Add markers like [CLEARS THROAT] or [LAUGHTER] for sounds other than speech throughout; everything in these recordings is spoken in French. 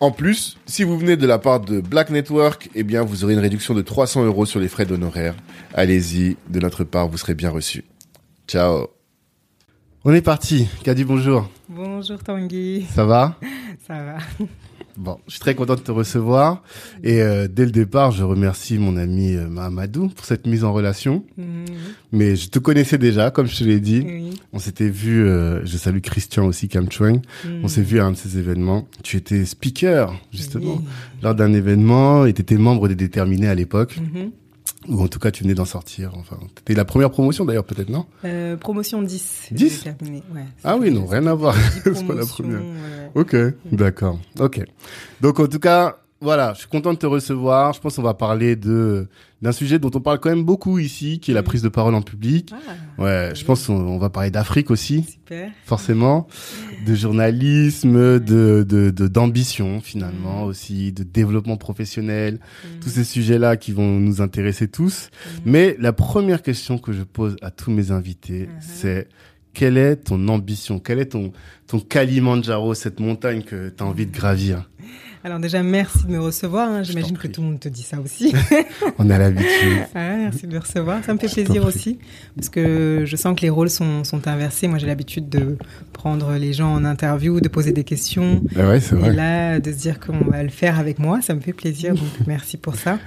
En plus, si vous venez de la part de Black Network, eh bien, vous aurez une réduction de 300 euros sur les frais d'honoraires. Allez-y, de notre part, vous serez bien reçu. Ciao. On est parti. Kadi, bonjour. Bonjour Tanguy. Ça va? [LAUGHS] Ça va. Bon, je suis très content de te recevoir. Et euh, dès le départ, je remercie mon ami euh, Mahamadou pour cette mise en relation. Mhm. Mais je te connaissais déjà, comme je te l'ai dit. Oui. On s'était vu, euh, je salue Christian aussi, Kamchueng. Mhm. On s'est vu à un de ces événements. Tu étais speaker, justement, lors d'un événement et tu étais membre des Déterminés à l'époque. Ou en tout cas, tu venais d'en sortir. Enfin, c'était la première promotion d'ailleurs, peut-être, non? Euh, promotion 10. 10? j'ai terminé, ouais. Ah oui, non, rien à voir. 10 [LAUGHS] C'est pas la première. Ok, d'accord. Ok. Donc en tout cas, voilà, je suis content de te recevoir. Je pense qu'on va parler de d'un sujet dont on parle quand même beaucoup ici, qui est la Mhm. prise de parole en public. Ah, Ouais, je pense qu'on on va parler d'Afrique aussi, super. forcément, de journalisme, de d'ambition finalement Mhm. aussi, de développement professionnel, tous ces sujets-là qui vont nous intéresser tous. Mais la première question que je pose à tous mes invités, Mhm. c'est quelle est ton ambition? Quel est ton, ton Kalimandjaro, cette montagne que tu as envie de gravir? Alors déjà, merci de me recevoir. hein. J'imagine que tout le monde te dit ça aussi. [LAUGHS] On a l'habitude. [LAUGHS] Ah, merci de me recevoir. Ça me fait Je plaisir aussi. Parce que je sens que les rôles sont, sont inversés. Moi, j'ai l'habitude de prendre les gens en interview, de poser des questions. Ouais, c'est Et vrai. là, de se dire qu'on va le faire avec moi, ça me fait plaisir. Donc, [LAUGHS] merci pour ça.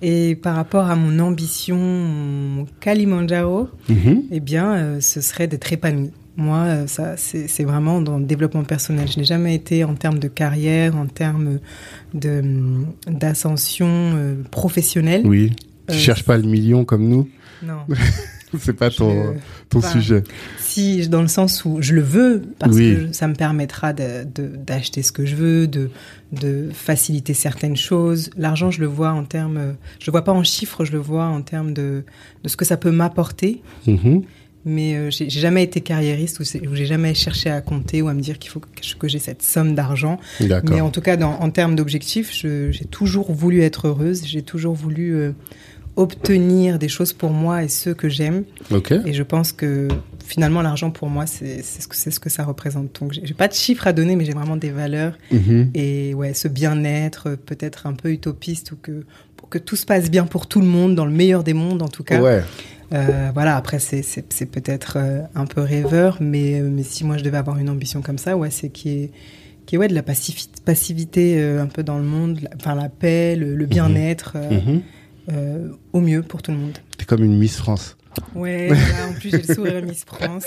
Et par rapport à mon ambition, mon Kalimandjaro, Mhm. eh bien, euh, ce serait d'être épanoui. Moi, euh, ça, c'est vraiment dans le développement personnel. Je n'ai jamais été en termes de carrière, en termes hum, d'ascension euh, professionnelle. Oui. Tu Euh, cherches pas le million comme nous Non. [LAUGHS] C'est pas ton, Je- ton enfin, sujet. Si, dans le sens où je le veux, parce Oui. que ça me permettra d'acheter ce que je veux, de, de faciliter certaines choses. L'argent, je le vois en termes, je le vois pas en chiffres, je le vois en termes de, de ce que ça peut m'apporter. Mhm. Mais euh, j'ai jamais été carriériste ou, j'ai jamais cherché à compter ou à me dire qu'il faut que j'ai cette somme d'argent. Mais en tout cas, dans, en termes d'objectifs, je- j'ai toujours voulu être heureuse. J'ai toujours voulu euh, obtenir des choses pour moi et ceux que j'aime. Et je pense que finalement, l'argent pour moi, c'est ce, que- c'est ce que ça représente. Donc, j'ai pas de chiffres à donner, mais j'ai vraiment des valeurs. Mhm. Et ouais, ce bien-être, euh, peut-être un peu utopiste, ou que, pour que tout se passe bien pour tout le monde, dans le meilleur des mondes en tout cas. Ouais. Euh, voilà, après, c'est- c'est c'est peut-être euh, un peu rêveur, mais, euh, mais si moi je devais avoir une ambition comme ça, ouais, c'est qu'il y ait qu'il y ait, ouais, de la passivité euh, un peu dans le monde, la- enfin la paix, le, le bien-être, euh, Mhm. euh, au mieux pour tout le monde. T'es comme une Miss France. Ouais, [LAUGHS] en plus j'ai le sourire Miss France.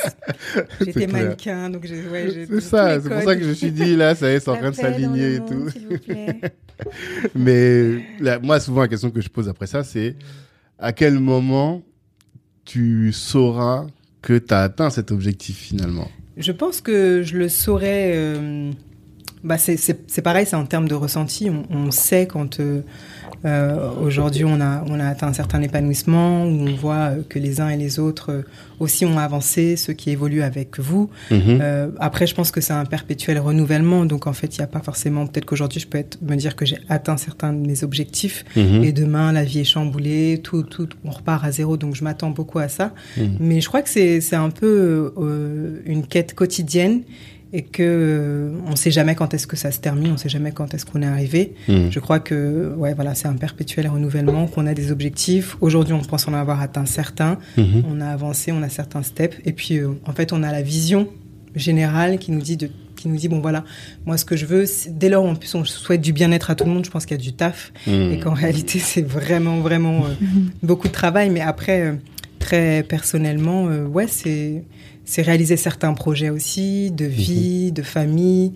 J'étais C'est clair. mannequin, donc j'ai ouais, j'ai- C'est j'ai ça, c'est pour ça que je me suis dit, là, ça y est, c'est en train de s'aligner et tout. s'il vous plaît. [LAUGHS] Mais là, moi, souvent, la question que je pose après ça, c'est à quel moment tu sauras que tu as atteint cet objectif finalement Je pense que je le saurais. euh, bah c'est- c'est c'est pareil, c'est en termes de ressenti. On, on sait quand euh, euh, aujourd'hui on a, on a atteint un certain épanouissement, où on voit euh, que les uns et les autres euh, aussi ont avancé, ceux qui évoluent avec vous. Mhm. Euh, après, je pense que c'est un perpétuel renouvellement. Donc en fait, il n'y a pas forcément. Peut-être qu'aujourd'hui, je peux être, me dire que j'ai atteint certains de mes objectifs. Mhm. Et demain, la vie est chamboulée, tout, tout, on repart à zéro. Donc, je m'attends beaucoup à ça. Mhm. Mais je crois que c'est, c'est un peu euh, une quête quotidienne et que euh, on sait jamais quand est-ce que ça se termine, on sait jamais quand est-ce qu'on est arrivé. Mhm. Je crois que ouais voilà, c'est un perpétuel renouvellement, qu'on a des objectifs. Aujourd'hui, on pense en avoir atteint certains, Mhm. on a avancé, on a certains steps, et puis euh, en fait, on a la vision générale qui nous dit de qui nous dit bon voilà moi ce que je veux dès lors en plus on souhaite du bien-être à tout le monde je pense qu'il y a du taf Mhm. et qu'en réalité [LAUGHS] c'est vraiment vraiment euh, [LAUGHS] beaucoup de travail mais après euh, très personnellement euh, ouais c'est c'est réaliser certains projets aussi de vie de famille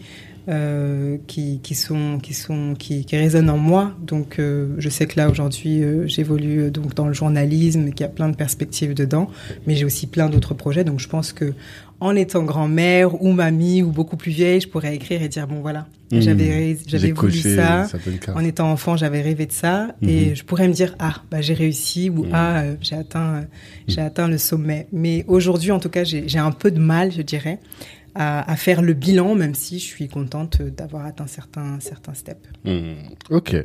euh, qui, qui sont qui sont qui, qui résonnent en moi donc euh, je sais que là aujourd'hui euh, j'évolue euh, donc dans le journalisme qu'il y a plein de perspectives dedans mais j'ai aussi plein d'autres projets donc je pense que en étant grand-mère ou mamie ou beaucoup plus vieille je pourrais écrire et dire bon voilà Mhm. j'avais j'avais voulu coché ça en étant enfant, j'avais rêvé de ça Mhm. et je pourrais me dire ah bah j'ai réussi ou Mhm. ah euh, j'ai atteint euh, j'ai atteint le sommet. Mais aujourd'hui, en tout cas, j'ai un peu de mal, je dirais, à, à faire le bilan, même si je suis contente d'avoir atteint certains certains steps. Hmm, Ok,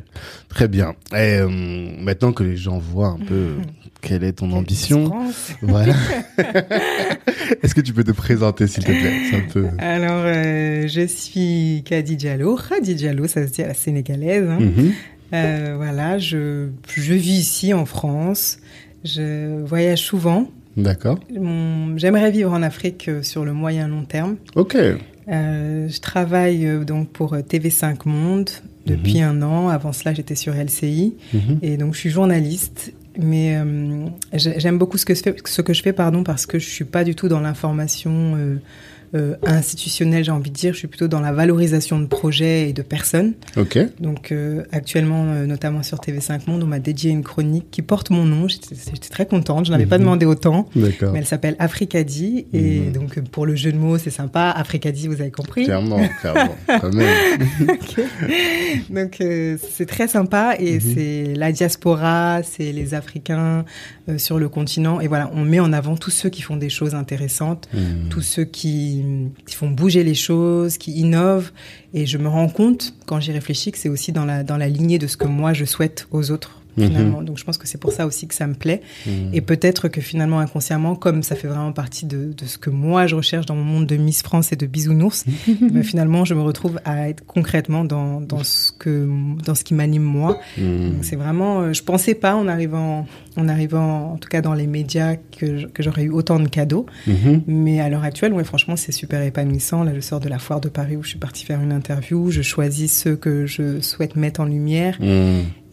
très bien. Et euh, maintenant que les gens voient un peu [LAUGHS] quelle est ton ambition, [LAUGHS] voilà. [LAUGHS] Est-ce que tu peux te présenter, s'il te plaît? Un peu. Alors, euh, je suis Kadi Diallo. Khadi Diallo, ça se dit à la sénégalaise. hein. Mhm. Euh, voilà, je, je vis ici en France. Je voyage souvent. D'accord. J'aimerais vivre en Afrique euh, sur le moyen long terme. Ok. Euh, je travaille euh, donc pour euh, TV5 Monde depuis Mhm. un an. Avant cela, j'étais sur LCI Mhm. et donc je suis journaliste. Mais euh, j'ai- j'aime beaucoup ce que, je fais, ce que je fais pardon, parce que je suis pas du tout dans l'information euh, institutionnelle, j'ai envie de dire. Je suis plutôt dans la valorisation de projets et de personnes. Ok. Donc euh, actuellement, euh, notamment sur TV5 Monde, on m'a dédié une chronique qui porte mon nom. J'étais très contente. Je n'avais pas Mhm. demandé autant. D'accord. Mais elle s'appelle Africadi et Mhm. donc pour le jeu de mots c'est sympa. Africadi vous avez compris. Clairement, [LAUGHS] clairement. Quand même. Ok. donc c'est très sympa et Mhm. c'est la diaspora, c'est les Africains euh, sur le continent. Et voilà on met en avant tous ceux qui font des choses intéressantes, Hmm. tous ceux qui, qui font bouger les choses, qui innovent. Et je me rends compte quand j'y réfléchis que c'est aussi dans la dans la lignée de ce que moi je souhaite aux autres Mhm. Donc je pense que c'est pour ça aussi que ça me plaît. Hmm. Et peut-être que finalement, inconsciemment, comme ça fait vraiment partie de, de ce que moi je recherche dans mon monde de Miss France et de bisounours, [LAUGHS] ben, finalement, je me retrouve à être concrètement dans, dans, ce, que, dans ce qui m'anime moi. Donc, C'est vraiment, euh, je pensais pas en arrivant, en arrivant, en tout cas dans les médias, que, j'aurais eu autant de cadeaux. Mhm. Mais à l'heure actuelle, ouais, franchement, c'est super épanouissant. Là, je sors de la foire de Paris où je suis partie faire une interview. Je choisis ceux que je souhaite mettre en lumière.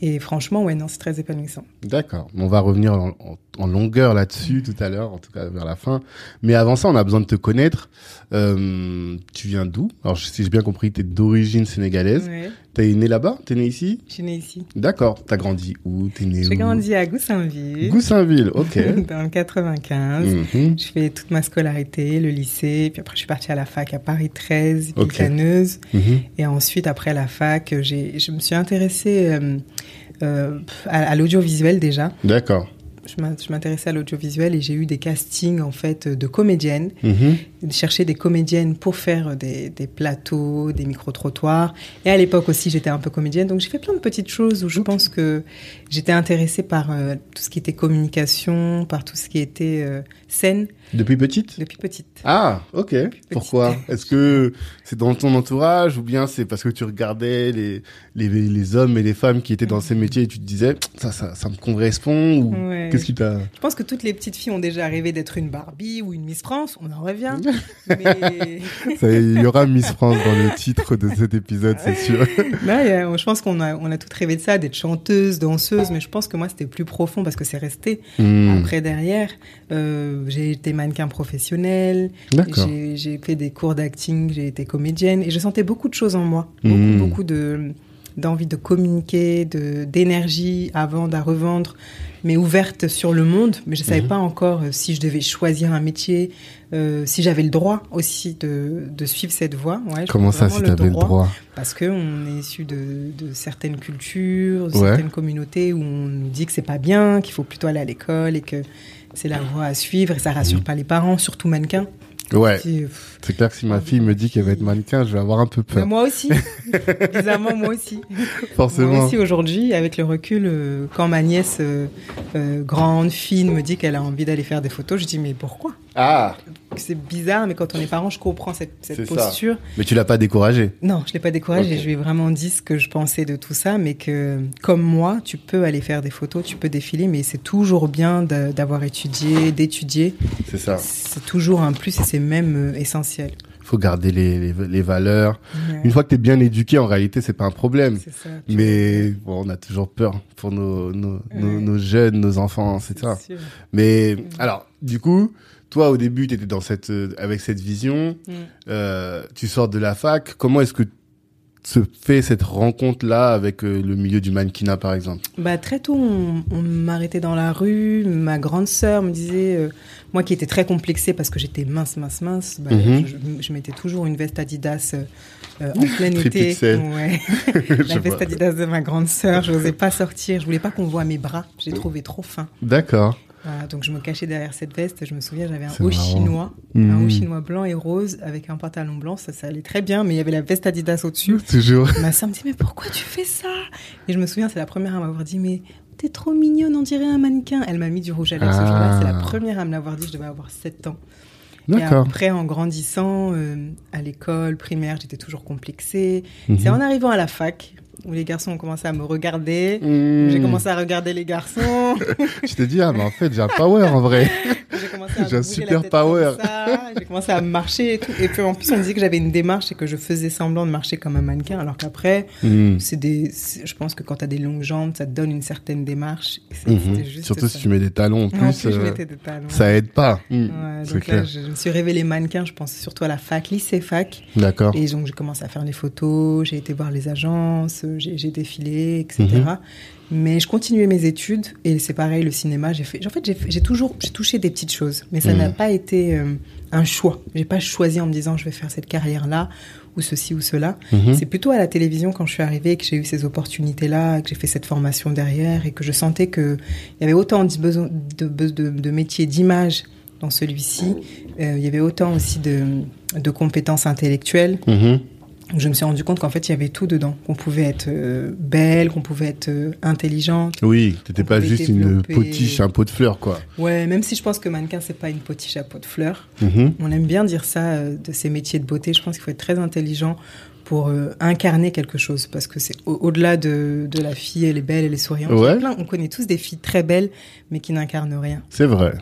Et franchement, ouais, non, c'est très épanouissant. D'accord. On va revenir en, en- en longueur là-dessus tout à l'heure, en tout cas vers la fin. Mais avant ça, on a besoin de te connaître. Euh, tu viens d'où? Alors, si j'ai bien compris, tu es d'origine sénégalaise. Ouais, T'es né là-bas? T'es né ici? Je suis née ici. D'accord. T'as grandi où? T'es né où? J'ai grandi à Goussainville. Goussainville, ok. [LAUGHS] dans le 95. Mhm. Je fais toute ma scolarité, le lycée, puis après je suis partie à la fac à Paris 13, puis Ok. Caneuse. Mhm. Et ensuite, après la fac, j'ai, je me suis intéressée euh, euh, à, à l'audiovisuel déjà. D'accord. Je m'in- je m'intéressais à l'audiovisuel et j'ai eu des castings en fait de comédiennes, de chercher des comédiennes pour faire des, des plateaux, des micro-trottoirs. Et à l'époque aussi, j'étais un peu comédienne, donc j'ai fait plein de petites choses où je pense que j'étais intéressée par euh, tout ce qui était communication, par tout ce qui était euh, scène Depuis petite? Depuis petite. Ah, ok. Pourquoi? Est-ce que c'est dans ton entourage ou bien c'est parce que tu regardais les, les, les hommes et les femmes qui étaient dans ces métiers et tu te disais ça, ça, ça me correspond ou Ouais. qu'est-ce qui t'a... Je pense que toutes les petites filles ont déjà rêvé d'être une Barbie ou une Miss France, on en revient. [LAUGHS] Mais Ça, Il y aura Miss France dans le titre de cet épisode, c'est sûr. [LAUGHS] Là, a- je pense qu'on a, on a toutes rêvé de ça, d'être chanteuse, danseuse, mais je pense que moi, c'était plus profond parce que c'est resté. Hmm. Après, derrière, euh, j'ai été mannequin professionnel, j'ai fait des cours d'acting, j'ai été comédienne, et je sentais beaucoup de choses en moi, beaucoup, beaucoup de d'envie de communiquer, de d'énergie à vendre, à revendre, mais ouverte sur le monde. Mais je savais Mhm. pas encore euh, si je devais choisir un métier, euh, si j'avais le droit aussi de, de suivre cette voie. Ouais, Comment ça, si t'avais le droit parce que on est issu de, de certaines cultures, de Ouais. certaines communautés où on nous dit que c'est pas bien, qu'il faut plutôt aller à l'école et que c'est la voie à suivre et ça rassure Mhm. pas les parents, surtout mannequins. Ouais, Qui, pff, c'est clair que si ma fille me dit qu'elle va être mannequin, je vais avoir un peu mais peur. moi aussi, [LAUGHS] bizarrement moi aussi. Forcément. Moi aussi aujourd'hui, avec le recul, euh, quand ma nièce euh, euh, grande, fine, me dit qu'elle a envie d'aller faire des photos, je dis mais pourquoi? Ah, c'est bizarre, mais quand on est parent, je comprends cette, cette C'est ça. posture. Mais tu l'as pas découragé. Non, je l'ai pas découragé. Ok. Je lui ai vraiment dit ce que je pensais de tout ça, mais que comme moi, tu peux aller faire des photos, tu peux défiler, mais c'est toujours bien d'avoir étudié, d'étudier. C'est ça. C'est toujours un plus et c'est même euh, essentiel. faut garder les, les, les valeurs. Ouais, Une fois que tu es bien éduqué, en réalité, c'est pas un problème. ça. Mais bon, on a toujours peur pour nos, nos, nos, Ouais. nos jeunes, nos enfants, c'est ça. sûr. Mais alors, du coup, toi, au début, tu étais dans cette, euh, avec cette vision. Euh, tu sors de la fac. Comment est-ce que se fait cette rencontre-là avec euh, le milieu du mannequinat, par exemple? Bah, très tôt, on, on m'arrêtait dans la rue. Ma grande sœur me disait, euh, moi qui étais très complexée parce que j'étais mince, mince, mince, bah, Mhm. je, je mettais toujours une veste Adidas euh, euh, en [LAUGHS] plein été. Ouais. [LAUGHS] La veste. Adidas de ma grande sœur, je n'osais pas sortir. Je voulais pas qu'on voit mes bras. Je les trouvais trop fins. D'accord. Voilà, donc je me cachais derrière cette veste. Je me souviens, j'avais un C'est haut marrant. chinois, un Mhm. haut chinois blanc et rose avec un pantalon blanc. Ça, ça allait très bien, mais il y avait la veste Adidas au-dessus. [LAUGHS] Toujours. Ma soeur me dit mais pourquoi tu fais ça? Et je me souviens, c'est la première à m'avoir dit mais t'es trop mignonne, on dirait un mannequin. Elle m'a mis du rouge à lèvres ce Ah. jour-là. C'est la première à me l'avoir dit. Je devais avoir 7 ans. Et après, en grandissant, euh, à l'école primaire, j'étais toujours complexée. Mhm. C'est en arrivant à la fac où les garçons ont commencé à me regarder. Mmh. J'ai commencé à regarder les garçons. Je te dis, ah, mais en fait, j'ai un power en vrai. J'ai commencé à J'ai un super power. J'ai commencé à marcher et tout. Et puis en plus, on disait que j'avais une démarche et que je faisais semblant de marcher comme un mannequin, alors qu'après, Mmh. c'est des. c'est- Je pense que quand tu as des longues jambes, ça te donne une certaine démarche. Mhm. juste Surtout ça. si tu mets des talons en En plus, je euh, mettais des talons. ça aide pas. Ouais, c'est donc clair. là, je, je me suis révélée mannequin, je pense surtout à la fac, lycée fac. D'accord. Et donc, j'ai commencé à faire des photos, j'ai été voir les agences, j'ai j'ai défilé, etc. Mhm. Mais je continuais mes études et c'est pareil, le cinéma, j'ai fait. En fait, j'ai toujours j'ai touché des petites choses, mais ça Mhm. n'a pas été euh, un choix. J'ai pas choisi en me disant je vais faire cette carrière-là ou ceci ou cela. Mhm. C'est plutôt à la télévision quand je suis arrivée que j'ai eu ces opportunités-là, que j'ai fait cette formation derrière et que je sentais que il y avait autant de, de, de, de- de métiers d'image dans celui-ci. Euh, il y avait autant aussi de, de compétences intellectuelles. Je me suis rendu compte qu'en fait, il y avait tout dedans. Qu'on pouvait être euh, belle, qu'on pouvait être euh, intelligente. Oui, t'étais pas juste une potiche, un pot de fleurs, quoi. Ouais, même si je pense que mannequin, c'est pas une potiche à pot de fleurs. Mhm. On aime bien dire ça euh, de ces métiers de beauté. Je pense qu'il faut être très intelligent pour euh, incarner quelque chose. Parce que c'est au- au-delà de, de la fille, elle est belle, elle est souriante. Ouais. plein- on connaît tous des filles très belles, mais qui n'incarnent rien. C'est vrai.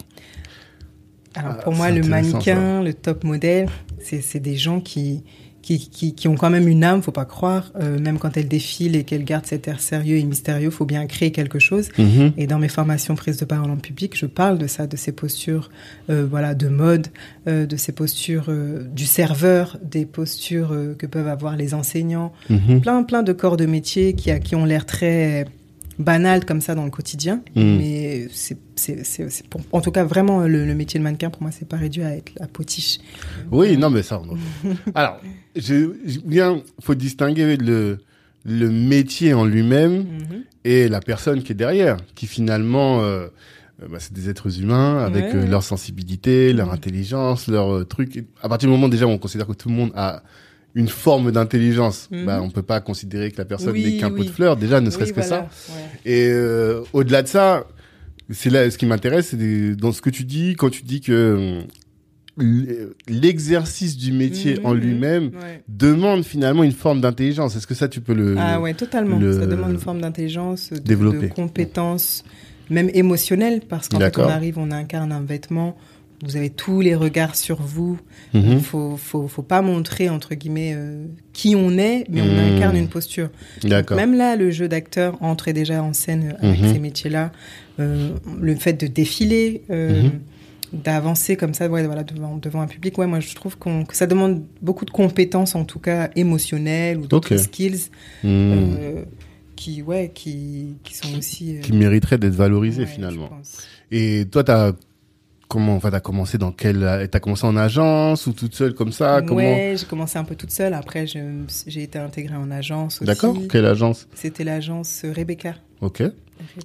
Alors Ah, pour moi, le mannequin, le top modèle, c'est des gens qui, qui, qui, qui ont quand même une âme, faut pas croire. Euh, même quand elles défilent et qu'elles gardent cet air sérieux et mystérieux, faut bien créer quelque chose. Mhm. Et dans mes formations prise de parole en public, je parle de ça, de ces postures, euh, voilà, de mode, euh, de ces postures du serveur, des postures que peuvent avoir les enseignants, Mhm. plein plein de corps de métier qui, a- qui ont l'air très banals comme ça dans le quotidien, Mm. mais c'est c'est c'est c'est pour- en tout cas vraiment le, le métier de mannequin pour moi c'est pas réduit à être la potiche. Oui, non, mais ça, on... [LAUGHS] Alors, je, je- bien, faut distinguer le, le métier en lui-même Mhm. et la personne qui est derrière, qui finalement, euh, euh, bah, c'est des êtres humains avec Ouais, euh, leur sensibilité, leur Mhm. intelligence, leur euh, truc. À partir du moment déjà où on considère que tout le monde a une forme d'intelligence, Mhm. bah, on peut pas considérer que la personne Oui, n'est qu'un pot de fleurs, déjà, ne serait-ce Oui, que voilà, ça. ouais. Et euh, au-delà de ça, c'est là ce qui m'intéresse, c'est dans ce que tu dis quand tu dis que euh, l'exercice du métier Mhm, en mhm. lui-même Ouais. demande finalement une forme d'intelligence. Est-ce que ça tu peux le Ah ouais, totalement. le- Ça demande une forme d'intelligence, de, de compétences, même émotionnelles, parce qu'en fait, on arrive, on incarne un vêtement, vous avez tous les regards sur vous. Mhm. Il faut, faut, faut pas montrer, entre guillemets, euh, qui on est, mais on Mhm. incarne une posture. Donc. Même là, le jeu d'acteur entrait déjà en scène avec Mhm. ces métiers-là. Euh, le fait de défiler, euh, d'avancer comme ça ouais, voilà, devant, devant un public, ouais, moi je trouve qu'on- que ça demande beaucoup de compétences, en tout cas émotionnelles ou d'autres Ok. skills qui, ouais, qui, qui sont aussi. Qui mériterait d'être valorisé ouais, finalement. Et toi, t'as comment Enfin, t'as commencé dans quelle T'as commencé en agence ou toute seule comme ça Comment ouais, j'ai commencé un peu toute seule. Après, j'ai été intégrée en agence aussi. D'accord. Quelle agence C'était l'agence Rebecca. Ok.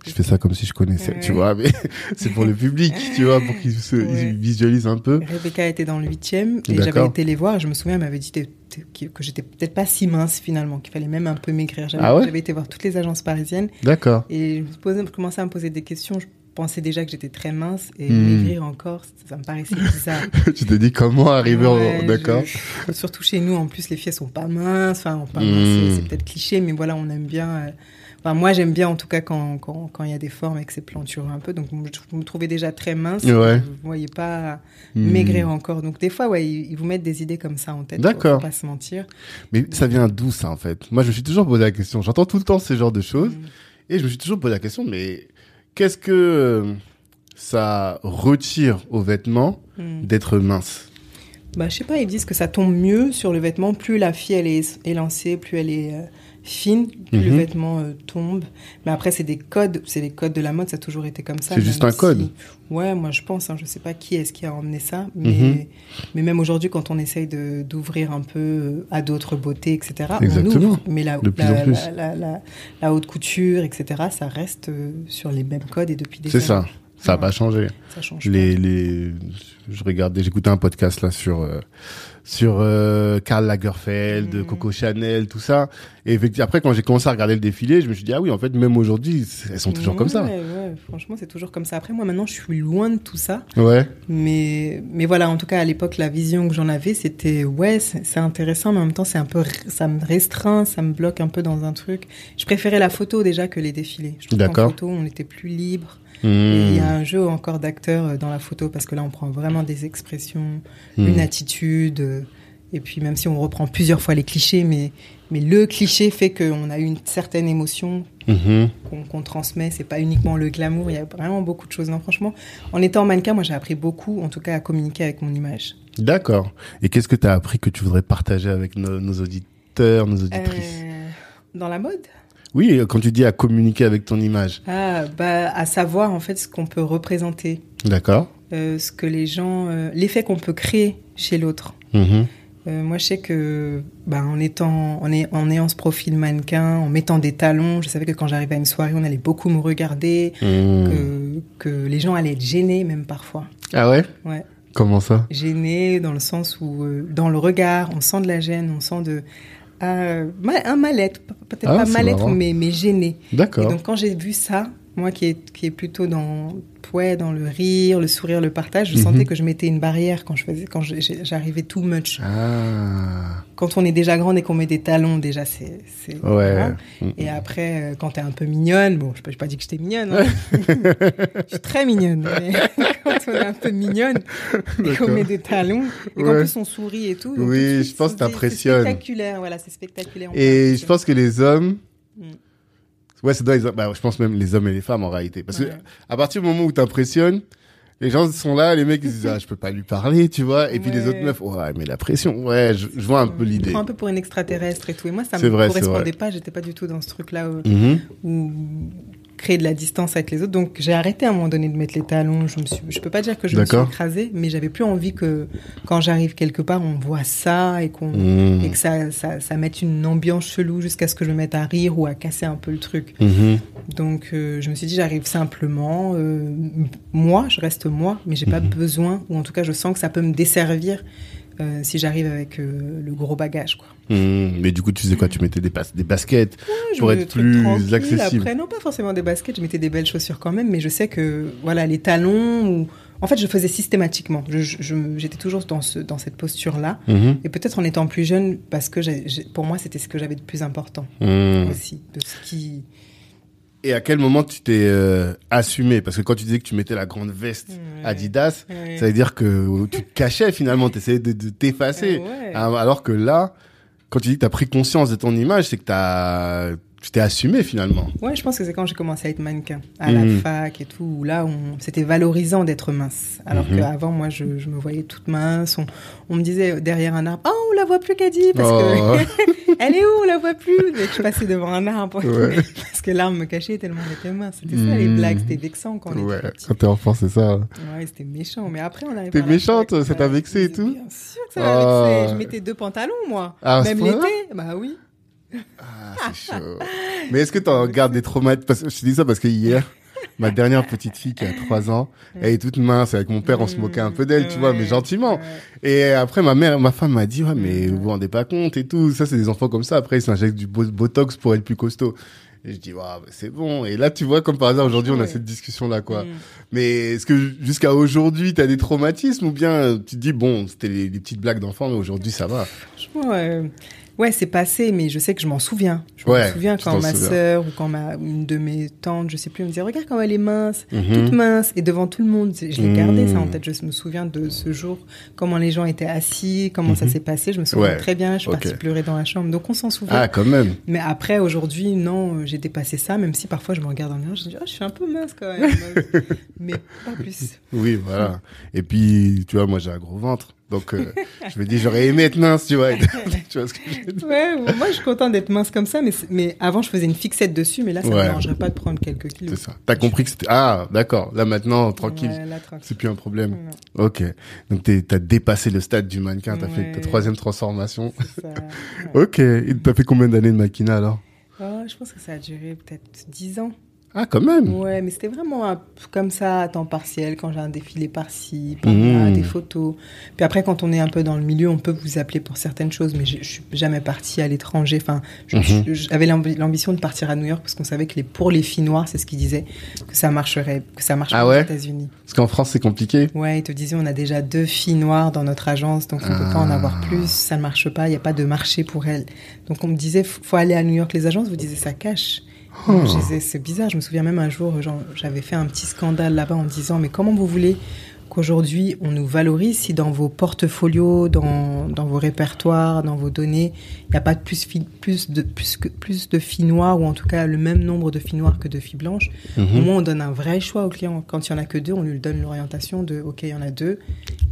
Je fais ça comme si je connaissais, tu vois, mais [LAUGHS] c'est pour le public, tu vois, pour qu'ils se Ouais. ils visualisent un peu. Rebecca était dans le huitième et j'avais été les voir. Je me souviens, elle m'avait dit que j'étais peut-être pas si mince finalement, qu'il fallait même un peu maigrir. J'avais Ah ouais j'avais été voir toutes les agences parisiennes D'accord. et je, me posais, je commençais à me poser des questions. Je pensais déjà que j'étais très mince et Hmm. maigrir encore, ça me paraissait bizarre. [LAUGHS] tu t'es dit comment arriver Ouais, en... D'accord. je- Surtout chez nous, en plus, les filles elles sont pas minces. Enfin, Hmm. c'est- peut-être cliché, mais voilà, on aime bien. euh, Enfin, moi, j'aime bien en tout cas quand quand quand il y a des formes et que c'est plantureux un peu. Donc, je me trouvais déjà très mince. Ouais. Vous voyez pas Hmm. maigrir encore. Donc, des fois, ouais, ils, ils vous mettent des idées comme ça en tête. D'accord. Faut pas se mentir. Mais ça vient d'où ça en fait? Moi je me suis toujours posé la question. J'entends tout le temps ce genre de choses et je me suis toujours posé la question. Mais qu'est-ce que euh, ça retire aux vêtements Hmm. d'être mince? Bah, je sais pas, ils disent que ça tombe mieux sur le vêtement. Plus la fille elle est élancée, plus elle est fine, le Mhm. vêtement euh, tombe. Mais après, c'est des codes, c'est les codes de la mode, ça a toujours été comme ça. C'est juste un code. Ouais, moi je pense, hein, je sais pas qui est-ce qui a emmené ça, mais, Mhm. mais même aujourd'hui, quand on essaye d'ouvrir un peu euh, à d'autres beautés, etc., Exactement. on ouvre. Mais la, la, haute couture, etc., ça reste euh, sur les mêmes codes et depuis des C'est ça. années. Ça n'a Ouais. pas changé. Ça change Les, les, je regardais, j'écoutais un podcast là sur euh, sur euh, Karl Lagerfeld, Mhm. Coco Chanel, tout ça. Et effectivement, après, quand j'ai commencé à regarder le défilé, je me suis dit ah oui, en fait, même aujourd'hui, elles sont toujours comme ça. Ouais, franchement, c'est toujours comme ça. Après, moi, maintenant, je suis loin de tout ça. Ouais. Mais, mais voilà, en tout cas, à l'époque, la vision que j'en avais, c'était, ouais, c'est intéressant, mais en même temps, c'est un peu, ça me restreint, ça me bloque un peu dans un truc. Je préférais la photo déjà que les défilés. Je trouve qu'en D'accord. photo, on était plus libre. Mmh. Et il y a un jeu encore euh, dans la photo parce que là, on prend vraiment des expressions, Mmh. une attitude. euh, Et puis, même si on reprend plusieurs fois les clichés, mais, mais le cliché fait qu'on a une certaine émotion Mhm. qu'on transmet. C'est pas uniquement le glamour. Il y a vraiment beaucoup de choses. Non, franchement, en étant mannequin, moi, j'ai appris beaucoup, en tout cas, à communiquer avec mon image. D'accord. Et qu'est-ce que tu as appris que tu voudrais partager avec nos, nos auditeurs, nos auditrices Euh, dans la mode? Oui, quand tu dis à communiquer avec ton image. ah, bah, À savoir, en fait, ce qu'on peut représenter, D'accord. euh, ce que les gens... euh, L'effet qu'on peut créer chez l'autre. Mhm. Euh, moi, je sais que, bah, en étant, en, est- en ayant ce profil mannequin, en mettant des talons, je savais que quand j'arrivais à une soirée, on allait beaucoup me regarder, Mmh. que, que les gens allaient être gênés, même parfois. Ah ouais? Ouais. Comment ça? Gênés dans le sens où, dans le regard, on sent de la gêne, on sent de, ah, un mal-être, peut-être Ah, pas mal-être, mais, mais gêné. D'accord. donc, quand j'ai vu ça, moi qui est, qui est plutôt dans, ouais, dans le rire, le sourire, le partage, je Mhm. sentais que je mettais une barrière quand je faisais, quand j'arrivais too much. Ah. Quand on est déjà grande et qu'on met des talons, déjà, c'est, Ouais. Mmh. Et après, euh, quand t'es un peu mignonne, bon, je n'ai pas dit que j'étais mignonne, hein. [LAUGHS] je suis très mignonne, mais [LAUGHS] quand on est un peu mignonne et qu'on met des talons, et qu'en Ouais. plus on sourit et tout. donc Oui, tout de suite, je pense que t'impressionnes. C'est spectaculaire, voilà, c'est spectaculaire. Et je pense que les hommes. Mm. Ouais, les hommes. Bah, je pense même les hommes et les femmes en réalité. Parce Ouais. que à partir du moment où t'impressionnes, les gens sont là, les mecs ils se disent [LAUGHS] ah je peux pas lui parler, tu vois. Et puis les autres meufs, ouais mais la pression. Ouais, je, je vois un peu l'idée. un peu pour une extraterrestre et tout. Et moi, ça me vrai, correspondait pas. J'étais pas du tout dans ce truc-là où, Mhm. où créer de la distance avec les autres. Donc, j'ai arrêté à un moment donné de mettre les talons. Je me suis, je peux pas dire que je me suis écrasée, mais j'avais plus envie que quand j'arrive quelque part, on voit ça et qu'on Mhm. et que ça, ça, ça mette une ambiance chelou jusqu'à ce que je me mette à rire ou à casser un peu le truc. Mhm. Donc, euh, je me suis dit, j'arrive simplement. euh, moi, je reste moi, mais j'ai pas Mhm. besoin, ou en tout cas, je sens que ça peut me desservir euh, si j'arrive avec euh, le gros bagage, quoi. Mhm. Mais du coup, tu faisais quoi Tu mettais des, bas- des baskets Je pour être plus accessible. Après, non, pas forcément des baskets, je mettais des belles chaussures quand même, mais je sais que, voilà, les talons, ou... en fait, je faisais systématiquement. J'étais toujours dans, ce, dans cette posture-là. Mhm. Et peut-être en étant plus jeune, parce que pour moi, c'était ce que j'avais de plus important Mhm. aussi. De ce qui... Et à quel moment tu t'es euh, assumé? Parce que quand tu disais que tu mettais la grande veste Ouais. Adidas, Ouais. ça veut dire que tu te cachais finalement, tu essayais de, de t'effacer. Ouais. Ah, Alors que là, quand tu dis que tu as pris conscience de ton image, c'est que t'as, tu t'es assumé finalement. Ouais, je pense que c'est quand j'ai commencé à être mannequin, à la fac et tout, où là, on... c'était valorisant d'être mince. Alors Mhm. qu'avant, moi, je, je me voyais toute mince. On, on me disait derrière un arbre, oh, on la voit plus, Caddy, parce Oh. que [LAUGHS] elle est où, on la voit plus? Je passais devant un arbre, Ouais. [LAUGHS] parce que l'arbre me cachait tellement j'étais mince. C'était ça les Mhm. blagues, c'était vexant quand on Ouais, était petit. quand t'es enfant, c'est ça. Ouais, c'était méchant. Mais après, on arrive. T'es méchante, fac, ça t'a vexé et tout Bien sûr que ça m'a Oh. vexé. Je mettais deux pantalons, moi. Ah, Même l'été. Bah oui. Ah, c'est chaud. Mais est-ce que t'en gardes des traumatismes Parce que je te dis ça parce que hier, [LAUGHS] ma dernière petite fille qui a 3 ans, elle est toute mince. Avec mon père, on se moquait un peu d'elle, tu vois, mais gentiment. Et après, ma mère, ma femme m'a dit, ouais, mais vous vous rendez pas compte et tout. Ça, c'est des enfants comme ça. Après, ils s'injectent du bo- botox pour être plus costaud. Et je dis, waouh, c'est bon. Et là, tu vois, comme par hasard, aujourd'hui, on a cette discussion-là, quoi. Mm. Mais est-ce que jusqu'à aujourd'hui, tu as des traumatismes ou bien tu te dis, bon, c'était les, petites blagues d'enfants, mais aujourd'hui, ça va? Franchement, Ouais, c'est passé, mais je sais que je m'en souviens. Je me souviens quand ma sœur ou quand ma, une de mes tantes, je sais plus, me disait Regarde comment elle est mince, mhm. toute mince. Et devant tout le monde, je l'ai gardé ça en tête. Je me souviens de ce jour, comment les gens étaient assis, comment ça mhm. s'est passé. Je me souviens très bien. Je suis partie pleurer dans la chambre. Donc on s'en souvient. Ah, quand même. Mais après, aujourd'hui, non, j'ai dépassé ça, même si parfois je me regarde en miroir, je me dis oh, Je suis un peu mince quand même. [LAUGHS] mais pas plus. Oui, voilà. Et puis, tu vois, moi j'ai un gros ventre. Donc, euh, je me dis, j'aurais aimé être mince, tu vois. [LAUGHS] tu vois ce que je veux dire? Ouais, moi, je suis content d'être mince comme ça, mais, mais avant, je faisais une fixette dessus, mais là, ça ne me dérangerait pas de prendre quelques kilos. C'est ça. T'as compris que c'était... Ah, d'accord. Là, maintenant, tranquille. C'est plus un problème. Ok. Donc, t'as dépassé le stade du mannequin, t'as fait ta troisième transformation. Ça, [LAUGHS] ok. Et t'as fait combien d'années de maquina, alors? Oh, Je pense que ça a duré peut-être 10 ans. Ah, quand même Ouais, mais c'était vraiment comme ça, à temps partiel, quand j'ai un défilé par-ci, par-là, mmh. des photos. Puis après, quand on est un peu dans le milieu, on peut vous appeler pour certaines choses, mais je, je suis jamais partie à l'étranger. Enfin, mmh. j'avais l'ambition de partir à New York parce qu'on savait que les, pour les filles noires, c'est ce qu'ils disaient, que ça marcherait, que ça marcherait ah aux États-Unis. Parce qu'en France, c'est compliqué Ouais, ils te disaient, on a déjà deux filles noires dans notre agence, donc on ne peut pas en ah. avoir plus, ça ne marche pas, il n'y a pas de marché pour elles. Donc on me disait, faut aller à New York. Les agences vous disaient, ça cache. Oh. C'est bizarre. Je me souviens même un jour, j'avais fait un petit scandale là-bas en disant Mais comment vous voulez qu'aujourd'hui on nous valorise si dans vos portfolios, dans, dans vos répertoires, dans vos données, il n'y a pas plus, plus, de, plus, que, plus de filles noires ou en tout cas le même nombre de filles noires que de filles blanches mhm. Au moins on donne un vrai choix au client. Quand il n'y en a que deux, on lui donne l'orientation de OK, il y en a deux.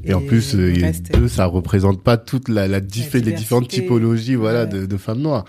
Et, en plus, euh, deux, ça représente pas toute la, la, les différentes typologies voilà, de, de femmes noires.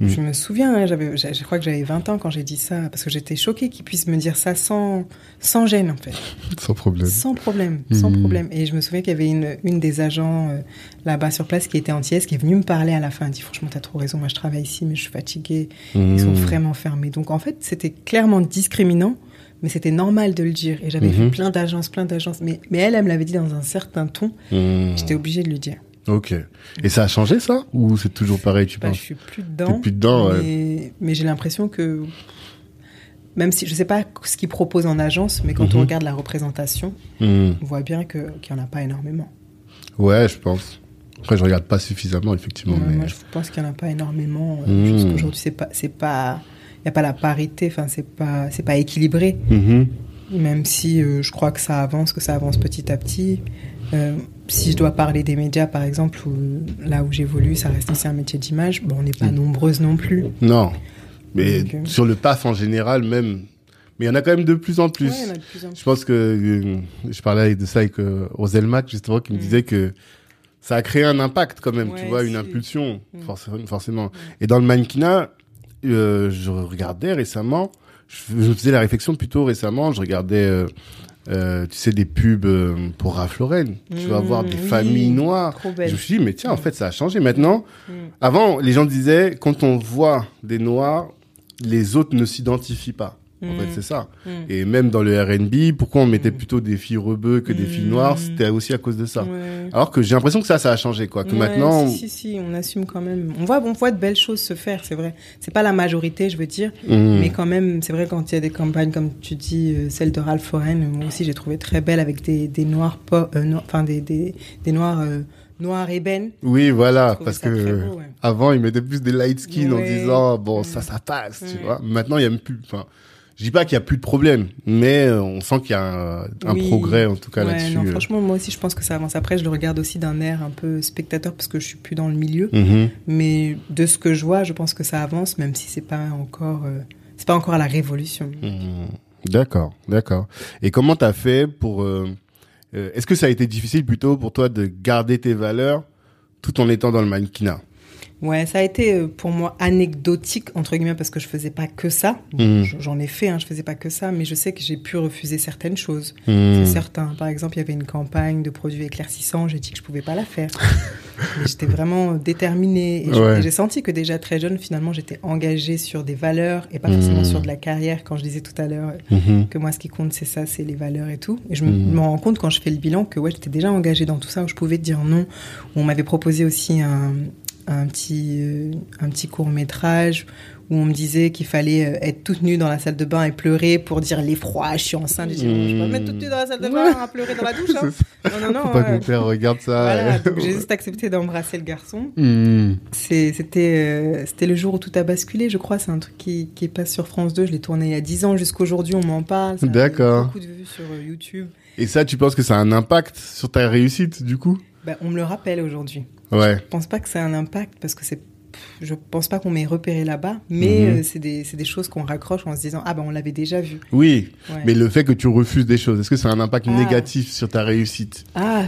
Mm. Je me souviens, hein, j'avais, je crois que j'avais 20 ans quand j'ai dit ça, parce que j'étais choquée qu'ils puissent me dire ça sans, sans gêne, en fait. Sans problème. Sans problème, sans mm. problème. Et je me souviens qu'il y avait une, une des agents euh, là-bas sur place qui était anti-S, qui est venue me parler à la fin. Elle dit, franchement, t'as trop raison, moi je travaille ici, mais je suis fatiguée. Ils sont mm. vraiment fermés. Donc en fait, c'était clairement discriminant, mais c'était normal de le dire. Et j'avais vu mm-hmm. plein d'agences, plein d'agences. Mais, mais elle, elle me l'avait dit dans un certain ton. J'étais obligée de le dire. Ok. Et ça a changé ça? Ou c'est toujours pareil, tu bah, penses? Je suis plus dedans. plus dedans, mais, mais j'ai l'impression que, même si je sais pas ce qu'ils proposent en agence, mais quand on mhm. regarde la représentation, mhm. on voit bien qu'il n'y en a pas énormément. Ouais, je pense. Après, je regarde pas suffisamment, effectivement. mais... Moi, je pense qu'il n'y en a pas énormément. Euh, mhm. Aujourd'hui, c'est pas, c'est pas, il n'y a pas la parité. Enfin, c'est pas, c'est pas équilibré. Même si euh, je crois que ça avance, que ça avance petit à petit. Euh, si je dois parler des médias, par exemple, là où j'évolue, ça reste aussi un métier d'image, bon, on n'est pas mm. nombreuses non plus. Non. Mais euh, sur le PAF en général, même. Mais il y en a quand même de plus en plus. Ouais, y en a de plus en plus. Je pense que euh, je parlais de ça avec euh, Roselmac, justement, qui me mm. disait que ça a créé un impact quand même, tu vois, une impulsion, mm. forcément. Et dans le mannequinat, je regardais récemment, je, faisais la réflexion plutôt récemment, je regardais euh, tu sais, des pubs euh, pour Ralph Lauren. tu vas voir des mmh, familles noires. Je me suis dit, mais tiens, en fait, ça a changé. Maintenant, mmh. avant, les gens disaient, quand on voit des noirs, les autres ne s'identifient pas. En fait, mm. c'est ça. Mm. Et même dans le R&B, pourquoi on mettait mm. plutôt des filles rebeux que des filles noires C'était aussi à cause de ça. Alors que j'ai l'impression que ça, ça a changé, quoi. Que maintenant, si, si, si, on assume quand même. On voit, on voit de belles choses se faire, c'est vrai. C'est pas la majorité, je veux dire, mais quand même, c'est vrai quand il y a des campagnes comme tu dis, euh, celle de Ralph Lauren, moi aussi j'ai trouvé très belle avec des, des noirs, euh, enfin des, des, des noirs. Euh, noir ébène. Oui, voilà, parce que avant, ils mettaient plus des light skin en disant bon, ça, ça passe, tu vois. Maintenant, il y a même plus. Enfin, je dis pas qu'il y a plus de problème, mais euh, on sent qu'il y a un, progrès en tout cas là-dessus. Euh. franchement, moi aussi, je pense que ça avance. Après, je le regarde aussi d'un air un peu spectateur parce que je suis plus dans le milieu. Mhm. Mais de ce que je vois, je pense que ça avance, même si c'est pas encore, euh, c'est pas encore à la révolution. Mhm. D'accord, d'accord. Et comment t'as fait pour Est-ce que ça a été difficile plutôt pour toi de garder tes valeurs tout en étant dans le mannequinat? Ouais, ça a été euh, pour moi anecdotique entre guillemets parce que je faisais pas que ça. Mhm. J'en ai fait, hein, je faisais pas que ça, mais je sais que j'ai pu refuser certaines choses. Mhm. C'est certain. Par exemple, il y avait une campagne de produits éclaircissants, j'ai dit que je pouvais pas la faire. [LAUGHS] j'étais vraiment déterminée et j'ai senti que déjà très jeune, finalement, j'étais engagée sur des valeurs et pas forcément mhm. sur de la carrière. Quand je disais tout à l'heure que moi, ce qui compte, c'est ça, c'est les valeurs et tout. Et je me, rends compte quand je fais le bilan que ouais, j'étais déjà engagée dans tout ça où je pouvais dire non. On m'avait proposé aussi un, un petit, euh, un petit court métrage où on me disait qu'il fallait euh, être toute nue dans la salle de bain et pleurer pour dire l'effroi, je suis enceinte. J'ai dit, je peux pas me mettre toute nue dans la salle de bain à pleurer dans la [LAUGHS] douche. Hein. Non, non, non. Faut pas que mon père regarde ça. Voilà, j'ai juste accepté d'embrasser le garçon. Hmm. C'était c'était le jour où tout a basculé, je crois. C'est un truc qui, qui passe sur France 2. Je l'ai tourné il y a 10 ans. Jusqu'aujourd'hui, on m'en parle. D'accord. Beaucoup de vues sur YouTube. Et ça, tu penses que ça a un impact sur ta réussite, du coup? Ben, On me le rappelle aujourd'hui. Ouais. Je pense pas que ça a un impact parce que c'est je pense pas qu'on m'ait repéré là-bas, mais mhm. euh, c'est des, des, choses qu'on raccroche en se disant ah ben on l'avait déjà vu. Oui, mais le fait que tu refuses des choses, est-ce que ça a un impact ah. négatif sur ta réussite? Ah,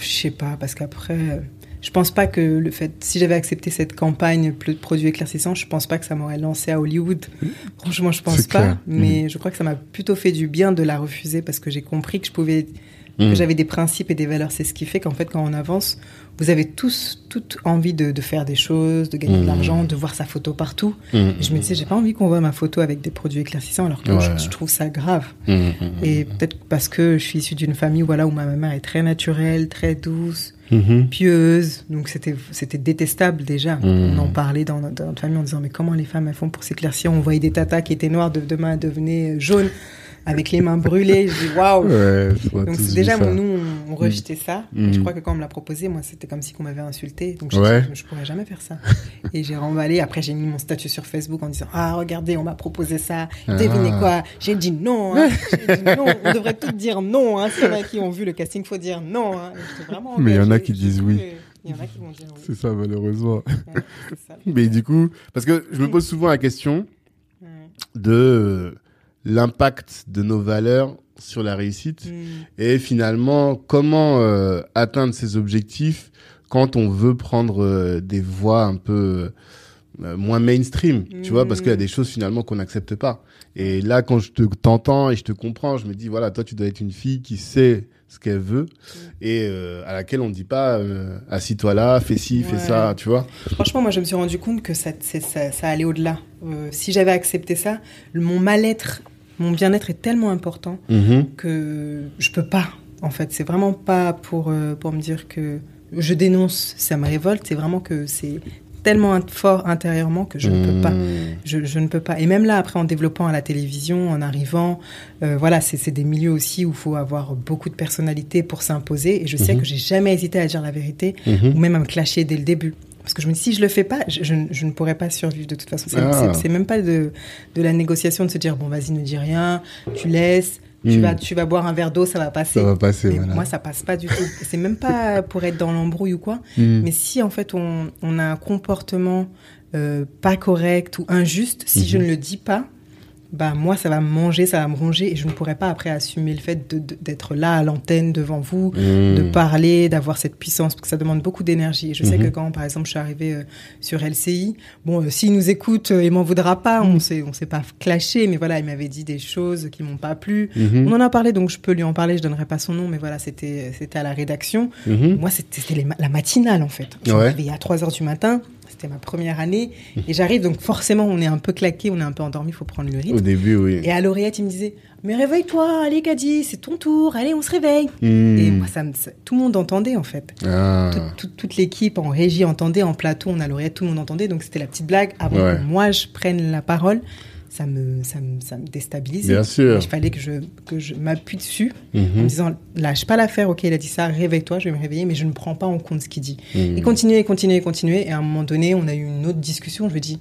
je sais pas parce qu'après, je pense pas que le fait si j'avais accepté cette campagne de produits éclaircissants, je pense pas que ça m'aurait lancé à Hollywood. Franchement, je pense pas, mais mhm. je crois que ça m'a plutôt fait du bien de la refuser parce que j'ai compris que je pouvais que mhm. j'avais des principes et des valeurs. C'est ce qui fait qu'en fait, quand on avance, vous avez tous toute envie de, faire des choses, de gagner de mmh. l'argent, de voir sa photo partout. Mmh. je me disais, j'ai pas envie qu'on voit ma photo avec des produits éclaircissants, alors que je, trouve ça grave. Et peut-être parce que je suis issue d'une famille voilà, où ma mère est très naturelle, très douce, pieuse. Donc c'était c'était détestable déjà. On en parlait dans, notre famille en disant, mais comment les femmes elles font pour s'éclaircir? On voyait des tatas qui étaient noires, de, demain devenaient jaunes avec les mains brûlées. Je dis waouh. donc déjà, nous, on, rejetait ça. Je mm. crois que quand on me l'a proposé, moi, c'était comme si on m'avait insulté. Donc je, ne je pourrais jamais faire ça. et j'ai remballé. Après, j'ai mis mon statut sur Facebook en disant ah regardez, on m'a proposé ça. Ah. Devinez quoi? J'ai dit non. Hein. dit non. On devrait tous dire non. Hein. A qui ont vu le casting, faut dire non. Hein. Vraiment Mais il y en a qui disent oui. Il y en a qui vont dire oui. C'est ça, malheureusement. ça. Mais du coup, parce que je me pose souvent la question de l'impact de nos valeurs sur la réussite mm. et finalement comment euh, atteindre ces objectifs quand on veut prendre euh, des voies un peu euh, moins mainstream, tu vois, parce qu'il y a mm. des choses finalement qu'on n'accepte pas. Et là, quand je te t'entends et je te comprends, je me dis voilà, toi, tu dois être une fille qui sait ce qu'elle veut mm. et à laquelle on ne dit pas assis-toi là, fais ci, fais ça, tu vois. Franchement, moi, je me suis rendu compte que ça, ça, ça allait au-delà. si j'avais accepté ça, mon mal-être mon bien-être est tellement important mhm. que je peux pas. En fait, c'est vraiment pas pour euh, pour me dire que je dénonce, ça me révolte. C'est vraiment que c'est tellement fort intérieurement que je ne peux pas. Mhm. Je, ne peux pas. Et même là, après, en développant à la télévision, en arrivant, euh, voilà, c'est des milieux aussi où il faut avoir beaucoup de personnalité pour s'imposer. Et je sais mhm. que j'ai jamais hésité à dire la vérité ou même à me clasher dès le début. Parce que je me dis, si je le fais pas, je, ne pourrais pas survivre de toute façon. C'est ah. même pas de, de la négociation de se dire, bon, vas-y, ne dis rien, tu laisses. Tu, hmm. vas, tu vas boire un verre d'eau, ça va passer. Ça va passer, mais Moi, ça passe pas du tout. [LAUGHS] C'est même pas pour être dans l'embrouille ou quoi. Hmm. Mais si, en fait, on, on a un comportement euh, pas correct ou injuste, si je hmm. ne le dis pas, bah moi ça va me manger, ça va me ronger et je ne pourrais pas après assumer le fait d'être là à l'antenne devant vous, de mmh. parler, d'avoir cette puissance parce que ça demande beaucoup d'énergie. je sais que mmh. quand par exemple je suis arrivée euh, sur LCI, bon euh, s'il nous écoute, euh, il m'en voudra pas, on s'est on s'est pas clashé mais voilà, il m'avait dit des choses qui m'ont pas plu. Mmh. On en a parlé donc je peux lui en parler, je donnerai pas son nom mais voilà, c'était c'était à la rédaction. Moi c'était la matinale en fait. Je ouais. suis à 3 heures du matin, c'était ma première année. Et j'arrive, donc forcément, on est un peu claqué, on est un peu endormi, il faut prendre le rythme. Au début, oui. Et à l'oreillette, il me disait Mais réveille-toi, allez, Kadi, c'est ton tour, allez, on se réveille. Hmm. Et moi, ça, tout le monde entendait, en fait. Ah. toute l'équipe en régie entendait, en plateau, on a l'oreillette, tout le monde entendait. Donc c'était la petite blague avant que moi, je prenne la parole ça me, ça me, ça me déstabilise. Bien sûr. il fallait que je, que je m'appuie dessus en me mhm. disant lâche pas l'affaire, ok, il a dit ça, réveille-toi, je vais me réveiller, mais je ne prends pas en compte ce qu'il dit. Mhm. Et continuer, continuer, continuer. Et à un moment donné, on a eu une autre discussion. Je lui dis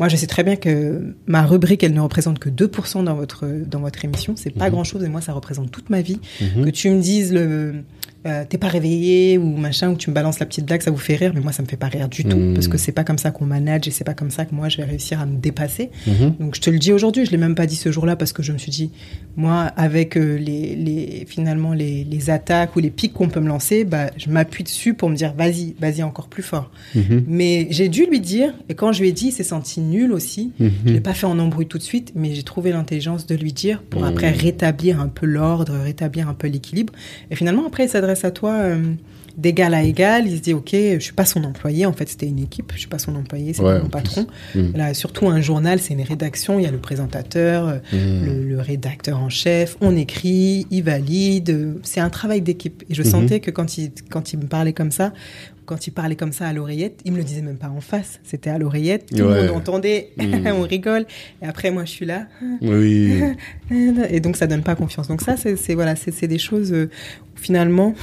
moi, je sais très bien que ma rubrique, elle ne représente que 2% dans votre, dans votre émission. C'est pas mhm. grand chose et moi, ça représente toute ma vie. Que tu me dises le euh, t'es pas réveillé ou machin, ou tu me balances la petite blague, ça vous fait rire, mais moi ça me fait pas rire du tout, hmm. parce que c'est pas comme ça qu'on manage et c'est pas comme ça que moi je vais réussir à me dépasser. Mhm. Donc je te le dis aujourd'hui, je l'ai même pas dit ce jour-là parce que je me suis dit, moi avec euh, les, les, finalement les, les, attaques ou les pics qu'on peut me lancer, bah, je m'appuie dessus pour me dire vas-y, vas-y encore plus fort. Mhm. Mais j'ai dû lui dire, et quand je lui ai dit, il s'est senti nul aussi. Mhm. Je l'ai pas fait en embrouille tout de suite, mais j'ai trouvé l'intelligence de lui dire pour après rétablir un peu l'ordre, rétablir un peu l'équilibre. Et finalement après il s'adresse à toi. D'égal à égal, il se dit ok, je suis pas son employé. En fait, c'était une équipe. Je suis pas son employé, c'est Ouais, pas en mon patron. Mm. Là, surtout un journal, c'est une rédaction. Il y a le présentateur, euh, Mm. le, le rédacteur en chef. On écrit, il valide. C'est un travail d'équipe. Et je Mhm. sentais que quand il quand il me parlait comme ça, quand il parlait comme ça à l'oreillette, il me le disait même pas en face. C'était à l'oreillette. Tout Ouais. le monde entendait. Mm. [LAUGHS] on rigole. Et après, moi, je suis là. Oui. [LAUGHS] Et donc ça donne pas confiance. Donc ça, c'est voilà, c'est c'est des choses. euh, où finalement,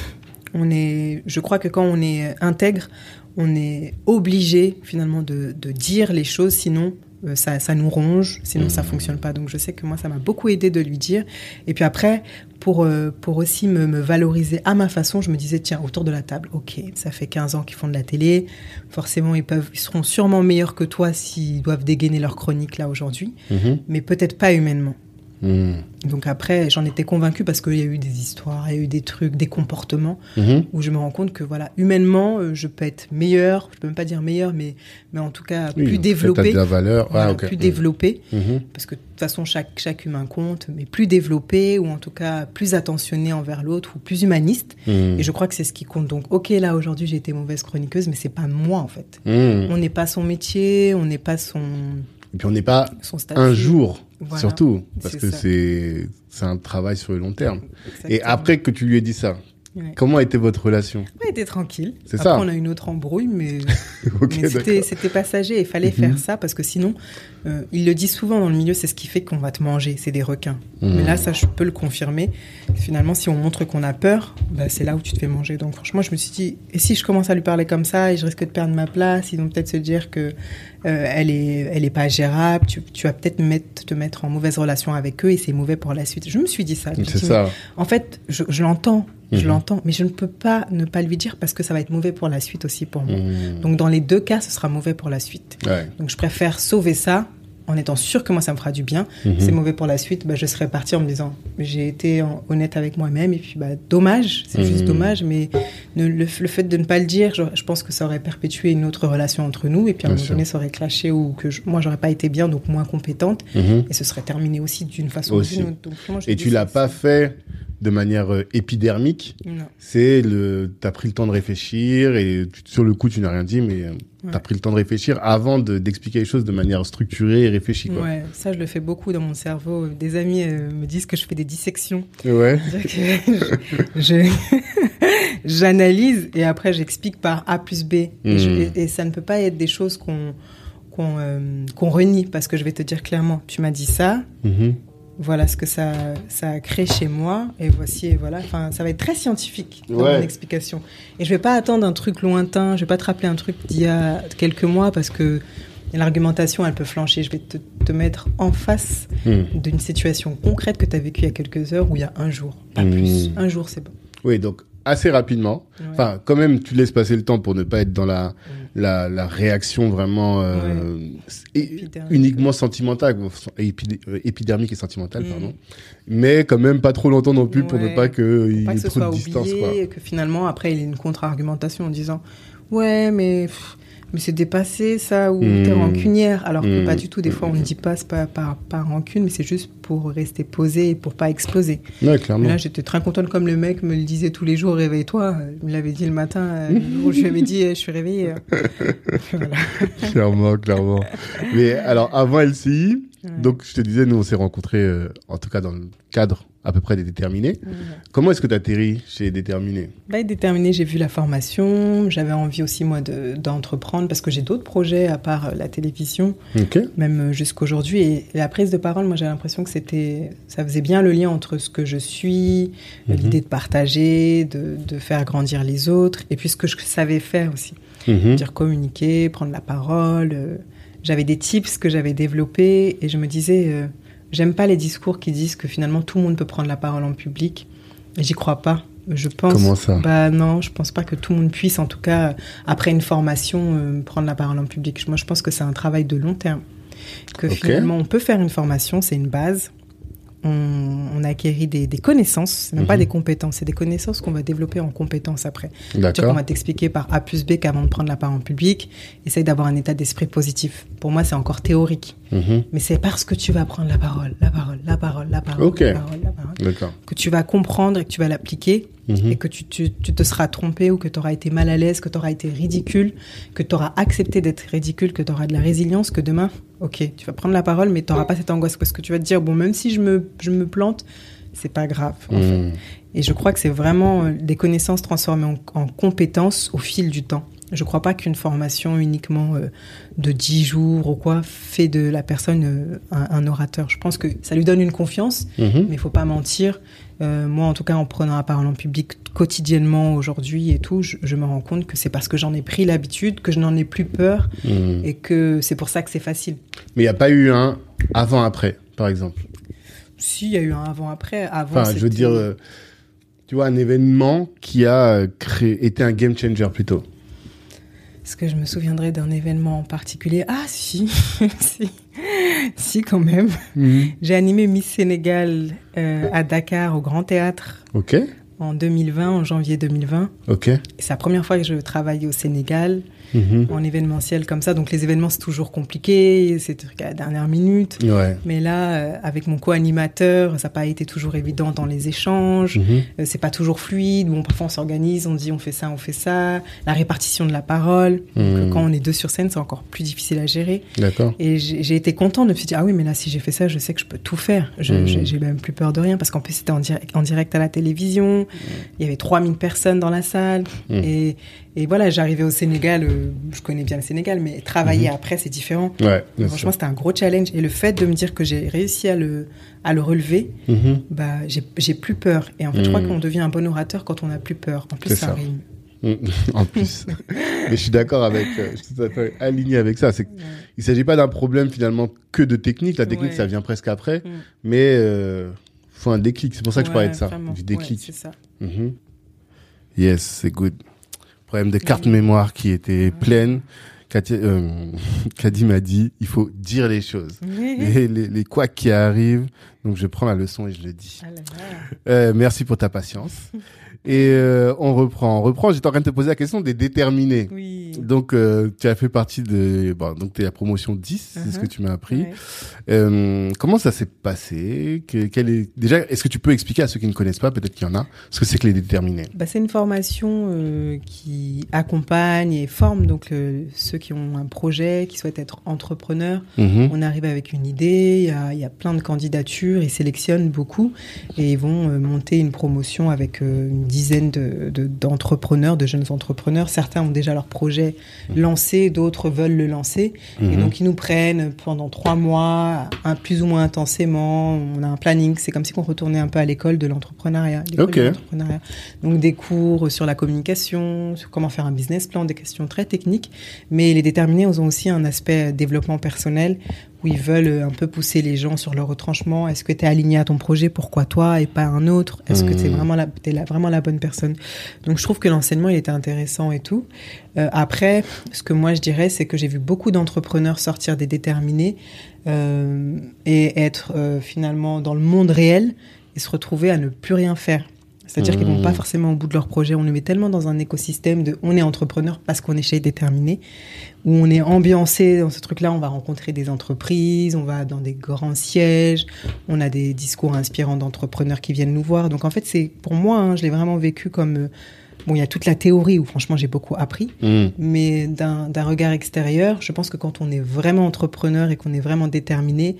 on est. Je crois que quand on est intègre, on est obligé finalement de, de dire les choses, sinon. euh, ça, ça nous ronge, sinon ça fonctionne pas. Donc je sais que moi, ça m'a beaucoup aidé de lui dire. Et puis après, pour, euh, pour aussi me, me valoriser à ma façon, je me disais, tiens, autour de la table, ok, ça fait 15 ans qu'ils font de la télé. Forcément, ils, peuvent, ils seront sûrement meilleurs que toi s'ils doivent dégainer leur chronique là aujourd'hui, Mhm. mais peut-être pas humainement. Mm. Donc après, j'en étais convaincue parce qu'il y a eu des histoires, il y a eu des trucs, des comportements Mhm. où je me rends compte que voilà, humainement, euh, je peux être meilleure. Je peux même pas dire meilleure, mais mais en tout cas Oui, plus t'as développée. de la valeur. Voilà, ah, plus Mm. développée, Mhm. parce que de toute façon chaque chaque humain compte, mais plus développée ou en tout cas plus attentionnée envers l'autre ou plus humaniste. Mm. Et je crois que c'est ce qui compte. Donc ok, là aujourd'hui j'ai été mauvaise chroniqueuse, mais c'est pas moi en fait. Mm. On n'est pas son métier, on n'est pas son Et puis on n'est pas un jour, Voilà. surtout, parce que c'est un travail sur le long terme. Et après que tu lui aies dit ça, Ouais. comment été votre relation? On était tranquille. C'est Après, ça. on a une autre embrouille, mais, [LAUGHS] Ok, mais c'était, d'accord. c'était passager. Il fallait Mhm. faire ça parce que sinon, euh, il le dit souvent dans le milieu, c'est ce qui fait qu'on va te manger. C'est des requins. Mhm. Mais là, ça, je peux le confirmer. Finalement, si on montre qu'on a peur, bah, c'est là où tu te fais manger. Donc, franchement, je me suis dit, et si je commence à lui parler comme ça et je risque de perdre ma place, ils vont peut-être se dire que euh, elle est, elle est pas gérable. Tu, tu vas peut-être mettre, te mettre en mauvaise relation avec eux et c'est mauvais pour la suite. Je me suis dit ça. C'est ça. en fait, je, je l'entends, je Mhm. l'entends, mais je ne peux pas ne pas lui dire parce que ça va être mauvais pour la suite aussi pour moi. Mm. Donc dans les deux cas, ce sera mauvais pour la suite. Ouais. Donc je préfère sauver ça en étant sûr que moi ça me fera du bien. Mhm. C'est mauvais pour la suite, bah, je serais partie en me disant j'ai été en- honnête avec moi-même et puis bah, dommage, c'est juste Mhm. dommage, mais ne- le, le fait de ne pas le dire, je, je pense que ça aurait perpétué une autre relation entre nous et puis à un moment donné ça aurait clashé ou que je- moi j'aurais pas été bien donc moins compétente Mhm. et ce serait terminé aussi d'une façon Aussi. ou d'une autre. Donc, Et tu l'as pas fait de manière euh, épidermique. C'est le, t'as pris le temps de réfléchir et tu- sur le coup tu n'as rien dit, mais euh, Ouais. t'as pris le temps de réfléchir avant de- d'expliquer les choses de manière structurée et réfléchie, quoi. Ouais, ça je le fais beaucoup dans mon cerveau. Des amis euh, me disent que je fais des dissections. Ouais. [LAUGHS] [LAUGHS] J'analyse et après j'explique par A plus B. Et, je- Mm. et- et ça ne peut pas être des choses qu'on qu'on euh, renie parce que je vais te dire clairement, tu m'as dit ça, Mhm. Voilà ce que ça, ça a créé chez moi et voici et voilà. Enfin, ça va être très scientifique dans Ouais. mon explication. Et je vais pas attendre un truc lointain, je vais pas te rappeler un truc d'il y a quelques mois parce que l'argumentation elle peut flancher. Je vais te, te mettre en face Mm. d'une situation concrète que tu as vécue il y a quelques heures ou il y a un jour, pas Mmh. plus. Un jour, c'est bon. Oui, donc assez rapidement. Ouais. Enfin, quand même, tu laisses passer le temps pour ne pas être dans la, la, la réaction vraiment euh, et- uniquement sentimentale, épi- euh, épidermique et sentimentale, Mm. pardon. Mais quand même pas trop longtemps non plus pour ne pas qu'il y ait que trop de distance. oublié, Quoi. et que finalement, après, il y ait une contre-argumentation en disant Ouais, mais, pff, mais c'est dépassé ça, ou Mm. t'es rancunière. Alors que Mm. pas du tout, des fois, on ne dit pas, c'est pas par, par rancune, mais c'est juste pour rester posé et pour pas exploser. Ouais, clairement. là, j'étais très contente comme le mec me le disait tous les jours réveille-toi. Il me l'avait dit le matin, euh, où je lui avais dit eh, je suis réveillée. [LAUGHS] voilà. clairement, clairement. Mais alors, avant LCI, Ouais. donc je te disais, nous on s'est rencontrés, euh, en tout cas dans le cadre à peu près des déterminés. Comment est-ce que tu atterris chez Déterminé Bah, déterminé, j'ai vu la formation. J'avais envie aussi, moi, de- d'entreprendre parce que j'ai d'autres projets à part euh, la télévision, Ok. même euh, jusqu'aujourd'hui. Et la prise de parole, moi, j'ai l'impression que c'était, ça faisait bien le lien entre ce que je suis, Mhm. l'idée de partager, de, de faire grandir les autres, et puis ce que je savais faire aussi. Mhm. Dire communiquer, prendre la parole. euh, j'avais des tips que j'avais développés et je me disais, euh, j'aime pas les discours qui disent que finalement tout le monde peut prendre la parole en public. J'y crois pas. Je pense. Comment ça? Bah non, je pense pas que tout le monde puisse, en tout cas après une formation, euh, prendre la parole en public. Moi, je pense que c'est un travail de long terme. Que finalement, on peut faire une formation, c'est une base. On, on acquérit des, des connaissances, c'est même pas Mhm. des compétences, c'est des connaissances qu'on va développer en compétences après. D'accord. va t'expliquer par A plus B qu'avant de prendre la parole en public, essaye d'avoir un état d'esprit positif. Pour moi, c'est encore théorique. Mhm. Mais c'est parce que tu vas prendre la parole, la parole, la parole, la parole, la parole, la parole, que tu vas comprendre et que tu vas l'appliquer Mhm. et que tu, tu- tu te seras trompé ou que tu auras été mal à l'aise, que tu auras été ridicule, que tu auras accepté d'être ridicule, que tu auras de la résilience, que demain, ok, tu vas prendre la parole, mais tu n'auras pas cette angoisse parce que tu vas te dire, bon, même si je me, je me plante, c'est pas grave. En fait. Mhm. Et je crois que c'est vraiment euh, des connaissances transformées en, en compétences au fil du temps. Je ne crois pas qu'une formation uniquement euh, de 10 jours ou quoi fait de la personne euh, un, un orateur. Je pense que ça lui donne une confiance, Mhm. mais il faut pas mentir. Euh, moi, en tout cas, en prenant la parole en public quotidiennement aujourd'hui et tout, je, je me rends compte que c'est parce que j'en ai pris l'habitude, que je n'en ai plus peur Mhm. et que c'est pour ça que c'est facile. Mais il n'y a pas eu un avant-après, par exemple? Si, il y a eu un avant-après. Avant, Enfin, je veux dire, tu vois, un événement qui a créé, été un game changer plutôt. Est-ce que je me souviendrai d'un événement en particulier Ah, si, [LAUGHS] si, si, quand même. J'ai animé Miss Sénégal euh, à Dakar au Grand Théâtre Ok, en 2020, en janvier 2020. ok. C'est la première fois que je travaille au Sénégal Mhm. en événementiel comme ça. Donc les événements, c'est toujours compliqué, c'est à la dernière minute. Ouais. Mais là, euh, avec mon co-animateur, ça n'a pas été toujours évident dans les échanges. Mhm. Euh, c'est pas toujours fluide. Bon, parfois on s'organise, on dit on fait ça, on fait ça. La répartition de la parole. Donc, Mhm. euh, quand on est deux sur scène, c'est encore plus difficile à gérer. D'accord. Et j'ai été contente de me dire ah oui, mais là si j'ai fait ça, je sais que je peux tout faire. Mhm. J'ai même plus peur de rien parce qu'en plus c'était en direct, en direct à la télévision. Il y avait 3000 personnes dans la salle. Et, et voilà, j'arrivais au Sénégal. Je connais bien le Sénégal, mais travailler après c'est différent. Ouais, Franchement, c'était un gros challenge. Et le fait de me dire que j'ai réussi à le, à le relever, Mhm. bah, j'ai plus peur. Et en fait, je crois Mhm. qu'on devient un bon orateur quand on n'a plus peur. En plus, ça, ça. rime. Mhm. [LAUGHS] en plus. Mais je suis d'accord avec, euh, je suis tout à fait aligné avec ça. C'est il s'agit pas d'un problème finalement que de technique. La technique, Ouais. ça vient presque après. Mm. Mais euh, faut un déclic. C'est pour ça que je parlais de ça, Ouais, vraiment. du Ouais, déclic. c'est ça. Mhm. Yes, c'est good. Problème de carte mémoire qui était pleine. Katia, euh, [LAUGHS] Kadi m'a dit, il faut dire les choses. [LAUGHS] Les, les, les couacs qui arrivent. Donc je prends la leçon et je le dis. Ah. Euh, merci pour ta patience. [LAUGHS] Et euh, on reprend, on reprend. J'étais en train de te poser la question des déterminés. Oui. Donc euh, tu as fait partie de, bon, donc t'es la promotion 10, c'est ce Uh-huh. que tu m'as appris. Ouais. Euh, comment ça s'est passé? Que, quel est... Déjà, est-ce que tu peux expliquer à ceux qui ne connaissent pas, peut-être qu'il y en a, ce que c'est que les déterminés? Bah, c'est une formation qui accompagne et forme donc ceux qui ont un projet, qui souhaitent être entrepreneurs. Mhm. On arrive avec une idée, il y a, il y a plein de candidatures, ils sélectionnent beaucoup et ils vont monter une promotion avec une dizaine de- de- d'entrepreneurs, de, jeunes entrepreneurs. Certains ont déjà leur projet lancé, d'autres veulent le lancer. Et Mhm. donc ils nous prennent pendant trois mois, un, plus ou moins intensément. On a un planning, c'est comme si on retournait un peu à l'école de l'entrepreneuriat. de l'entrepreneuriat. Donc des cours sur la communication, sur comment faire un business plan, des questions très techniques. Mais les déterminés, ils ont aussi un aspect développement personnel où ils veulent un peu pousser les gens sur leur retranchement. Est-ce que tu es aligné à ton projet? Pourquoi toi et pas un autre? Est-ce que tu es Mhm. vraiment, la, vraiment la bonne personne? Donc je trouve que l'enseignement, il était intéressant et tout. Euh, après, ce que moi je dirais, c'est que j'ai vu beaucoup d'entrepreneurs sortir des déterminés euh, et être euh, finalement dans le monde réel et se retrouver à ne plus rien faire. C'est-à-dire qu'ils vont Mmh. pas forcément au bout de leur projet. On les met tellement dans un écosystème de on est entrepreneur parce qu'on est chez déterminé, où on est ambiancé dans ce truc-là. On va rencontrer des entreprises, on va dans des grands sièges, on a des discours inspirants d'entrepreneurs qui viennent nous voir. Donc en fait, c'est pour moi, hein, je l'ai vraiment vécu comme euh, bon, il y a toute la théorie où franchement j'ai beaucoup appris, Mhm. mais d'un regard extérieur, je pense que quand on est vraiment entrepreneur et qu'on est vraiment déterminé,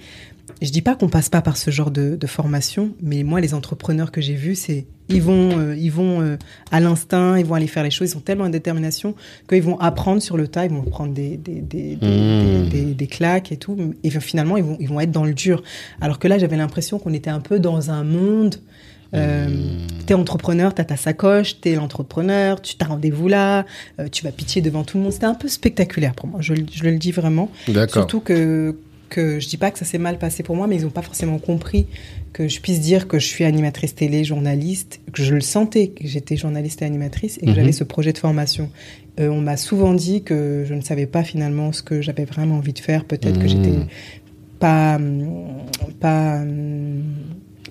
je dis pas qu'on passe pas par ce genre de, de formation, mais moi les entrepreneurs que j'ai vus, c'est ils vont euh, ils vont euh, à l'instinct, ils vont aller faire les choses, ils ont tellement de détermination qu'ils vont apprendre sur le tas, ils vont prendre des des, des, Mmh. des- des- des claques et tout, et finalement ils vont ils vont être dans le dur. Alors que là j'avais l'impression qu'on était un peu dans un monde euh, T'es entrepreneur, t'as ta sacoche, t'es l'entrepreneur, tu t'as rendez-vous là, euh, tu vas pitcher devant tout le monde. C'était un peu spectaculaire pour moi, je, le- je le dis vraiment. D'accord. Surtout que, que je dis pas que ça s'est mal passé pour moi, mais ils ont pas forcément compris que je puisse dire que je suis animatrice télé, journaliste, que je le sentais que j'étais journaliste et animatrice et que Mhm. j'avais ce projet de formation. Euh, on m'a souvent dit que je ne savais pas finalement ce que j'avais vraiment envie de faire. Peut-être que Mhm. j'étais pas, pas,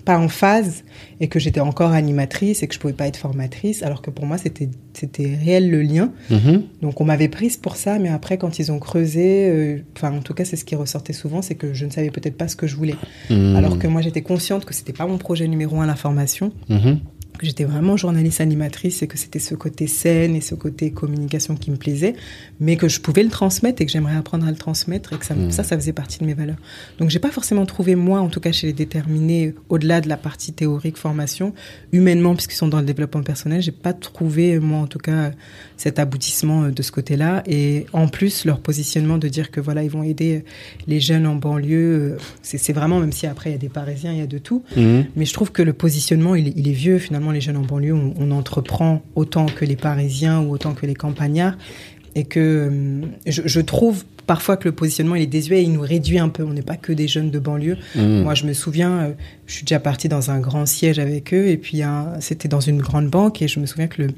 pas en phase et que j'étais encore animatrice et que je pouvais pas être formatrice, alors que pour moi c'était c'était réel le lien. Mhm. Donc on m'avait prise pour ça, mais après quand ils ont creusé, euh, enfin en tout cas c'est ce qui ressortait souvent, c'est que je ne savais peut-être pas ce que je voulais, Mhm. alors que moi j'étais consciente que c'était pas mon projet numéro un la formation, Mhm. Que j'étais vraiment journaliste animatrice et que c'était ce côté scène et ce côté communication qui me plaisait, mais que je pouvais le transmettre et que j'aimerais apprendre à le transmettre et que ça, Mm. ça, ça faisait partie de mes valeurs. Donc j'ai pas forcément trouvé moi, en tout cas chez les déterminés, au-delà de la partie théorique formation, humainement puisqu'ils sont dans le développement personnel, j'ai pas trouvé moi en tout cas cet aboutissement euh, de ce côté-là et en plus leur positionnement de dire que voilà ils vont aider les jeunes en banlieue, euh, c'est vraiment même si après il y a des Parisiens, il y a de tout. Mhm. Mais je trouve que le positionnement, il est vieux. Finalement, les jeunes en banlieue, on, entreprend autant que les Parisiens ou autant que les campagnards. Et que euh, je trouve parfois que le positionnement, il est désuet et il nous réduit un peu. On n'est pas que des jeunes de banlieue. Mhm. Moi, je me souviens, euh, je suis déjà partie dans un grand siège avec eux. Et puis, un- c'était dans une grande banque. Et je me souviens que le,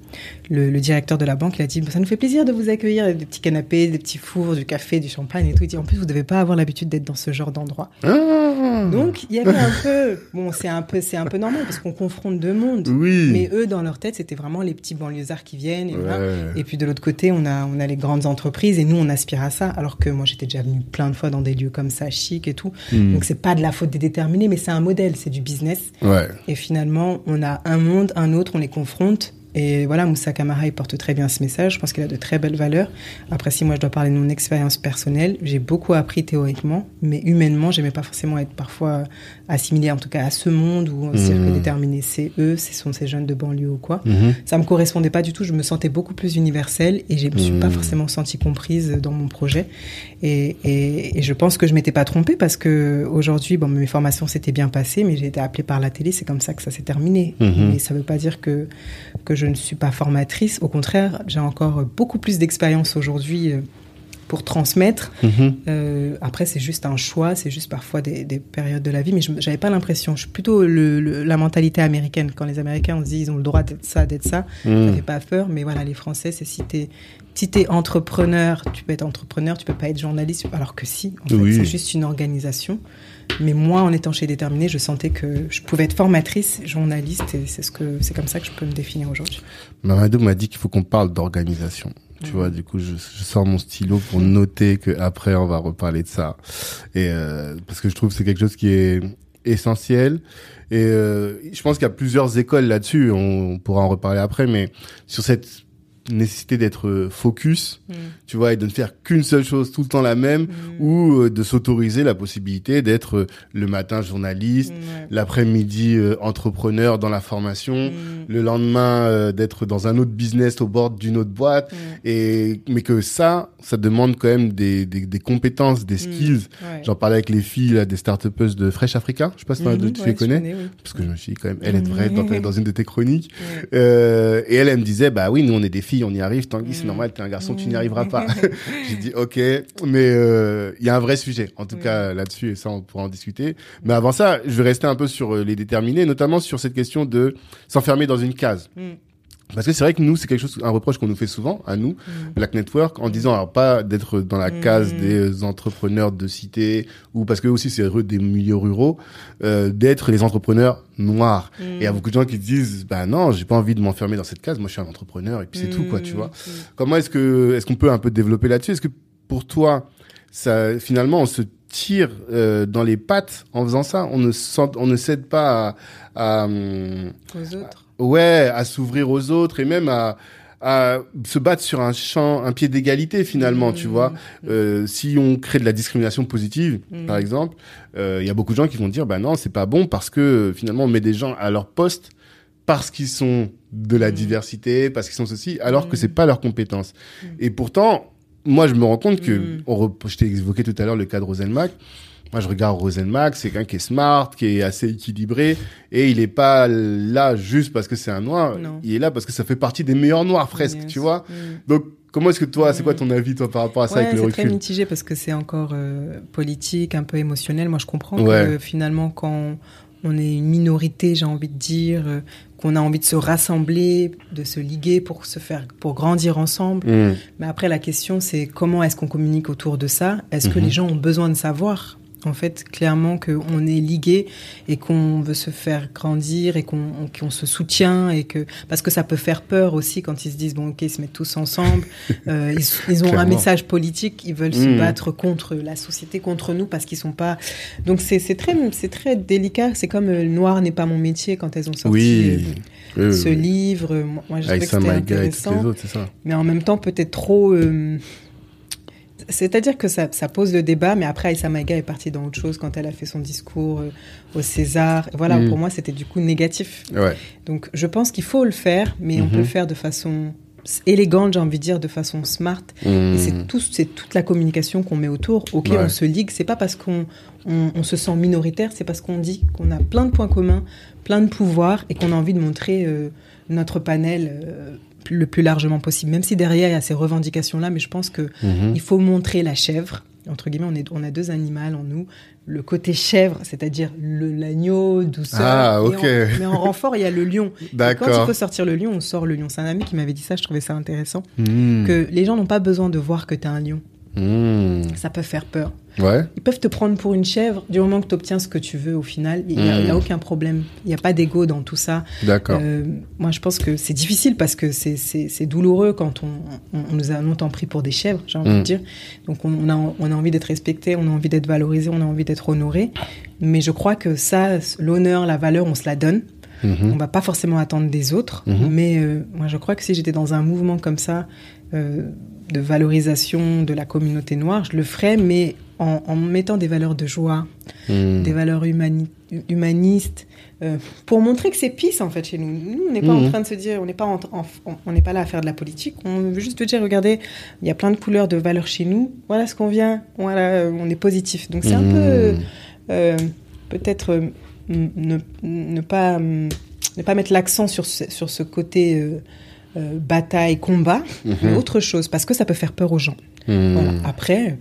le, le directeur de la banque, il a dit, ça nous fait plaisir de vous accueillir. Des petits canapés, des petits fours, du café, du champagne et tout. Il dit, en plus, vous devez pas avoir l'habitude d'être dans ce genre d'endroit. Ah. Donc il y avait un [LAUGHS] peu, bon c'est un peu, c'est un peu normal parce qu'on confronte deux mondes. oui. Mais eux dans leur tête c'était vraiment les petits banlieusards qui viennent. Et, voilà. Et puis de l'autre côté on a, on a les grandes entreprises et nous on aspire à ça. Alors que moi j'étais déjà venue plein de fois dans des lieux comme ça chic et tout. Mhm. Donc c'est pas de la faute des déterminés mais c'est un modèle, c'est du business. Ouais. Et finalement on a un monde, un autre, on les confronte. Et voilà, Moussa Kamara, il porte très bien ce message. Je pense qu'il a de très belles valeurs. Après, si moi je dois parler de mon expérience personnelle, j'ai beaucoup appris théoriquement, mais humainement, j'aimais pas forcément être parfois assimilée, en tout cas à ce monde où on sait Mhm. que déterminer c'est eux, ce sont ces jeunes de banlieue ou quoi. Mhm. Ça me correspondait pas du tout. Je me sentais beaucoup plus universelle et je me suis Mhm. pas forcément sentie comprise dans mon projet. Et, et, et je pense que je m'étais pas trompée parce que aujourd'hui, bon, mes formations s'étaient bien passées, mais j'ai été appelée par la télé. C'est comme ça que ça s'est terminé. Mhm. Mais ça veut pas dire que que je ne suis pas formatrice. Au contraire, j'ai encore beaucoup plus d'expérience aujourd'hui. euh, pour transmettre. Mhm. Euh, après, c'est juste un choix, c'est juste parfois des, des périodes de la vie, mais je j'avais pas l'impression. Je suis plutôt le, le- la mentalité américaine. Quand les Américains on se dit ils ont le droit d'être ça, d'être ça, ça Mhm. fait pas peur. Mais voilà, les Français, c'est si t'es si t'es entrepreneur, tu peux être entrepreneur, tu peux pas être journaliste. Alors que si, en fait, Oui. c'est juste une organisation. Mais moi, en étant chez Déterminé, je sentais que je pouvais être formatrice, journaliste, et c'est ce que c'est comme ça que je peux me définir aujourd'hui. Mamadou m'a dit qu'il faut qu'on parle d'organisation. Tu vois, du coup, je, je sors mon stylo pour noter que après on va reparler de ça. Et euh, parce que je trouve que c'est quelque chose qui est essentiel. Et euh, je pense qu'il y a plusieurs écoles là-dessus. On, on pourra en reparler après, mais sur cette nécessité d'être focus, tu vois, et de ne faire qu'une seule chose tout le temps la même, ou euh, de s'autoriser la possibilité d'être euh, le matin journaliste, Ouais. l'après-midi euh, entrepreneur dans la formation, Mm. le lendemain euh, d'être dans un autre business au bord d'une autre boîte. Mm. et mais que ça ça demande quand même des des, des compétences des skills. Ouais. j'en parlais avec les filles là, des start de Fresh Africa. Je sais pas si Mhm, tu ouais, les connais. oui. parce que je me suis dit quand même elle est vraie dans, [LAUGHS] dans une de tes chroniques. Euh, et elle elle me disait bah oui nous on est des on y arrive Tanguy c'est Mhm. normal t'es un garçon tu n'y Mhm. arriveras pas [LAUGHS] [LAUGHS] j'ai dit ok mais euh, il y a un vrai sujet en tout Mhm. cas là-dessus et ça on pourra en discuter mais avant ça je vais rester un peu sur euh, les déterminés notamment sur cette question de s'enfermer dans une case Mm. Parce que c'est vrai que nous, c'est quelque chose, un reproche qu'on nous fait souvent à nous, Mm. Black Network, en disant alors pas d'être dans la case Mm. des entrepreneurs de cité ou parce que aussi c'est heureux des milieux ruraux, euh, d'être les entrepreneurs noirs. Mm. Et il y a beaucoup de gens qui disent bah non, j'ai pas envie de m'enfermer dans cette case. Moi, je suis un entrepreneur et puis c'est tout quoi, tu Mm. vois. Mm. Comment est-ce que est-ce qu'on peut un peu développer là-dessus? Est-ce que pour toi, ça finalement on se tire euh, dans les pattes en faisant ça? On ne sent, on ne cède pas à, à, hum, Aux autres. Ouais, à s'ouvrir aux autres et même à, à se battre sur un champ, un pied d'égalité finalement, Mmh. tu vois. Euh, si on crée de la discrimination positive, Mmh. par exemple, euh, il y a beaucoup de gens qui vont dire, bah non, c'est pas bon parce que euh, finalement on met des gens à leur poste parce qu'ils sont de la Mmh. diversité, parce qu'ils sont ceci, alors que Mmh. c'est pas leur compétence. Mmh. Et pourtant, moi je me rends compte que, Mmh. on rep- je t'ai évoqué tout à l'heure le cas de Rosenmack, moi, je regarde Rosenmack, c'est quelqu'un qui est smart, qui est assez équilibré, et il est pas là juste parce que c'est un noir. Non. Il est là parce que ça fait partie des meilleurs noirs presque, Yes. tu vois. Mm. Donc, comment est-ce que toi, c'est quoi ton avis toi par rapport à ça Ouais, avec le c'est très recul mitigé parce que c'est encore euh, politique, un peu émotionnel. Moi, je comprends Ouais. que finalement, quand on est une minorité, j'ai envie de dire, euh, qu'on a envie de se rassembler, de se liguer pour se faire, pour grandir ensemble. Mm. Mais après, la question, c'est comment est-ce qu'on communique autour de ça? Est-ce que Mhm. les gens ont besoin de savoir? En fait, clairement qu'on est ligué et qu'on veut se faire grandir et qu'on se soutient et que parce que ça peut faire peur aussi quand ils se disent bon ok ils se mettent tous ensemble, [LAUGHS] euh, ils, ont un message politique, ils veulent se mmh. battre contre la société, contre nous parce qu'ils sont pas. Donc c'est très c'est très délicat. C'est comme le noir n'est pas mon métier quand elles ont sorti. Euh, ce livre, moi je trouvais que c'était intéressant, mais en même temps peut-être trop euh, c'est-à-dire que ça, pose le débat, mais après, Aïssa Maïga est partie dans autre chose quand elle a fait son discours euh, au César. Voilà, mm. pour moi, c'était du coup négatif. Donc, je pense qu'il faut le faire, mais on peut le mm-hmm. faire de façon élégante, j'ai envie de dire, de façon smart. Et c'est mm. tout, c'est toute la communication qu'on met autour. Ok, on se ligue. C'est pas parce qu'on on, se sent minoritaire, c'est parce qu'on dit qu'on a plein de points communs, plein de pouvoirs, et qu'on a envie de montrer euh, notre panel. Euh, le plus largement possible, même si derrière il y a ces revendications-là, mais je pense que mhm. il faut montrer la chèvre. Entre guillemets, on, est, on a deux animaux en nous. Le côté chèvre, c'est-à-dire l'agneau, douceur. Ah, ok. mais en renfort, il y a le lion. D'accord. Quand il faut sortir le lion, on sort le lion. C'est un ami qui m'avait dit ça, je trouvais ça intéressant. Hmm. Que les gens n'ont pas besoin de voir que tu as un lion. Hmm. Ça peut faire peur. Ils peuvent te prendre pour une chèvre du moment que tu obtiens ce que tu veux au final. Il n'y a, hmm. aucun problème. Il n'y a pas d'ego dans tout ça. D'accord. Euh, moi, je pense que c'est difficile parce que c'est douloureux quand on, nous a longtemps pris pour des chèvres, j'ai envie de hmm. dire. Donc, on, a, on a envie d'être respecté, on a envie d'être valorisé, on a envie d'être honoré. Mais je crois que ça, l'honneur, la valeur, on se la donne. On hmm. On va pas forcément attendre des autres, mais euh, moi je crois que si j'étais dans un mouvement comme ça, euh, de valorisation de la communauté noire, je le ferais, mais en, mettant des valeurs de joie, hmm. des valeurs humanistes, euh, pour montrer que c'est pisse en fait chez nous. Nous, on n'est pas en hmm. train de se dire, on n'est pas, on n'est pas là à faire de la politique. On veut juste te dire, regardez, il y a plein de couleurs de valeurs chez nous. Voilà ce qu'on vient. Voilà, on est positif. Donc c'est un peu, hmm. euh, peut-être euh, ne, pas, ne pas mettre l'accent sur ce, sur ce côté. bataille, combat, mais autre chose, parce que ça peut faire peur aux gens. Après,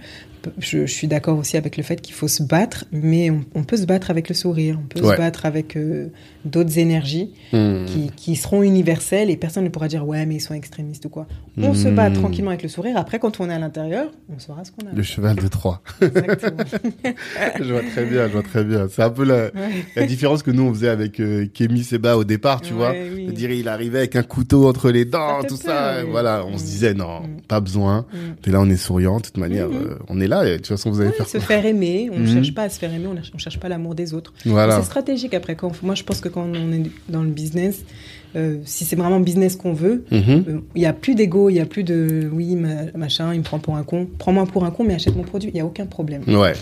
je, suis d'accord aussi avec le fait qu'il faut se battre, mais on, peut se battre avec le sourire, on peut se battre avec euh, d'autres énergies hmm. qui, seront universelles et personne ne pourra dire ouais mais ils sont extrémistes ou quoi. On se bat hmm. tranquillement avec le sourire. Après quand on est à l'intérieur, on saura ce qu'on a. Le cheval de Troie. Exactement. [LAUGHS] je vois très bien, je vois très bien. C'est un peu la, différence que nous on faisait avec euh, Kémy Seba au départ, tu vois. Oui. Dire il arrivait avec un couteau entre les dents, tout ça. Voilà, on se hmm. disait non, pas besoin. Et là on est souriant, de toute manière, euh, on est là. Et de toute façon vous allez faire se faire aimer. On ne cherche pas à se faire aimer, on ne cherche pas l'amour des autres. Voilà. C'est stratégique après. Quand, moi je pense que quand on est dans le business, euh, si c'est vraiment business qu'on veut, mhm. euh, il n'y a plus d'ego, il n'y a plus de oui, machin, il me prend pour un con. Prends-moi pour un con, mais achète mon produit, il n'y a aucun problème. Ouais.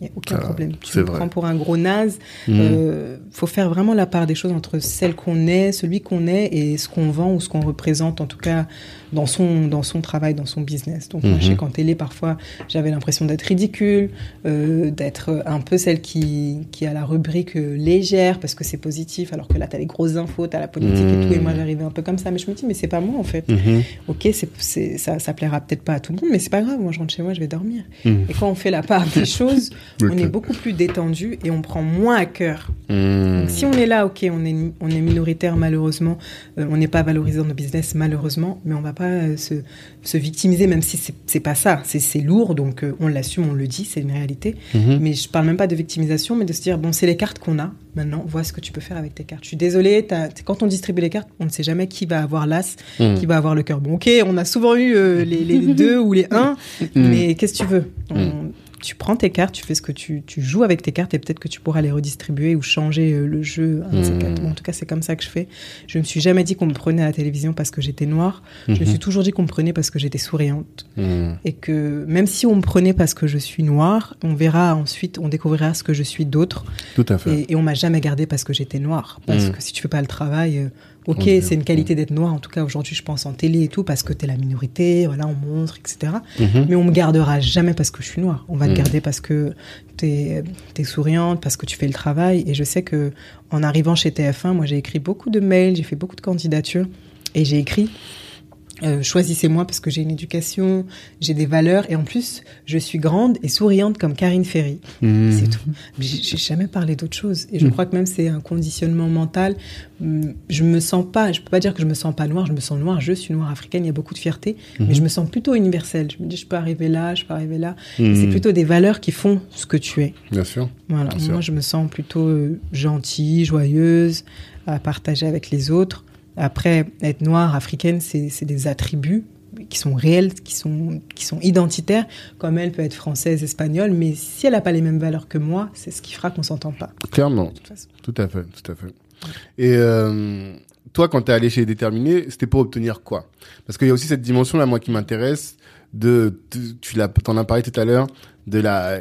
Il n'y a aucun ah, problème. Tu me prends pour un gros naze. Il mhm. euh, faut faire vraiment la part des choses entre celle qu'on est, celui qu'on est et ce qu'on vend ou ce qu'on représente, en tout cas dans son, dans son travail, dans son business. Donc, moi, je sais mhm. qu'en télé, parfois, j'avais l'impression d'être ridicule, euh, d'être un peu celle qui, qui a la rubrique euh, légère parce que c'est positif, alors que là, tu as les grosses infos, tu as la politique et tout. Et moi, mhm. j'arrivais un peu comme ça. Mais je me dis, mais c'est pas moi, en fait. Mhm. Ok, c'est, ça, ça plaira peut-être pas à tout le monde, mais c'est pas grave. Moi, je rentre chez moi, je vais dormir. Et quand on fait la part des [LAUGHS] choses, on est beaucoup plus détendu et on prend moins à cœur. Donc, si on est là, ok, on est, on est minoritaire, malheureusement, euh, on n'est pas valorisé dans nos business, malheureusement, mais on va pas euh, se, victimiser, même si c'est pas ça. C'est lourd, donc euh, on l'assume, on le dit, c'est une réalité. Mhm. Mais je parle même pas de victimisation, mais de se dire, bon, c'est les cartes qu'on a. Maintenant, vois ce que tu peux faire avec tes cartes. Je suis désolée, quand on distribue les cartes, on ne sait jamais qui va avoir l'as, mhm. qui va avoir le cœur. Bon, ok, on a souvent eu euh, les, deux ou les un, mhm. mais qu'est-ce que tu veux? Tu prends tes cartes, tu fais ce que tu, tu joues avec tes cartes et peut-être que tu pourras les redistribuer ou changer euh, le jeu. Hmm. en tout cas, c'est comme ça que je fais. Je me suis jamais dit qu'on me prenait à la télévision parce que j'étais noire. Je me hmm. suis toujours dit qu'on me prenait parce que j'étais souriante. Hmm. Et que même si on me prenait parce que je suis noire, on verra ensuite, on découvrira ce que je suis d'autre. Tout à fait. Et, et on m'a jamais gardé parce que j'étais noire. Parce que si tu fais pas le travail, Ok, c'est une qualité d'être noir, en tout cas aujourd'hui, je pense en télé et tout, parce que tu es la minorité, voilà, on montre, etc. Mhm. Mais on me gardera jamais parce que je suis noire. On va te mhm. garder parce que tu es, souriante, parce que tu fais le travail. Et je sais que en arrivant chez TF1, moi j'ai écrit beaucoup de mails, j'ai fait beaucoup de candidatures, et j'ai écrit euh, choisissez-moi parce que j'ai une éducation, j'ai des valeurs et en plus je suis grande et souriante comme Karine Ferry. Mmh. C'est tout. J'ai jamais parlé d'autre chose et je Mmh. crois que même c'est un conditionnement mental. Hum, Je me sens pas, je peux pas dire que je me sens pas noire, je me sens noire, je suis noire africaine, il y a beaucoup de fierté, Mmh. mais je me sens plutôt universelle. Je me dis je peux arriver là, je peux arriver là. Mmh. C'est plutôt des valeurs qui font ce que tu es. Bien sûr. Voilà, Bien sûr. moi je me sens plutôt euh, gentille, joyeuse, à partager avec les autres. Après, être noire, africaine, c'est des attributs qui sont réels, qui sont, qui sont identitaires, comme elle peut être française, espagnole, mais si elle n'a pas les mêmes valeurs que moi, c'est ce qui fera qu'on s'entend pas. Clairement. de. Tout à fait, tout à fait. Et euh, toi, quand tu es allé chez Déterminé, c'était pour obtenir quoi? Parce qu'il y a aussi cette dimension-là, moi, qui m'intéresse, de, tu- tu l'as, t'en as parlé tout à l'heure, de la,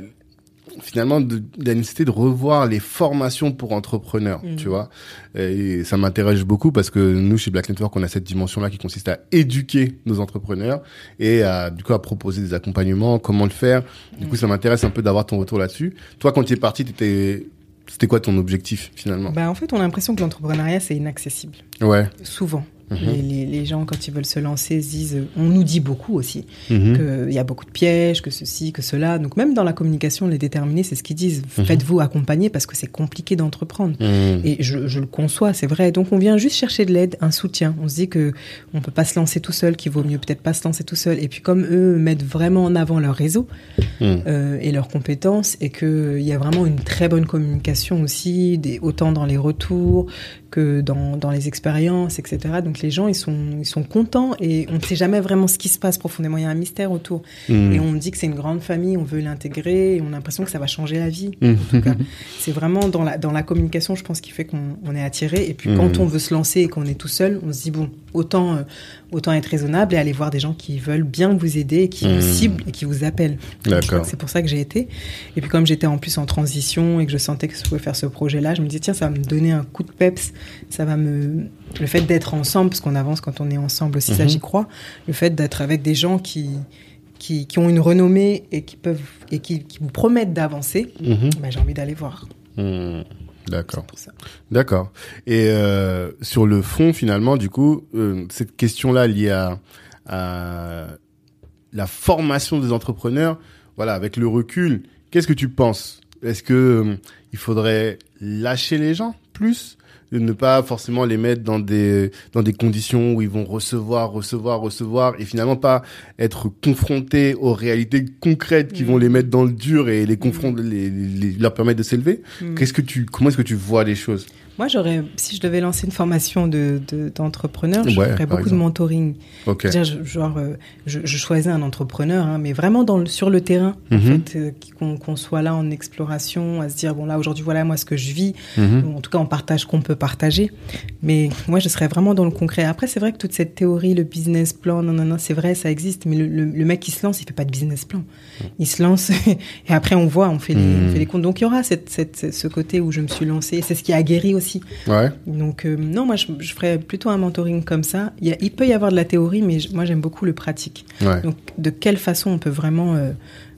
finalement, de, de la nécessité de revoir les formations pour entrepreneurs, Mhm. tu vois. Et ça m'intéresse beaucoup parce que nous, chez Black Network, on a cette dimension-là qui consiste à éduquer nos entrepreneurs et à, du coup, à proposer des accompagnements, comment le faire. Du coup, ça m'intéresse un peu d'avoir ton retour là-dessus. Toi, quand tu es parti, t'étais, c'était quoi ton objectif, finalement? Bah, en fait, on a l'impression que l'entrepreneuriat, c'est inaccessible. Ouais. Souvent. Mhm. Les, les- les gens, quand ils veulent se lancer, se disent, on nous dit beaucoup aussi, Mhm. qu'il y a beaucoup de pièges, que ceci, que cela. Donc même dans la communication, les déterminés, c'est ce qu'ils disent. Mhm. Faites-vous accompagner parce que c'est compliqué d'entreprendre. Et je, je le conçois, c'est vrai. Donc on vient juste chercher de l'aide, un soutien. On se dit que on peut pas se lancer tout seul, qu'il vaut mieux peut-être pas se lancer tout seul. Et puis comme eux mettent vraiment en avant leur réseau euh, et leurs compétences, et qu'il y a vraiment une très bonne communication aussi, des, autant dans les retours que dans, dans les expériences, etc. Donc les gens, ils sont, ils sont contents et on ne sait jamais vraiment ce qui se passe profondément. Il y a un mystère autour. Mhm. Et on me dit que c'est une grande famille, on veut l'intégrer, et on a l'impression que ça va changer la vie. En tout cas, c'est vraiment dans la, dans la communication, je pense, qui fait qu'on on est attiré. Et puis Mhm. quand on veut se lancer et qu'on est tout seul, on se dit, bon, autant, euh, autant être raisonnable et aller voir des gens qui veulent bien vous aider, qui vous ciblent et qui vous appellent. D'accord. C'est pour ça que j'ai été. Et puis comme j'étais en plus en transition et que je sentais que je pouvais faire ce projet-là, je me dis, tiens, ça va me donner un coup de peps, ça va me... Le fait d'être ensemble, parce qu'on avance quand on est ensemble aussi, ça Mhm. j'y crois, le fait d'être avec des gens qui... Qui, qui ont une renommée et qui peuvent et qui, qui vous promettent d'avancer, Mhm. bah, j'ai envie d'aller voir. D'accord. D'accord. Et euh, sur le fond, finalement, du coup, euh, cette question-là liée à, à la formation des entrepreneurs, voilà, avec le recul, qu'est-ce que tu penses? Est-ce que euh, il faudrait lâcher les gens plus? De ne pas forcément les mettre dans des dans des conditions où ils vont recevoir recevoir recevoir et finalement pas être confrontés aux réalités concrètes qui Mm. vont les mettre dans le dur et les confronter les, les- leur permettre de s'élever Mm. Qu'est-ce que tu, comment est-ce que tu vois les choses? Moi, j'aurais, si je devais lancer une formation de, de- d'entrepreneur, je Ouais, ferais par beaucoup de mentoring. Ok. C'est-à-dire, je- genre, euh, je, je choisis un entrepreneur, hein, mais vraiment dans le, sur le terrain, en Mhm. fait, euh, qu'on, soit là en exploration, à se dire, bon là, aujourd'hui, voilà moi ce que je vis. Mhm. En tout cas, on partage ce qu'on peut partager. Mais moi, je serais vraiment dans le concret. Après, c'est vrai que toute cette théorie, le business plan, non, non, non, c'est vrai, ça existe. Mais le, le- le mec qui se lance, il fait pas de business plan. Il se lance [LAUGHS] et après, on voit, on fait, les, Mhm. on fait les comptes. Donc, il y aura cette, cette, ce côté où je me suis lancée. C'est ce qui a guéri aussi. Ouais. Donc, euh, non, moi, je, je ferais plutôt un mentoring comme ça. Il, y a- il peut y avoir de la théorie, mais moi, j'aime beaucoup le pratique. Ouais. Donc, de quelle façon on peut vraiment euh,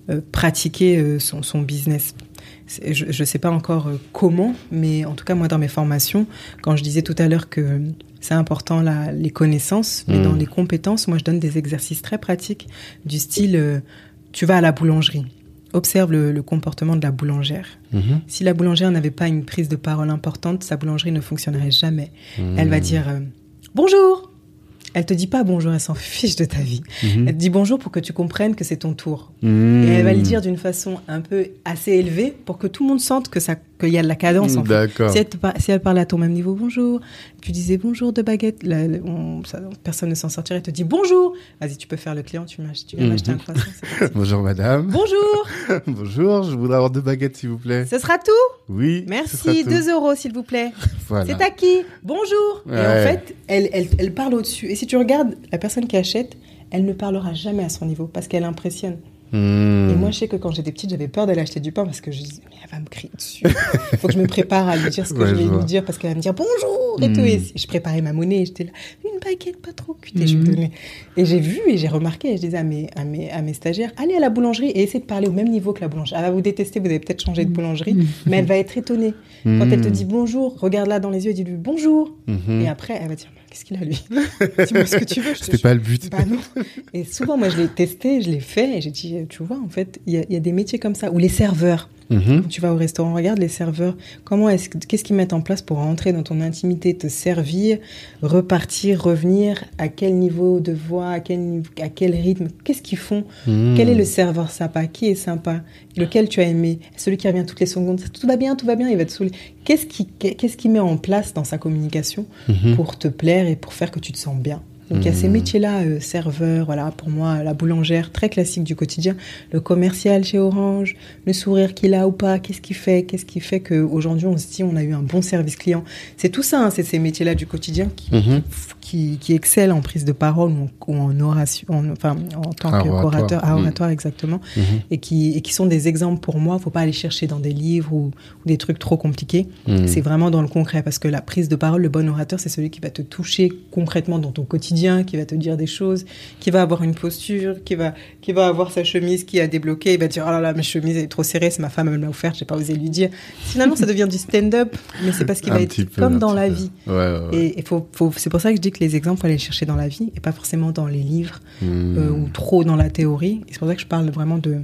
euh, pratiquer son, son business? Je ne sais pas encore comment, mais en tout cas, moi, dans mes formations, quand je disais tout à l'heure que c'est important la, les connaissances, mais dans les compétences, moi, je donne des exercices très pratiques du style, euh, tu vas à la boulangerie, observe le, le comportement de la boulangère. Mhm. Si la boulangère n'avait pas une prise de parole importante, sa boulangerie ne fonctionnerait jamais. Elle va dire euh, bonjour. Elle te dit pas bonjour, elle s'en fiche de ta vie. Mhm. Elle te dit bonjour pour que tu comprennes que c'est ton tour. Mhm. Et elle va le dire d'une façon un peu assez élevée pour que tout le monde sente que ça qu'il y a de la cadence en fait. Si elle, si parle à ton même niveau, bonjour, tu disais bonjour de baguette, là, là, on- ça- personne ne s'en sortirait, elle te dit bonjour, vas-y, tu peux faire le client, tu, tu viens Mhm. m'acheter un croissant, c'est parti. [LAUGHS] Bonjour madame. Bonjour, [LAUGHS] Bonjour, je voudrais avoir deux baguettes s'il vous plaît. ce sera tout Oui. Merci. 2 euros s'il vous plaît. [LAUGHS] Voilà. C'est à qui Bonjour Et en fait, elle, elle, elle parle au-dessus. Et si tu regardes la personne qui achète, elle ne parlera jamais à son niveau parce qu'elle impressionne. Mhm. Et moi, je sais que quand j'étais petite, j'avais peur d'aller acheter du pain parce que je disais, mais elle va me crier dessus. Il faut que je me prépare à lui dire ce que Ouais, je vais lui dire parce qu'elle va me dire bonjour et tout. Mm. Et je préparais ma monnaie et j'étais là, une baguette pas trop cutée, je Mm. lui donnais. Et j'ai vu et j'ai remarqué, et je disais à mes, à, mes, à mes stagiaires, allez à la boulangerie et essayez de parler au même niveau que la boulangerie. Elle va vous détester, vous avez peut-être changé de boulangerie, mais elle va être étonnée. Quand elle te dit bonjour, regarde-la dans les yeux et dis-lui bonjour. Et après, elle va dire, qu'est-ce qu'il a lui Dis-moi ce que tu veux. C'était pas le but. Bah non. Et souvent, moi, je l'ai testé, je l'ai fait, et j'ai dit, tu vois, en fait, il y, y, a des métiers comme ça, ou les serveurs. Mhm. Tu vas au restaurant, regarde les serveurs. Comment est-ce qu'est-ce qu'ils mettent en place pour rentrer dans ton intimité, te servir, repartir, revenir? À quel niveau de voix À quel à quel rythme? Qu'est-ce qu'ils font? Mhm. Quel est le serveur sympa? Qui est sympa? Lequel tu as aimé? Celui qui revient toutes les secondes. Tout va bien, tout va bien. Il va te saouler. Qu'est-ce qui qu'est-ce qui met en place dans sa communication Mhm. pour te plaire et pour faire que tu te sens bien? Donc il y a ces Mhm. métiers-là, euh, serveur, voilà, pour moi, la boulangère, très classique du quotidien, le commercial chez Orange, le sourire qu'il a ou pas, qu'est-ce qui fait, qu'est-ce qui fait qu'aujourd'hui on se dit on a eu un bon service client. C'est tout ça, hein, c'est ces métiers-là du quotidien qui, Mhm. qui, qui excellent en prise de parole ou en, ou en oration, en- enfin en tant Ah, qu'orateur, oratoire. ah, Mhm. oratoire exactement, Mhm. et qui, et qui sont des exemples pour moi. Faut pas aller chercher dans des livres ou, ou des trucs trop compliqués. Mhm. C'est vraiment dans le concret parce que la prise de parole, le bon orateur, c'est celui qui va te toucher concrètement dans ton quotidien, qui va te dire des choses, qui va avoir une posture, qui va, qui va avoir sa chemise qui a débloqué, il va dire oh là là, ma chemise est trop serrée, c'est ma femme elle me l'a offerte, j'ai pas osé lui dire. Finalement, ça devient du stand-up, mais c'est parce qu'il va être peu, comme dans la peu. vie. Ouais, ouais, ouais. Et, et faut, faut, c'est pour ça que je dis que les exemples, faut aller les chercher dans la vie et pas forcément dans les livres Mhm. euh, ou trop dans la théorie. Et c'est pour ça que je parle vraiment de,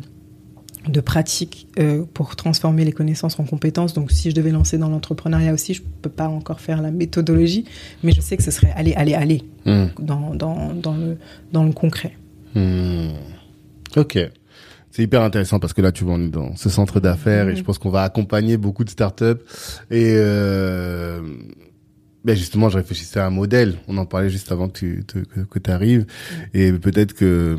de pratique euh, pour transformer les connaissances en compétences. Donc, si je devais lancer dans l'entrepreneuriat aussi, je peux pas encore faire la méthodologie, mais je sais que ce serait aller, aller, aller Mhm. dans, dans, dans, le, dans le concret. Hmm. Ok. C'est hyper intéressant parce que là, tu vois, on est dans ce centre d'affaires et je pense qu'on va accompagner beaucoup de startups. Et euh, ben justement, je réfléchissais à un modèle. On en parlait juste avant que tu que, tu arrives. Et peut-être que,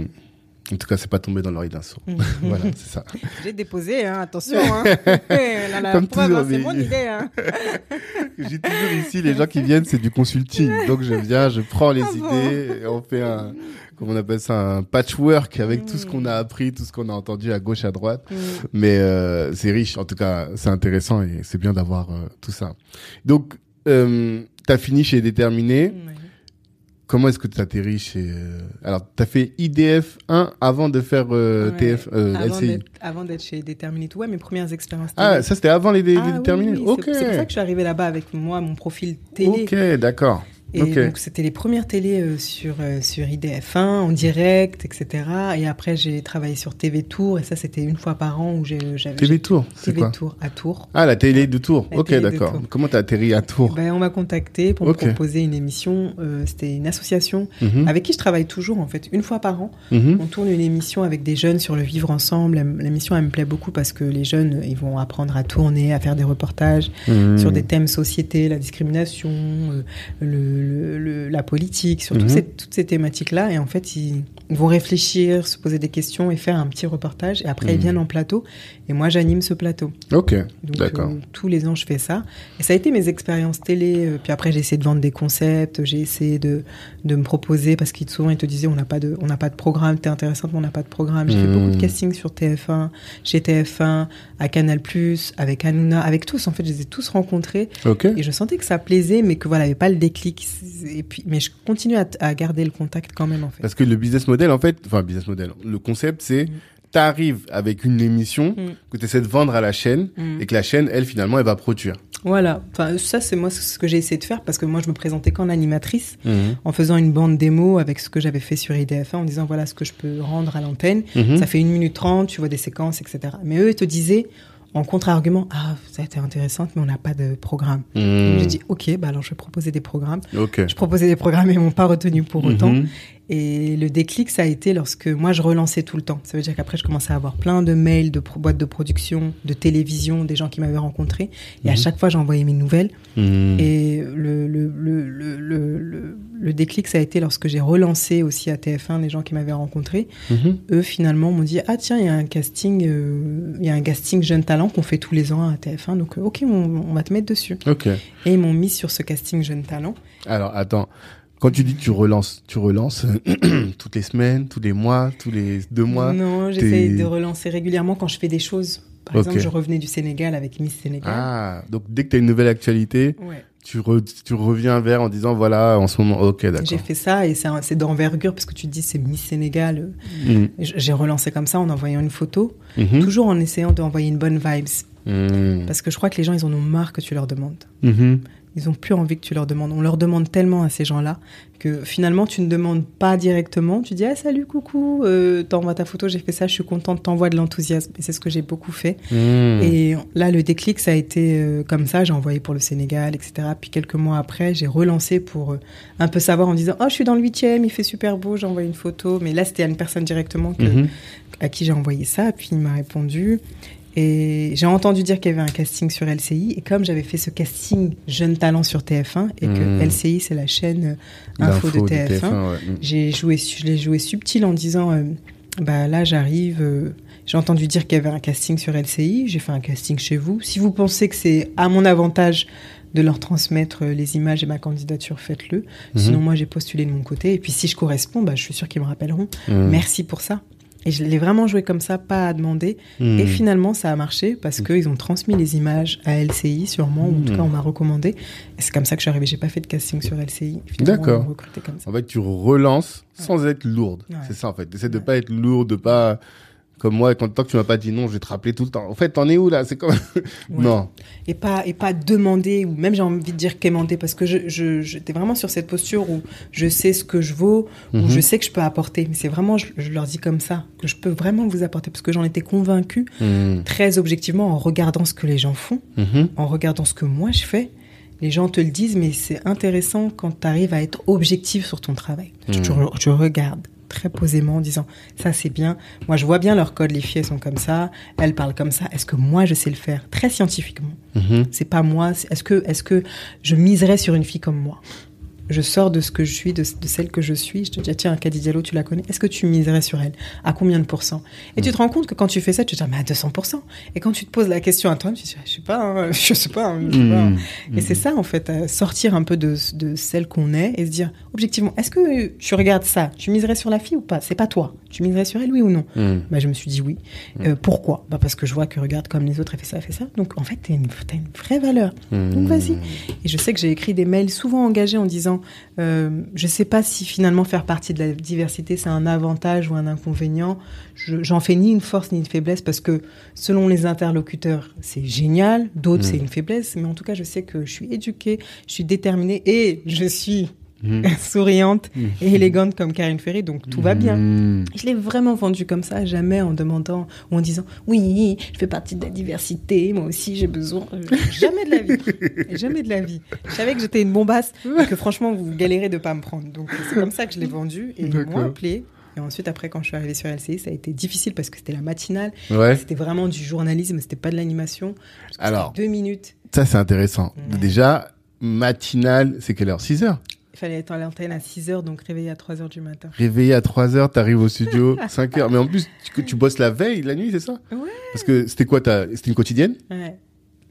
en tout cas, c'est pas tombé dans l'oreille d'un sourd. [LAUGHS] voilà, c'est ça. [LAUGHS] J'ai déposé, hein, attention. Hein. [LAUGHS] Comme toujours, c'est mon idée. Hein. J'ai toujours ici, les gens qui viennent, c'est du consulting. Donc je viens, je prends les Ah bon idées, et on fait un, comment on appelle ça, un patchwork avec tout ce qu'on a appris, tout ce qu'on a entendu à gauche, à droite. Mm. Mais euh, c'est riche, en tout cas, c'est intéressant et c'est bien d'avoir euh, tout ça. Donc, euh, t'as fini chez Déterminé. Comment est-ce que tu atterris chez... euh, Alors, t'as fait IDF 1 avant de faire euh, Ouais. TF, euh, Avant LCI. d'être- Avant d'être chez Déterminé tout, ouais, mes premières expériences. Ah, télé. ça c'était avant les, les Ah oui, Déterminés oui, Ok. C'est c'est pour ça que je suis arrivée là-bas avec moi, mon profil télé. Ok, d'accord. Et donc, c'était les premières télés euh, sur, euh, sur IDF1, en direct, etc. Et après, j'ai travaillé sur TV Tour, et ça, c'était une fois par an où j'ai- j'avais. TV Tour, c'est TV quoi Tour à Tours. Ah, la télé de Tours. La ok, d'accord. Comment t'as atterri à Tours Ben, on m'a contacté pour me proposer une émission. euh, c'était une association Mhm, avec qui je travaille toujours, en fait, une fois par an. mhm. On tourne une émission avec des jeunes sur le vivre ensemble. L'émission, elle me plaît beaucoup parce que les jeunes, ils vont apprendre à tourner, à faire des reportages Mhm. sur des thèmes société, la discrimination, euh, le, le- le- la politique, sur toutes Mhm. ces, toutes ces thématiques-là. Et en fait, ils, ils vont réfléchir, se poser des questions et faire un petit reportage. Et après, ils Mhm. viennent en plateau. Et moi, j'anime ce plateau. Ok, d'accord. euh, tous les ans, je fais ça. Et ça a été mes expériences télé. euh, puis après, j'ai essayé de vendre des concepts. J'ai essayé de, de me proposer parce qu'ils souvent, ils te disaient, on n'a pas de, on n'a pas de programme. T'es intéressante, mais on n'a pas de programme. J'ai fait Mhm. beaucoup de casting sur TF1, chez TF1, à Canal+, avec Hanouna, avec tous. En fait, je les ai tous rencontrés. Ok. Et je sentais que ça plaisait, mais que voilà, il n'y avait pas le déclic. Et puis, mais je continue à, à garder le contact quand même, en fait. Parce que le business model, en fait, enfin, business model, le concept, c'est, Mm. T'arrives avec une émission Mm. que tu essaies de vendre à la chaîne Mm. et que la chaîne, elle, finalement, elle va produire. Voilà. Enfin, ça, c'est moi ce que j'ai essayé de faire parce que moi, je me présentais qu'en animatrice. Mhm. en faisant une bande démo avec ce que j'avais fait sur IDF1 en disant voilà ce que je peux rendre à l'antenne. Mhm. Ça fait une minute trente, tu vois des séquences, etc. Mais eux, ils te disaient en contre-argument ah ça a été intéressante mais on n'a pas de programme. Mhm. Donc, J'ai dit ok bah alors je vais proposer des programmes. Je proposais des programmes et ils m'ont pas retenu pour autant. Et le déclic, ça a été lorsque moi, je relançais tout le temps. Ça veut dire qu'après, je commençais à avoir plein de mails de boîtes de production, de télévision, des gens qui m'avaient rencontré. Et à Mhm. chaque fois, j'envoyais mes nouvelles. Mhm. Et le, déclic, ça a été lorsque j'ai relancé aussi à TF1 les gens qui m'avaient rencontré. Mhm. Eux, finalement, m'ont dit Ah, tiens, il y a un casting, euh, il y a un casting jeune talent qu'on fait tous les ans à TF1. Donc, euh, OK, on, on va te mettre dessus. Ok. Et ils m'ont mis sur ce casting jeune talent. Alors, attends. Quand tu dis que tu relances, tu relances [CLEARS THROAT] toutes les semaines, tous les mois, tous les deux mois. Non, j'essaie de relancer régulièrement quand je fais des choses. Par Ok. exemple, je revenais du Sénégal avec Miss Sénégal. Ah, donc dès que tu as une nouvelle actualité, Ouais. tu, re- tu reviens vers en disant voilà, en ce moment, ok, J'ai d'accord. fait ça et c'est d'envergure parce que tu te dis c'est Miss Sénégal. J- J'ai relancé comme ça en envoyant une photo, Mhm. toujours en essayant d'envoyer une bonne vibes. Mhm. Parce que je crois que les gens, ils en ont marre que tu leur demandes. Ils ont plus envie que tu leur demandes. On leur demande tellement à ces gens-là que finalement, tu ne demandes pas directement. Tu dis, ah, salut, coucou, euh, t'envoies ta photo, j'ai fait ça, je suis contente, t'envoies de l'enthousiasme. Et c'est ce que j'ai beaucoup fait. Hmm. Et là, le déclic, ça a été euh, comme ça. J'ai envoyé pour le Sénégal, etc. Puis quelques mois après, j'ai relancé pour euh, un peu savoir en me disant, oh, je suis dans le huitième, il fait super beau, j'ai envoyé une photo. Mais là, c'était à une personne directement que, Mhm. à qui j'ai envoyé ça. Puis il m'a répondu. Et j'ai entendu dire qu'il y avait un casting sur LCI. Et comme j'avais fait ce casting Jeune Talent sur TF1, et que Mhm. LCI, c'est la chaîne euh, info de L'info TF1, ouais. Hmm. j'ai joué, je l'ai joué subtil en disant, euh, bah là j'arrive, euh, j'ai entendu dire qu'il y avait un casting sur LCI, j'ai fait un casting chez vous. Si vous pensez que c'est à mon avantage de leur transmettre les images et ma candidature, faites-le. Mhm. Sinon moi j'ai postulé de mon côté. Et puis si je corresponds, bah, je suis sûre qu'ils me rappelleront. Hmm. Merci pour ça. Et je l'ai vraiment joué comme ça, pas à demander. Hmm. Et finalement, ça a marché parce qu'ils ont transmis les images à LCI, sûrement, ou en tout Mm. cas, on m'a recommandé. Et c'est comme ça que je suis arrivée. J'ai pas fait de casting sur LCI. D'accord. En fait, tu relances sans être lourde. Ouais. C'est ça, en fait. T'essaies de Ouais. pas être lourde, de pas, comme moi, quand tant que tu m'as pas dit non, je vais te rappeler tout le temps. En fait, t'en es où, là? C'est comme, [LAUGHS] Ouais. non. et pas et pas demander ou même j'ai envie de dire quémander parce que je j'étais vraiment sur cette posture où je sais ce que je vaux Mhm. où je sais que je peux apporter mais c'est vraiment je, je leur dis comme ça que je peux vraiment vous apporter parce que j'en étais convaincue Hmm. très objectivement en regardant ce que les gens font Mhm. en regardant ce que moi je fais les gens te le disent mais c'est intéressant quand tu arrives à être objectif sur ton travail tu, tu Mhm. tu regardes très posément en disant ça c'est bien. Moi je vois bien leur code les filles elles sont comme ça. Elles parlent comme ça. Est-ce que moi je sais le faire? Très scientifiquement. Mhm. c'est pas moi. Est-ce que, est-ce que je miserais sur une fille comme moi? Je sors de ce que je suis, de, de celle que je suis. Je te dis, ah, tiens, Kadi Diallo, tu la connais. Est-ce que tu miserais sur elle? À combien de pourcents? Et tu te rends compte que quand tu fais ça, tu te dis, ah, mais à 200%. Et quand tu te poses la question à toi, tu te dis, ah, [LAUGHS] je sais pas, hein, je sais pas. hein, je sais pas, hein. Hmm. Et c'est ça, en fait, euh, sortir un peu de, de celle qu'on est et se dire, objectivement, est-ce que tu regardes ça? Tu miserais sur la fille ou pas? C'est pas toi. Tu miserais sur elle, oui ou non? Bah, je me suis dit oui. Euh, pourquoi? Bah, Parce que je vois que regarde comme les autres, elle fait ça, elle fait ça. Donc en fait, t'as une, t'as une vraie valeur. Donc vas-y. Et je sais que j'ai écrit des mails souvent engagés en disant euh, je sais pas si finalement faire partie de la diversité c'est un avantage ou un inconvénient. Je- J'en fais ni une force ni une faiblesse parce que selon les interlocuteurs, c'est génial. D'autres, Mm. c'est une faiblesse. Mais en tout cas, je sais que je suis éduquée, je suis déterminée et je suis Hmm. [LAUGHS] souriante et élégante comme Karine Ferry. Donc tout va bien. Hmm. Je l'ai vraiment vendu comme ça, jamais en demandant ou en disant oui, je fais partie de la diversité, moi aussi j'ai besoin. Euh, Jamais de la vie, [LAUGHS] jamais de la vie. Je savais que j'étais une bombasse et que franchement vous galérez de pas me prendre. Donc c'est comme ça que je l'ai vendu et ils m'ont appelé. Et ensuite après quand je suis arrivée sur LCI, ça a été difficile parce que c'était la matinale, Ouais. c'était vraiment du journalisme, c'était pas de l'animation. Alors. deux minutes. Ça, c'est intéressant. Déjà, matinale, c'est quelle heure? 6 heures? Il fallait être à l'antenne à 6 heures, donc réveillé à 3 heures du matin. Réveillé à 3 heures, t'arrives au studio, [LAUGHS] 5 heures. Mais en plus, tu, tu bosses la veille, la nuit, c'est ça? Ouais. Parce que c'était quoi ta, c'était une quotidienne? Ouais.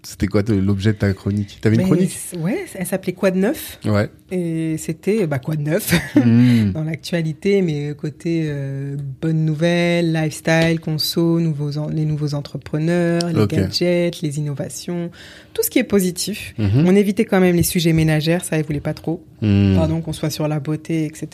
C'était quoi l'objet de ta chronique? T'avais une Mais chronique? Ouais, elle s'appelait Quoi de neuf Ouais. Et c'était bah, Quoi de neuf Hmm. [LAUGHS] dans l'actualité, mais côté euh, bonnes nouvelles, lifestyle, conso, nouveaux les nouveaux entrepreneurs, les gadgets, les innovations, tout ce qui est positif. Mhm. On évitait quand même les sujets ménagères, ça, ils voulaient pas trop. Hmm. Pardon, qu'on soit sur la beauté, etc.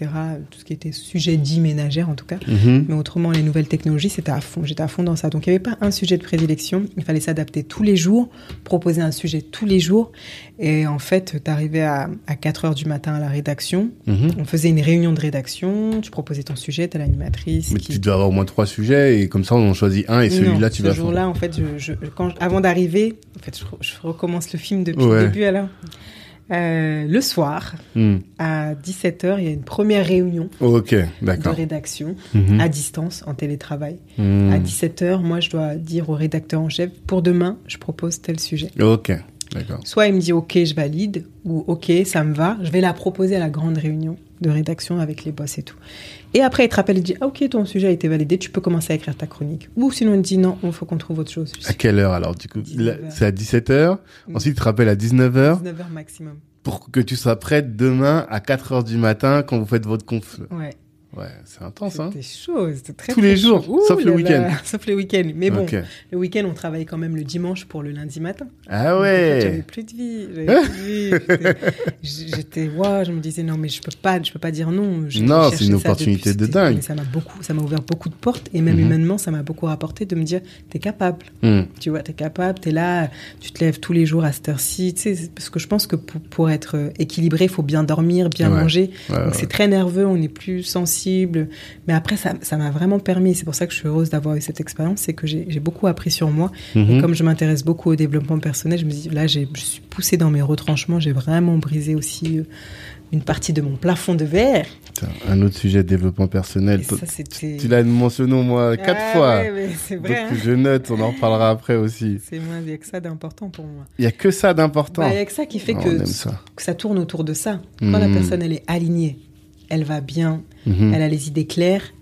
Tout ce qui était sujet dit ménagère, en tout cas. Mhm. Mais autrement, les nouvelles technologies, c'était à fond. J'étais à fond dans ça. Donc, il n'y avait pas un sujet de prédilection. Il fallait s'adapter tous les jours, proposer un sujet tous les jours. Et en fait, tu arrivais à, à 4 heures du matin à la rédaction. Mhm. On faisait une réunion de rédaction. Tu proposais ton sujet, tu l'animatrice. Mais qui- tu dois avoir au moins trois sujets et comme ça on en choisit un et celui-là tu ce vas jour-là, en fait, je, je- quand, avant d'arriver, en fait, je, je recommence le film depuis Ouais. le début alors. Euh, le soir, Hmm. à 17h, il y a une première réunion Ok, de rédaction Mhm. à distance, en télétravail. Hmm. À 17h, moi, je dois dire au rédacteur en chef, pour demain, je propose tel sujet. Ok. Soit il me dit, OK, je valide, ou OK, ça me va, je vais la proposer à la grande réunion de rédaction avec les boss et tout. Et après, il te rappelle, il dit, ah, OK, ton sujet a été validé, tu peux commencer à écrire ta chronique. Ou sinon, il te dit, non, il faut qu'on trouve autre chose. À quelle heure alors du coup? 19 Là, heures. C'est à 17h. Mm. Ensuite, tu te rappelles à 19h 19h maximum. pour que tu sois prête demain à 4h du matin quand vous faites votre conf. Ouais. Ouais, c'est intense, hein. C'était chaud, c'était très Tous très les jours, chaud. sauf le là week-end. là, [LAUGHS] Sauf le week-end. Mais bon, Ok. le week-end, on travaille quand même le dimanche pour le lundi matin. Ah Donc, en fait, J'avais ouais. plus de vie. j'avais [LAUGHS] plus de vie. J'étais- waouh, je me disais, non, mais je peux pas, je peux pas dire non. Non, c'est une opportunité depuis- de dingue. mais Ça m'a beaucoup, ça m'a ouvert beaucoup de portes. Et même Mhm. humainement, ça m'a beaucoup rapporté de me dire, t'es capable. Hmm. Tu vois, t'es capable, t'es là, tu te lèves tous les jours à cette heure-ci. Tu sais, parce que je pense que pour, pour être euh, équilibré, il faut bien dormir, bien Ouais. manger. Ouais, Donc ouais. c'est très nerveux, on est plus sensible. Mais après, ça ça m'a vraiment permis, c'est pour ça que je suis heureuse d'avoir eu cette expérience, c'est que j'ai beaucoup appris sur moi. Et Mhm. comme je m'intéresse beaucoup au développement personnel, je me dis, là, je suis poussée dans mes retranchements, j'ai vraiment brisé aussi euh, une partie de mon plafond de verre. Un autre sujet de développement personnel. Ça. Tu l'as mentionné au moins quatre Ah fois. ouais, vrai, Donc hein. je note, on en reparlera après aussi. C'est moi, il y a que ça d'important pour moi. Il y a que ça d'important. Bah, Il y a que ça qui fait Ah, que, ça. que ça tourne autour de ça. Quand la Mhm. personne, elle est alignée, elle va bien, Mhm. elle a les idées claires,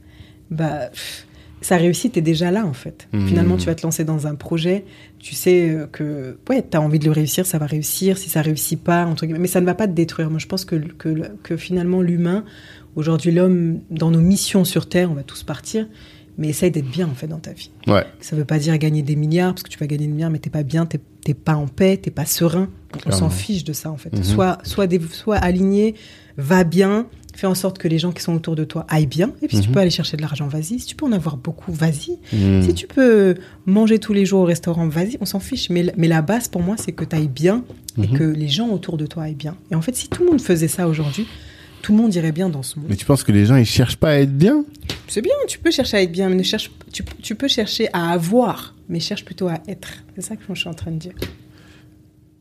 bah, pff, sa réussite est déjà là, en fait. Mhm. Finalement, tu vas te lancer dans un projet, tu sais euh, que ouais, tu as envie de le réussir, ça va réussir. Si ça réussit pas, entre guillemets, mais ça ne va pas te détruire. Moi, je pense que, que, que finalement, l'humain, aujourd'hui, l'homme, dans nos missions sur Terre, on va tous partir, mais essaye d'être bien, en fait, dans ta vie. Ouais. Ça veut pas dire gagner des milliards, parce que tu vas gagner des milliards, mais t'es pas bien, t'es t'es pas en paix, t'es pas serein. On s'en fiche de ça, en fait. Mhm. Soit, soit, soit aligné, va bien, fais en sorte que les gens qui sont autour de toi aillent bien. Et puis, si tu Mhm. peux aller chercher de l'argent, vas-y. Si tu peux en avoir beaucoup, vas-y. Hmm. Si tu peux manger tous les jours au restaurant, vas-y, on s'en fiche. Mais, mais la base, pour moi, c'est que tu ailles bien et Mhm. que les gens autour de toi aillent bien. Et en fait, si tout le monde faisait ça aujourd'hui, tout le monde irait bien dans ce monde. Mais tu penses que les gens ils cherchent pas à être bien? C'est bien, tu peux chercher à être bien, mais ne cherche, tu, tu peux chercher à avoir, mais cherche plutôt à être. C'est ça que je suis en train de dire.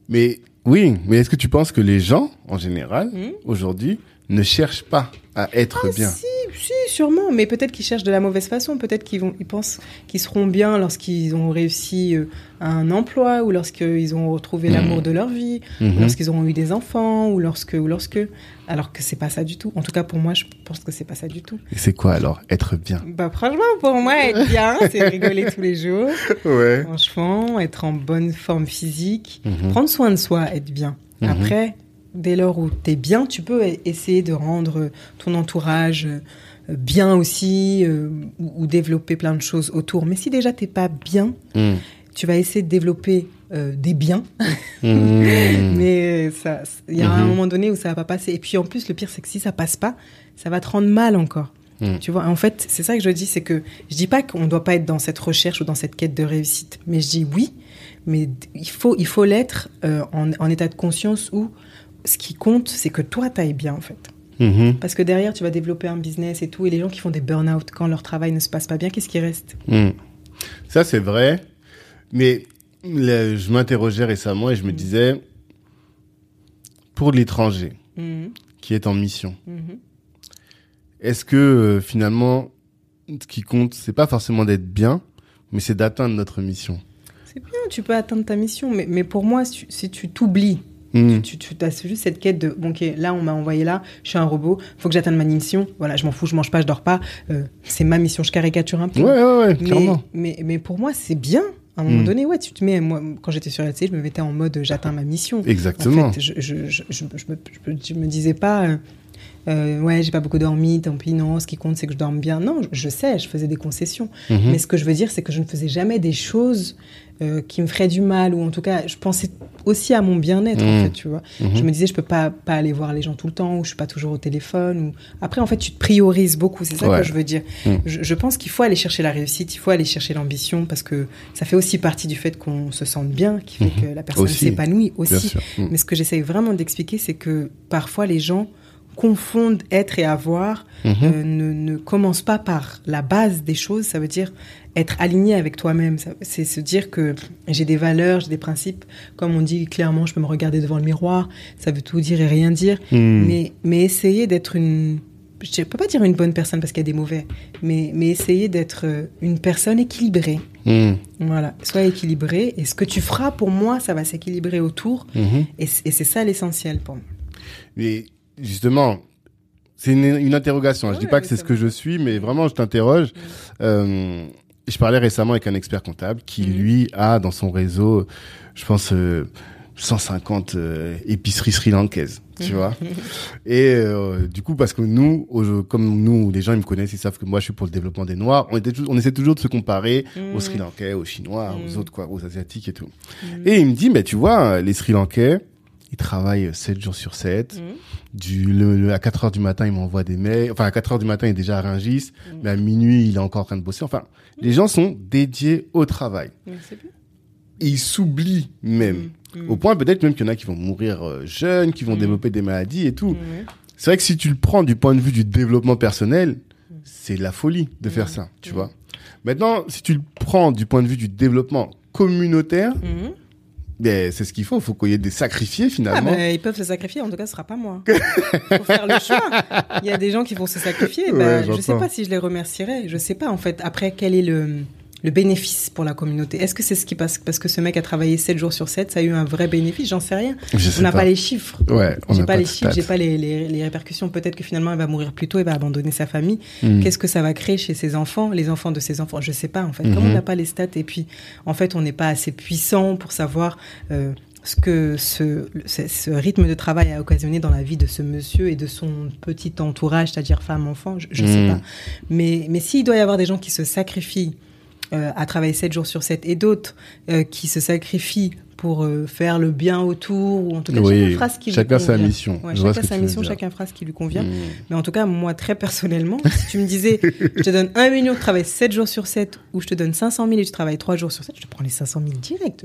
Mais oui, mais est-ce que tu penses que les gens en général Mhm. aujourd'hui ne cherchent pas à être bien Si, si, sûrement, mais peut-être qu'ils cherchent de la mauvaise façon, peut-être qu'ils vont, ils pensent qu'ils seront bien lorsqu'ils ont réussi euh, un emploi ou lorsqu'ils ont retrouvé Mhm. l'amour de leur vie, ou Mhm. lorsqu'ils auront eu des enfants ou lorsque ou lorsque, alors que c'est pas ça du tout. En tout cas pour moi, je pense que c'est pas ça du tout. Et c'est quoi alors être bien? Bah franchement, pour moi, être bien, [LAUGHS] c'est rigoler tous les jours. Ouais. Franchement, être en bonne forme physique, Mhm. prendre soin de soi, être bien. Après, dès lors où tu es bien, tu peux e- essayer de rendre ton entourage euh, bien aussi euh, ou, ou développer plein de choses autour. Mais si déjà t'es pas bien, Hmm. tu vas essayer de développer euh, des biens, Hmm. [LAUGHS] mais ça, il y a un Mhm. moment donné où ça va pas passer. Et puis en plus, le pire, c'est que si ça passe pas, ça va te rendre mal encore. Tu vois, en fait, c'est ça que je dis, c'est que je dis pas qu'on doit pas être dans cette recherche ou dans cette quête de réussite, mais je dis oui, mais il faut, il faut l'être euh, en, en état de conscience où ce qui compte, c'est que toi, t'ailles bien, en fait. Mhm. Parce que derrière, tu vas développer un business et tout, et les gens qui font des burn-out quand leur travail ne se passe pas bien, qu'est-ce qui reste Hmm. Ça, c'est vrai. Mais le- je m'interrogeais récemment et je me Mm. disais, pour l'étranger Mhm, qui est en mission, mhm. est-ce que euh, finalement, ce qui compte, c'est pas forcément d'être bien, mais c'est d'atteindre notre mission? C'est bien, tu peux atteindre ta mission, mais, mais pour moi, si, si tu t'oublies, Hmm. tu, tu as juste cette quête de bon, ok, là on m'a envoyé là, je suis un robot, faut que j'atteigne ma mission. Voilà, je m'en fous, je mange pas, je dors pas. euh, c'est ma mission, je caricature un peu. Ouais, ouais, ouais, mais, clairement. mais, mais pour moi, c'est bien. À un moment Mm. donné, ouais, tu te mets, moi, quand j'étais sur LCD, je me mettais en mode euh, j'atteins ma mission. Exactement. En fait, je, je, je, je, me, je me- je me disais pas, euh, ouais, j'ai pas beaucoup dormi, tant pis, non, ce qui compte, c'est que je dorme bien. Non, je, je sais, je faisais des concessions. Mhm. Mais ce que je veux dire, c'est que je ne faisais jamais des choses euh, qui me feraient du mal, ou en tout cas, je pensais aussi à mon bien-être, en Mm. fait, tu vois. Mhm. Je me disais, je peux pas, pas aller voir les gens tout le temps, ou je suis pas toujours au téléphone. Ou... Après, en fait, tu te priorises beaucoup, c'est ça Ouais. que je veux dire. Je, je pense qu'il faut aller chercher la réussite, il faut aller chercher l'ambition, parce que ça fait aussi partie du fait qu'on se sente bien, qui fait Mhm. que la personne Aussi. s'épanouit aussi. Hmm. Mais ce que j'essaye vraiment d'expliquer, c'est que parfois les gens confondent être et avoir, Mhm. euh, ne, ne commence pas par la base des choses, ça veut dire être aligné avec toi-même, Ça- c'est se dire que j'ai des valeurs, j'ai des principes, comme on dit clairement, je peux me regarder devant le miroir, ça veut tout dire et rien dire, Hmm. mais, mais essayer d'être une, je peux pas dire une bonne personne parce qu'il y a des mauvais, mais, mais essayer d'être euh, une personne équilibrée. Hmm. Voilà, sois équilibré et ce que tu feras pour moi, ça va s'équilibrer autour Mhm. et, et c'est ça l'essentiel pour moi. Mais justement, c'est une, une interrogation. je dis Ouais, pas que c'est ce que je suis, mais vraiment, je t'interroge. Euh, je parlais récemment avec un expert comptable qui, Mhm. lui, a dans son réseau, je pense, euh, 150 euh, épiceries sri-lankaises, tu vois. [LAUGHS] Et euh, du coup, parce que nous, comme nous, les gens ils me connaissent, ils savent que moi je suis pour le développement des Noirs. On, était, on essaie toujours de se comparer aux Sri Lankais, aux Chinois, aux autres quoi, aux Asiatiques et tout. Et il me dit, mais tu vois, les Sri Lankais, ils travaillent 7 jours sur 7. Du, le, à 4 heures du matin, il m'envoie des mails. Enfin, à 4 heures du matin, il est déjà à Rungis. Mais à minuit, il est encore en train de bosser. Enfin, les gens sont dédiés au travail. Et ils s'oublient même. Mm. Mm. Au point peut-être même qu'il y en a qui vont mourir euh, jeunes, qui vont mm. développer des maladies et tout. C'est vrai que si tu le prends du point de vue du développement personnel, c'est la folie de faire ça, tu vois. Maintenant, si tu le prends du point de vue du développement communautaire, ben, c'est ce qu'il faut. Il faut qu'il y ait des sacrifiés finalement. Ah, ils peuvent se sacrifier. En tout cas, ce sera pas moi. Il faut faire le choix. Il y a des gens qui vont se sacrifier. [LAUGHS] Ben, je sais pas si je les remercierai. Je sais pas en fait. Après, quel est le le bénéfice pour la communauté Est-ce que c'est ce qui passe? Parce que ce mec a travaillé 7 jours sur 7, ça a eu un vrai bénéfice J'en sais rien. on n'a pas. les chiffres. Ouais, on j'ai pas, les chiffres, j'ai pas les, les, répercussions. Peut-être que finalement, il va mourir plus tôt, il va abandonner sa famille. Hmm. Qu'est-ce que ça va créer chez ses enfants, les enfants de ses enfants? Je sais pas en fait. Comme on n'a pas les stats? Et puis en fait, on n'est pas assez puissant pour savoir. Euh, ce que ce, ce, rythme de travail a occasionné dans la vie de ce monsieur et de son petit entourage, c'est-à-dire femme, enfant, je ne sais hmm. pas. Mais, mais s'il doit y avoir des gens qui se sacrifient euh, à travailler 7 jours sur 7 et d'autres euh, qui se sacrifient pour euh, faire le bien autour ou en tout cas chacun fera ce qui chacun lui convient. sa mission. chacun sa mission, chacun fera ce qui lui convient. Hmm. Mais en tout cas, moi très personnellement, si tu me disais je te donne 1 million, tu travailles 7 jours sur 7 ou je te donne 500 000 et tu travailles 3 jours sur 7, je te prends les 500 000 direct.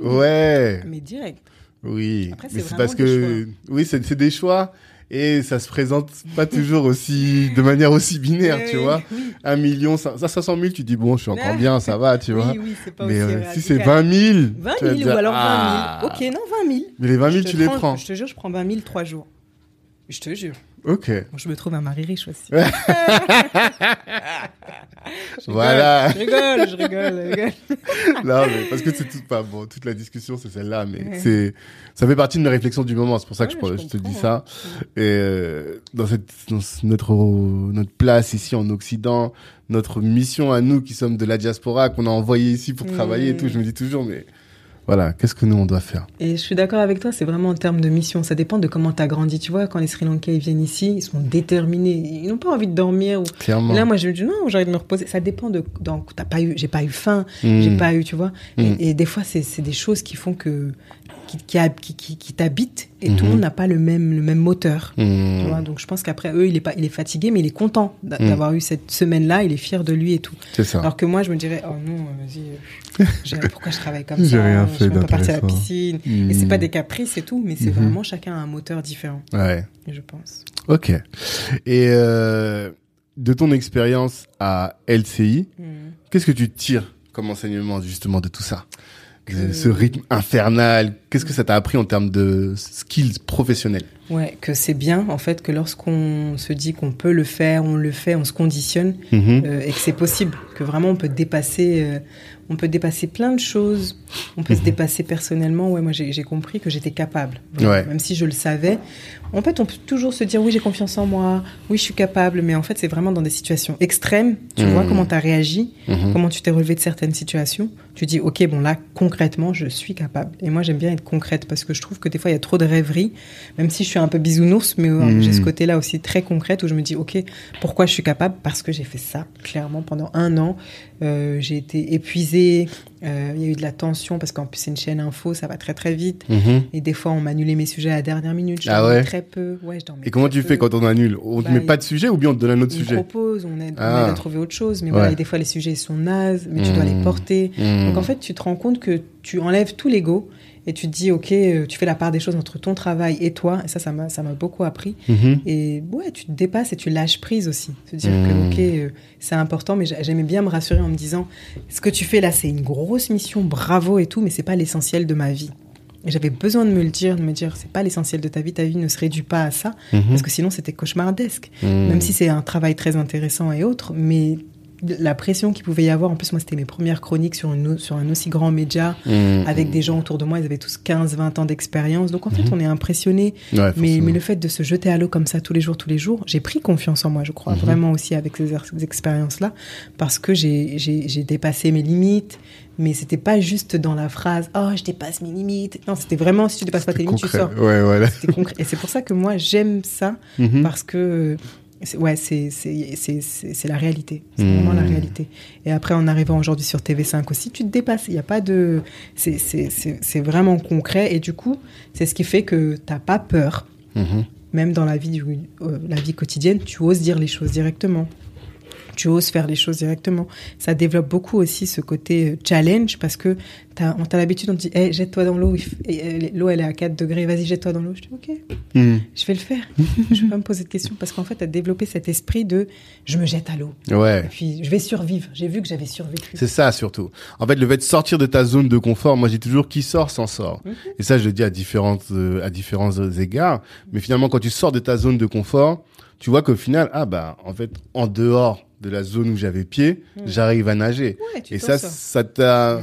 ouais. Mais direct. Oui. mais c'est parce que oui, c'est des choix et ça se présente pas toujours aussi de manière aussi binaire, tu vois. Un million, ça, 500 000, tu dis bon, je suis encore bien, ça va, tu vois. Mais euh, si c'est 20 000, 20 000 ou alors 20 000. Ok, non, 20 000. Mais les 20 000, tu les prends. Je te jure, je prends 20 000 trois jours. Je te jure. Ok. je me trouve un mari riche aussi. [LAUGHS] voilà. Je rigole, je rigole, je rigole. [LAUGHS] non, mais parce que c'est tout, pas bon, toute la discussion, c'est celle-là, mais c'est, ça fait partie de mes réflexions du moment. C'est pour ça que je, je, te dis ça. Et euh, dans cette, dans notre, notre place ici en Occident, notre mission à nous qui sommes de la diaspora, qu'on a envoyé ici pour travailler et tout, je me dis toujours, mais voilà, qu'est-ce que nous on doit faire Et je suis d'accord avec toi, c'est vraiment en termes de mission. Ça dépend de comment tu as grandi. Tu vois, quand les Sri Lankais viennent ici, ils sont déterminés. Ils n'ont pas envie de dormir. Ou... Clairement. là, moi, je me dis non, j'ai envie de me reposer. Ça dépend de. Donc, t'as pas eu, j'ai pas eu faim, j'ai hmm. pas eu, tu vois. Et, hmm. et, des fois, c'est des choses qui font que qui, qui, qui, t'habite et tout le mhm. monde n'a pas le même, le même moteur. Mhm. Tu vois donc je pense qu'après eux, il est, pas, il est fatigué, mais il est content mhm. d'avoir eu cette semaine-là, il est fier de lui et tout. Ça. Alors que moi, je me dirais, oh non, vas-y, [LAUGHS] pourquoi je travaille comme ça? rien Je ne peux pas partir à la piscine. Et c'est pas des caprices et tout, mais c'est vraiment chacun a un moteur différent. Ouais. Je pense. Ok. Et euh, de ton expérience à LCI, qu'est-ce que tu tires comme enseignement justement de tout ça? Ce rythme infernal, qu'est-ce que ça t'a appris en termes de skills professionnels Ouais, que c'est bien en fait que lorsqu'on se dit qu'on peut le faire, on le fait, on se conditionne mhm. euh, et que c'est possible, que vraiment on peut dépasser, euh, on peut dépasser plein de choses, on peut se mhm. dépasser personnellement. Ouais, moi j'ai compris que j'étais capable, même si je le savais. En fait, on peut toujours se dire oui, j'ai confiance en moi, oui, je suis capable, mais en fait, c'est vraiment dans des situations extrêmes. Tu vois mhm. comment tu as réagi, comment tu t'es relevé de certaines situations. Tu dis ok, bon là, concrètement, je suis capable. Et moi, j'aime bien être concrète parce que je trouve que des fois, il y a trop de rêveries, même si je suis un peu bisounours, mais euh, j'ai ce côté-là aussi très concrète où je me dis ok, pourquoi je suis capable? Parce que j'ai fait ça clairement pendant un an. Euh, j'ai été épuisée, euh, il y a eu de la tension parce qu'en plus c'est une chaîne info, ça va très très vite. Mhm. Et des fois on m'annulait mes sujets à la dernière minute. Je ah ouais? très peu. Ouais, je et comment tu fais quand on annule? On ne bah, met pas de sujet ou bien on te donne un autre sujet? On propose, on aide, ah. à trouver autre chose. Mais voilà, des fois les sujets sont nazes, mais tu dois les mhm. porter. Mhm. Donc en fait tu te rends compte que tu enlèves tout l'ego et tu te dis ok euh, tu fais la part des choses entre ton travail et toi. Et ça ça m'a ça m'a beaucoup appris. Mhm. et ouais tu te dépasses et tu lâches prise aussi. Se dire que mhm. ok euh, c'est important mais j'aimais bien me rassurer en me disant ce que tu fais là c'est une grosse mission bravo et tout mais c'est pas l'essentiel de ma vie. Et j'avais besoin de me le dire de me dire c'est pas l'essentiel de ta vie ta vie ne se réduit pas à ça. Mhm. parce que sinon c'était cauchemardesque. Même si c'est un travail très intéressant et autre mais la pression qu'il pouvait y avoir. En plus, moi, c'était mes premières chroniques sur, une, sur un aussi grand média, Mmh, avec mmh. des gens autour de moi, ils avaient tous 15, 20 ans d'expérience. Donc, en fait, Mhm. on est impressionné. Ouais, Mais, le fait de se jeter à l'eau comme ça tous les jours, tous les jours, j'ai pris confiance en moi, je crois, vraiment aussi avec ces, ces expériences-là, parce que j'ai dépassé mes limites, mais c'était pas juste dans la phrase « Oh, je dépasse mes limites ». Non, c'était vraiment « Si tu dépasses pas tes limites, tu sors Ouais, voilà. ». C'était concret. Et c'est pour ça que moi, j'aime ça, parce que... c'est- Ouais, c'est c'est- c'est- c'est- c'est la réalité. C'est Mhm. vraiment la réalité. Et après, en arrivant aujourd'hui sur TV5 aussi, tu te dépasses. Il n'y a pas de. c'est- C'est c'est- c'est vraiment concret. Et du coup, c'est ce qui fait que tu n'as pas peur Mhm. même dans la vie, du- euh, la vie quotidienne, tu oses dire les choses directement. Tu oses faire les choses directement. Ça développe beaucoup aussi ce côté euh, challenge parce que t'as- on t'a l'habitude, on te dit hey, jette-toi dans l'eau. euh, L'eau, elle est à 4 degrés, vas-y, jette-toi dans l'eau. Je dis ok, Mhm. je vais le faire. [LAUGHS] je vais pas me poser de questions parce qu'en fait, tu as développé cet esprit de je me jette à l'eau. Ouais. Et puis, je vais survivre. J'ai vu que j'avais survécu. C'est ça surtout. En fait, le fait de sortir de ta zone de confort, moi j'ai toujours qui sort s'en sort. Mhm. Et ça, je le dis à différentes euh, à différents égards. Mais finalement, quand tu sors de ta zone de confort, tu vois qu'au final, ah bah en fait, en dehors de la zone où j'avais pied, Mhm. j'arrive à nager. Ouais, tu Et ça, ça t'a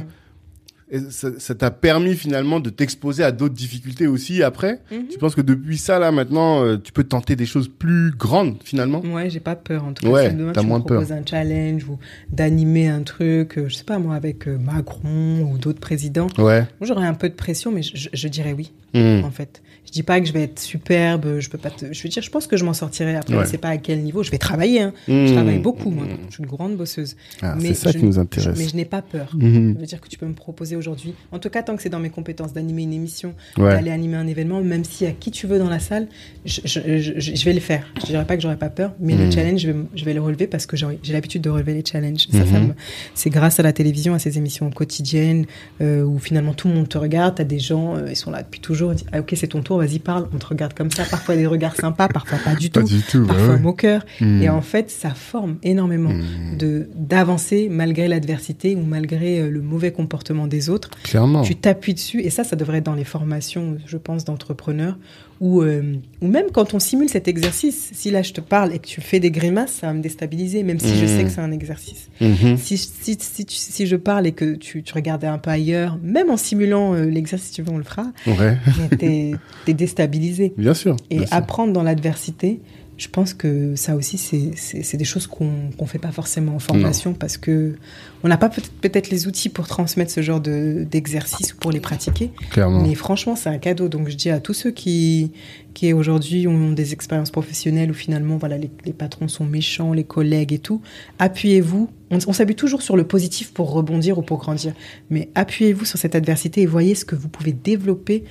ça t'a permis finalement de t'exposer à d'autres difficultés aussi après. Mhm. Tu penses que depuis ça là maintenant, euh, tu peux tenter des choses plus grandes finalement? Ouais, j'ai pas peur en tout cas. Ouais, Si demain t'as tu moins me peur. proposes un challenge ou d'animer un truc, euh, je sais pas moi, avec euh, Macron ou d'autres présidents, Ouais. j'aurais un peu de pression, mais je, je- je dirais oui, Mhm. en fait. Je dis pas que je vais être superbe, je peux pas te... Je veux dire, je pense que je m'en sortirai après, Ouais. je sais pas à quel niveau. Je vais travailler, hein. Je Mhm. travaille beaucoup, moi. Je suis une grande bosseuse. Ah, mais c'est ça je- qui nous je- intéresse. mais je n'ai pas peur. Ça veut dire que tu peux me proposer aujourd'hui, en tout cas tant que c'est dans mes compétences d'animer une émission, Ouais. d'aller animer un événement, même si à qui tu veux dans la salle, je, vais le faire. Je dirais pas que j'aurais pas peur, mais le challenge, je vais, je vais le relever parce que j'ai l'habitude de relever les challenges. Ça, ça me- c'est grâce à la télévision, à ces émissions quotidiennes euh, où finalement tout le monde te regarde, t'as des gens, euh, ils sont là depuis toujours, ils disent, ah ok c'est ton tour, vas-y parle, on te regarde comme ça, parfois des regards sympas, parfois pas du Pas tout, du tout. bah parfois ouais. moqueurs. Et en fait, ça forme énormément Mhm. de d'avancer malgré l'adversité ou malgré euh, le mauvais comportement des autres. Clairement. Tu t'appuies dessus et ça, ça devrait être dans les formations, je pense, d'entrepreneurs ou euh, ou même quand on simule cet exercice. Si là je te parle et que tu fais des grimaces, ça va me déstabiliser, même si je Mhm. sais que c'est un exercice. Mhm. Si, si, si, je parle et que tu, tu regardais un peu ailleurs, même en simulant euh, l'exercice, tu veux, on le fera, Ouais. [LAUGHS] t'es es déstabilisé. Bien sûr. Et bien sûr. apprendre dans l'adversité, je pense que ça aussi, c'est- des choses qu'on qu'on fait pas forcément en formation parce que on n'a pas peut-être les outils pour transmettre ce genre de- d'exercice ou pour les pratiquer. Clairement. Mais franchement, c'est un cadeau. Donc je dis à tous ceux qui, qui aujourd'hui ont des expériences professionnelles où finalement, voilà, les, les patrons sont méchants, les collègues et tout, appuyez-vous. On, on s'appuie toujours sur le positif pour rebondir ou pour grandir. Mais appuyez-vous sur cette adversité et voyez ce que vous pouvez développer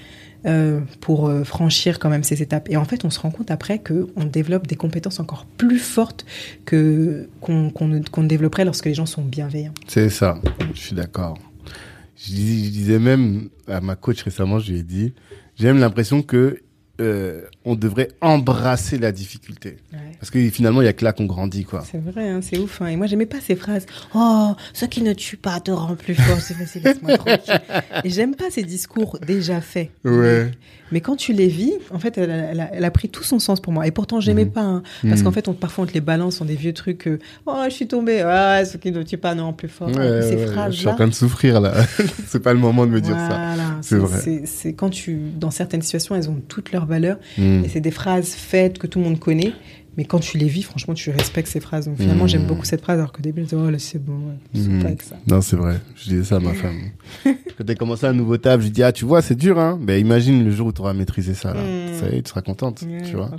euh, pour euh, franchir quand même ces étapes. Et en fait, on se rend compte après qu'on développe des compétences encore plus fortes que qu'on qu'on ne, développerait lorsque les gens sont bienveillants. C'est ça. Je suis d'accord. Je disais même à ma coach récemment, je lui ai dit, j'ai même l'impression que euh, on devrait embrasser la difficulté. Parce que finalement, il y a que là qu'on grandit, quoi. C'est vrai, hein, c'est ouf. hein. Et moi, j'aimais pas ces phrases. Oh, ce qui ne tue pas te rend plus fort. C'est facile, laisse-moi [LAUGHS] tranquille. Et j'aime pas ces discours déjà faits. Ouais. Mais quand tu les vis, en fait, elle, a- elle a, elle a pris tout son sens pour moi. Et pourtant, j'aimais Mhm. pas. hein. parce Mhm. qu'en fait, on, parfois, on te les balance dans des vieux trucs. euh, oh, je suis tombée. Ah, ce qui ne tue pas te rend plus fort. Ouais, ces ouais, je suis en phrases-là. train de souffrir là. [LAUGHS] c'est pas le moment de me dire ça. Voilà, C'est c'est vrai. c'est- quand tu, dans certaines situations, elles ont toutes leurs valeurs. Mm. Et c'est des phrases faites que tout le monde connaît. Mais quand tu les vis, franchement, tu respectes ces phrases. Donc finalement, Mhm. j'aime beaucoup cette phrase, alors que au début, je disais, oh là, c'est bon, ouais, Mhm. pas avec ça. Non, c'est vrai. Je disais ça à ma femme. [LAUGHS] Quand t'as commencé un nouveau table, je dis ah tu vois c'est dur hein. Ben imagine le jour où tu auras maîtrisé ça là. Mm. Ça y est, tu seras contente, tu vois.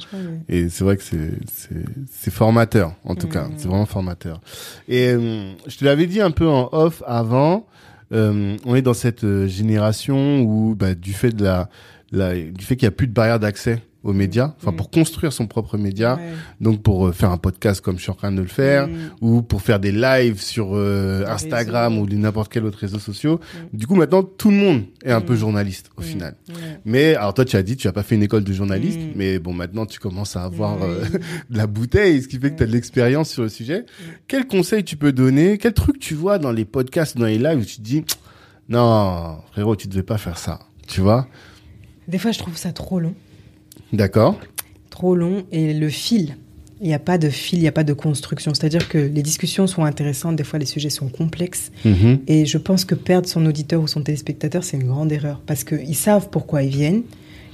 Et c'est vrai que c'est formateur en tout Mm. cas, c'est vraiment formateur. Et euh, je te l'avais dit un peu en off avant, euh, on est dans cette euh, génération où bah, du fait de la, la du fait qu'il y a plus de barrière d'accès aux médias, enfin Mm. pour construire son propre média, Ouais. donc pour euh, faire un podcast comme je suis en train de le faire, Mm. ou pour faire des lives sur euh, Instagram ou n'importe quel autre réseau social. Du coup, maintenant, tout le monde est un Mm. peu journaliste au Mm. final. Mais alors toi, tu as dit, tu as pas fait une école de journaliste, Mm. mais bon, maintenant, tu commences à avoir euh, [LAUGHS] de la bouteille, ce qui fait que tu as de l'expérience sur le sujet. Quel conseil tu peux donner? Quel truc tu vois dans les podcasts, dans les lives où tu te dis, non, frérot, tu devais pas faire ça, tu vois? Des fois, je trouve ça trop long. D'accord Trop long. Et le fil. il n'y a pas de fil, il n'y a pas de construction. C'est-à-dire que les discussions sont intéressantes, des fois les sujets sont complexes. Mhm. Et je pense que perdre son auditeur ou son téléspectateur, c'est une grande erreur. Parce qu'ils savent pourquoi ils viennent.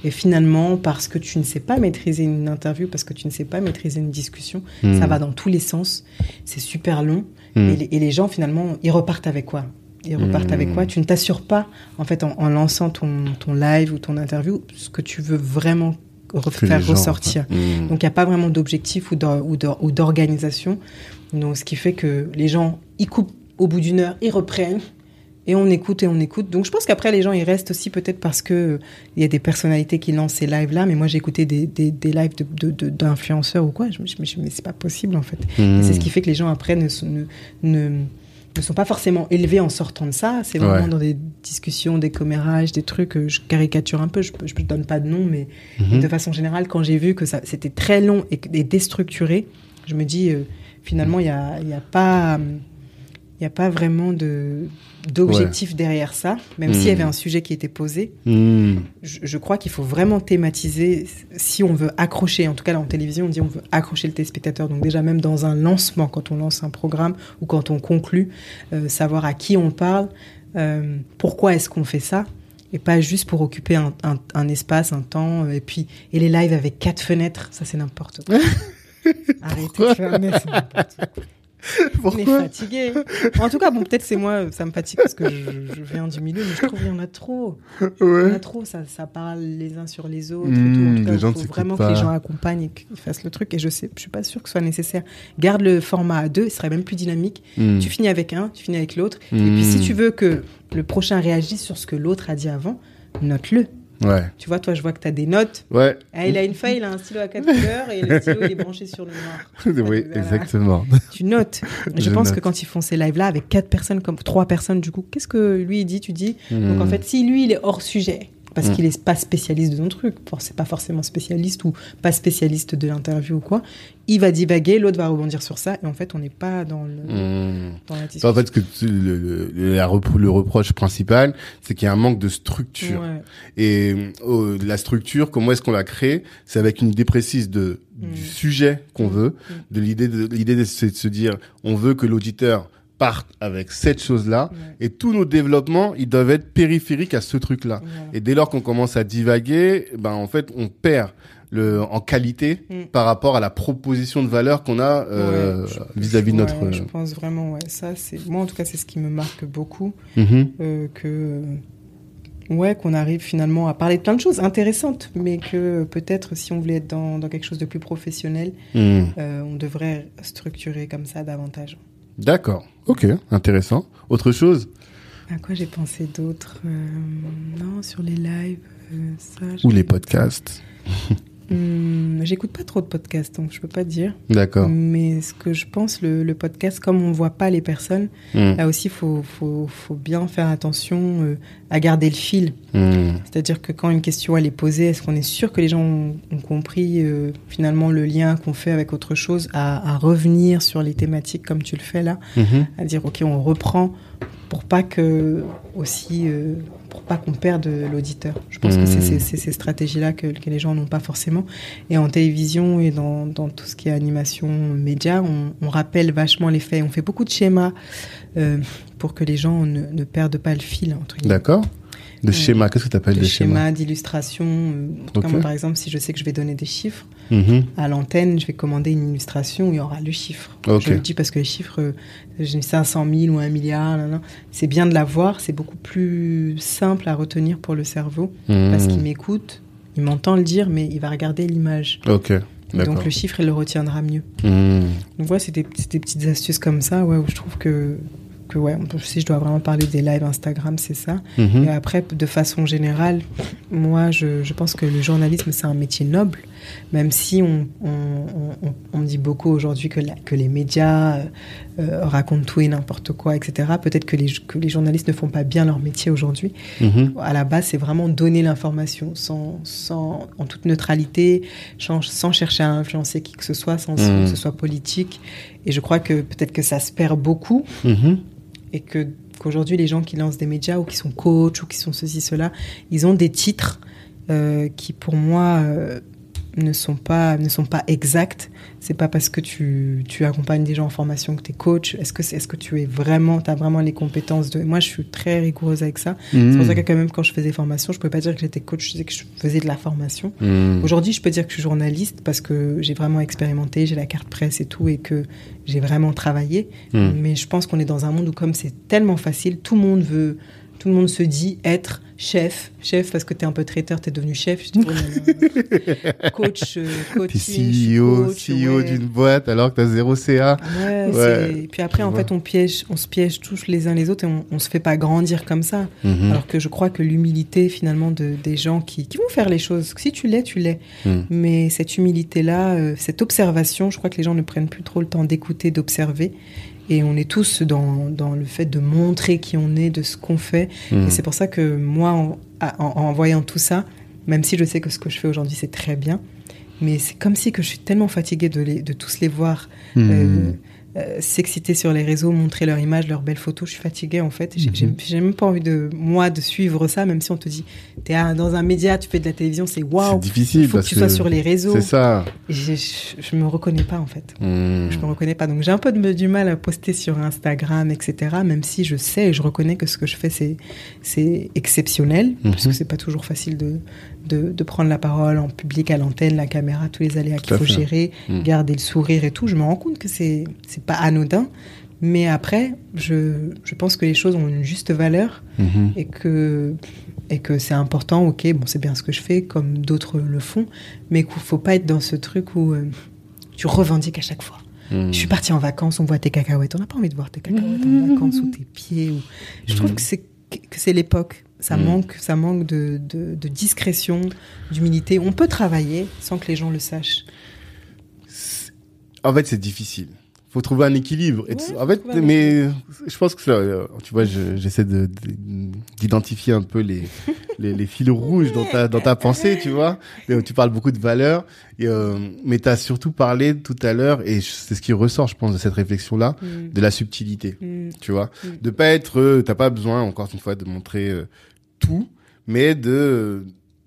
Et finalement, parce que tu ne sais pas maîtriser une interview, parce que tu ne sais pas maîtriser une discussion, Mhm. ça va dans tous les sens. C'est super long. Mhm. Et, les, et les gens, finalement, ils repartent avec quoi? Ils repartent avec quoi? Tu ne t'assures pas, en fait, en, en lançant ton, ton live ou ton interview, ce que tu veux vraiment faire gens, ressortir. Mhm. Donc il n'y a pas vraiment d'objectif ou d'or- ou d'or- ou d'organisation. Donc ce qui fait que les gens, ils coupent au bout d'une heure, ils reprennent. Et on écoute et on écoute. Donc je pense qu'après les gens ils restent aussi peut-être parce que euh, il y a des personnalités qui lancent ces lives là. Mais moi j'ai écouté des, des, des lives de- de- de- d'influenceurs ou quoi. Je me suis dit, mais c'est pas possible en fait. Et c'est ce qui fait que les gens après ne, sont- ne, ne, ne sont pas forcément élevés en sortant de ça. C'est vraiment Ouais. dans des discussions, des commérages, des trucs. Je caricature un peu. Je ne donne pas de nom, mais Mhm. de façon générale, quand j'ai vu que ça c'était très long et, et déstructuré, je me dis euh, finalement il y a, y a pas il y a pas vraiment de d'objectif derrière ça, même s'il y avait un sujet qui était posé. Mhm. Je, je crois qu'il faut vraiment thématiser si on veut accrocher. En tout cas, là en télévision, on dit on veut accrocher le téléspectateur. Donc déjà même dans un lancement, quand on lance un programme ou quand on conclut, euh, savoir à qui on parle, euh, pourquoi est-ce qu'on fait ça et pas juste pour occuper un, un- un espace, un temps, euh, et puis et les lives avec quatre fenêtres, ça c'est n'importe quoi. [LAUGHS] Arrêtez de c'est n'importe quoi. [LAUGHS] On est Pourquoi fatigué. En tout cas, bon, peut-être c'est moi, ça me fatigue parce que je, je viens du milieu, mais je trouve qu'il y en a trop. Il y en a trop, ça, ça parle les uns sur les autres. et tout. En tout cas, les gens il ne faut vraiment pas. que les gens accompagnent et qu'ils fassent le truc. Et je sais, je suis pas sûre que ce soit nécessaire. Garde le format à deux, ce serait même plus dynamique. Mhm. Tu finis avec un, tu finis avec l'autre. Et puis si tu veux que le prochain réagisse sur ce que l'autre a dit avant, note-le. Ouais. Tu vois, toi, je vois que tu as des notes. Ouais. Ah, il a une feuille, il a un stylo à quatre couleurs et le [LAUGHS] stylo, il est branché sur le noir. oui, Voilà. exactement. Tu notes. Je, Je pense note. que quand ils font ces lives-là avec quatre personnes, comme trois personnes, du coup, qu'est-ce que lui il dit Tu dis? Donc en Mhm. fait, si lui il est hors sujet, parce Mm. qu'il est pas spécialiste de son truc, c'est pas forcément spécialiste ou pas spécialiste de l'interview ou quoi, il va divaguer, l'autre va rebondir sur ça, et en fait, on n'est pas dans, le, Mhm. dans la discussion. En fait, que tu- le, le, la repro- le reproche principal, c'est qu'il y a un manque de structure. Ouais. Et euh, la structure, comment est-ce qu'on la crée? C'est avec une idée précise de Mm. du sujet qu'on veut, Mm. de l'idée de l'idée de se dire, on veut que l'auditeur parte avec cette chose-là, Ouais. et tous nos développements, ils doivent être périphériques à ce truc-là. Et dès lors qu'on commence à divaguer, ben en fait, on perd le en qualité Mm. par rapport à la proposition de valeur qu'on a euh, Ouais, vis-à-vis de notre. Je pense vraiment, ouais. Ça, c'est moi en tout cas, c'est ce qui me marque beaucoup, Mhm. euh, que ouais, qu'on arrive finalement à parler de plein de choses intéressantes, mais que peut-être si on voulait être dans, dans quelque chose de plus professionnel, Mhm. euh, on devrait structurer comme ça davantage. D'accord. Ok, intéressant. Autre chose À quoi j'ai pensé d'autre Euh, Non, sur les lives, euh, ça. ou les podcasts [LAUGHS] Hmm, J'écoute pas trop de podcasts, donc je peux pas dire. D'accord. Mais ce que je pense, le, le podcast, comme on voit pas les personnes, Mhm. là aussi, faut, faut, faut bien faire attention euh, à garder le fil. Mhm. C'est-à-dire que quand une question elle est posée, est-ce qu'on est sûr que les gens ont, ont compris euh, finalement le lien qu'on fait avec autre chose, à, à revenir sur les thématiques comme tu le fais là, à dire ok on reprend pour pas que aussi euh, pour pas qu'on perde l'auditeur. Je pense que c'est c'est ces stratégies-là que, que les gens n'ont pas forcément. Et en télévision et dans, dans tout ce qui est animation, média, on, on rappelle vachement les faits. On fait beaucoup de schémas euh, pour que les gens ne, ne perdent pas le fil entre guillemets D'accord. De schéma, qu'est-ce que tu appelles de de schéma schémas, d'illustrations. euh, En tout cas, Ok. moi, par exemple, si je sais que je vais donner des chiffres, Mhm. à l'antenne, je vais commander une illustration où il y aura le chiffre. Je le dis parce que les chiffres, euh, j'ai 500 000 ou 1 milliard, c'est bien de l'avoir, c'est beaucoup plus simple à retenir pour le cerveau parce Mhm. qu'il m'écoute, il m'entend le dire, mais il va regarder l'image. Ok. Donc le chiffre, il le retiendra mieux. Mhm. Donc voilà, c'est des, petites astuces comme ça, ouais, où je trouve que, ouais, si je dois vraiment parler des lives Instagram, c'est ça. Mhm. Et après, de façon générale, moi, je, je pense que le journalisme, c'est un métier noble, même si on, on, on- on me dit beaucoup aujourd'hui que, que les médias euh, euh, racontent tout et n'importe quoi, etc. Peut-être que les, que les journalistes ne font pas bien leur métier aujourd'hui. Mhm. À la base, c'est vraiment donner l'information sans, sans, en toute neutralité, sans, sans chercher à influencer qui que ce soit, sans Mhm. que ce soit politique. Et je crois que peut-être que ça se perd beaucoup Mhm. et que qu'aujourd'hui les gens qui lancent des médias ou qui sont coachs ou qui sont ceci cela, ils ont des titres euh, qui pour moi euh, ne sont pas ne sont pas exactes. C'est pas parce que tu, tu accompagnes des gens en formation que tu es coach. Est-ce que est-ce que tu es vraiment tu as vraiment les compétences de Moi, je suis très rigoureuse avec ça. C'est pour ça que quand même quand je faisais formation, je pouvais pas dire que j'étais coach, je disais que je faisais de la formation. Aujourd'hui, je peux dire que je suis journaliste parce que j'ai vraiment expérimenté, j'ai la carte presse et tout et que j'ai vraiment travaillé. Mais je pense qu'on est dans un monde où comme c'est tellement facile, tout le monde veut tout le monde se dit être chef, chef parce que tu es un peu traiteur, tu es devenu chef, [LAUGHS] coach, euh, coach, CEO, CEO d'une boîte alors que tu as zéro CA. Ouais, Et puis après, en fait, on piège, on se piège tous les uns les autres et on, on se fait pas grandir comme ça. Mhm. Alors que je crois que l'humilité, finalement, de, des gens qui, qui vont faire les choses, si tu l'es, tu l'es. Mhm. Mais cette humilité-là, euh, cette observation, je crois que les gens ne prennent plus trop le temps d'écouter, d'observer. Et on est tous dans, dans, le fait de montrer qui on est, de ce qu'on fait. Et mmh. c'est pour ça que moi, en, en, voyant tout ça, même si je sais que ce que je fais aujourd'hui, c'est très bien, mais c'est comme si que je suis tellement fatiguée de, les, de tous les voir. Mmh. Euh, euh, s'exciter sur les réseaux, montrer leur image, leurs belles photos. Je suis fatiguée en fait. J'ai mhm. même pas envie de moi de suivre ça, même si on te dit t'es dans un média, tu fais de la télévision, c'est waouh. C'est difficile. Il faut que tu sois sur les réseaux. C'est ça. Je, je, me reconnais pas en fait. Hmm. Je me reconnais pas. Donc j'ai un peu de, du mal à poster sur Instagram, etc. Même si je sais et je reconnais que ce que je fais c'est c'est exceptionnel parce que mhm. c'est pas toujours facile de, de, de prendre la parole en public à l'antenne, la caméra, tous les aléas qu'il faut gérer, hmm. garder le sourire et tout. Je me rends compte que c'est pas anodin. Mais après, je, je, pense que les choses ont une juste valeur mhm. et que, et que c'est important. Ok, bon, c'est bien ce que je fais, comme d'autres le font, mais qu'il faut pas être dans ce truc où euh, tu revendiques à chaque fois. Mhm. Je suis partie en vacances, on voit tes cacahuètes. On n'a pas envie de voir tes cacahuètes en vacances ou tes pieds. Ou... Je trouve que c'est que c'est l'époque. Ça manque, ça manque de, de, de discrétion, d'humilité. On peut travailler sans que les gens le sachent. En fait, c'est difficile faut trouver un équilibre. en fait, mais je pense que euh, tu vois, j'essaie de, d'identifier un peu les, [LAUGHS] les, les, fils rouges dans ta dans ta pensée, tu vois. Euh, tu parles beaucoup de valeurs, et, euh, mais tu as surtout parlé tout à l'heure, et c'est ce qui ressort, je pense, de cette réflexion-là, mm. de la subtilité, mm. tu vois, mm. de pas être, t'as pas besoin encore une fois de montrer tout, mais de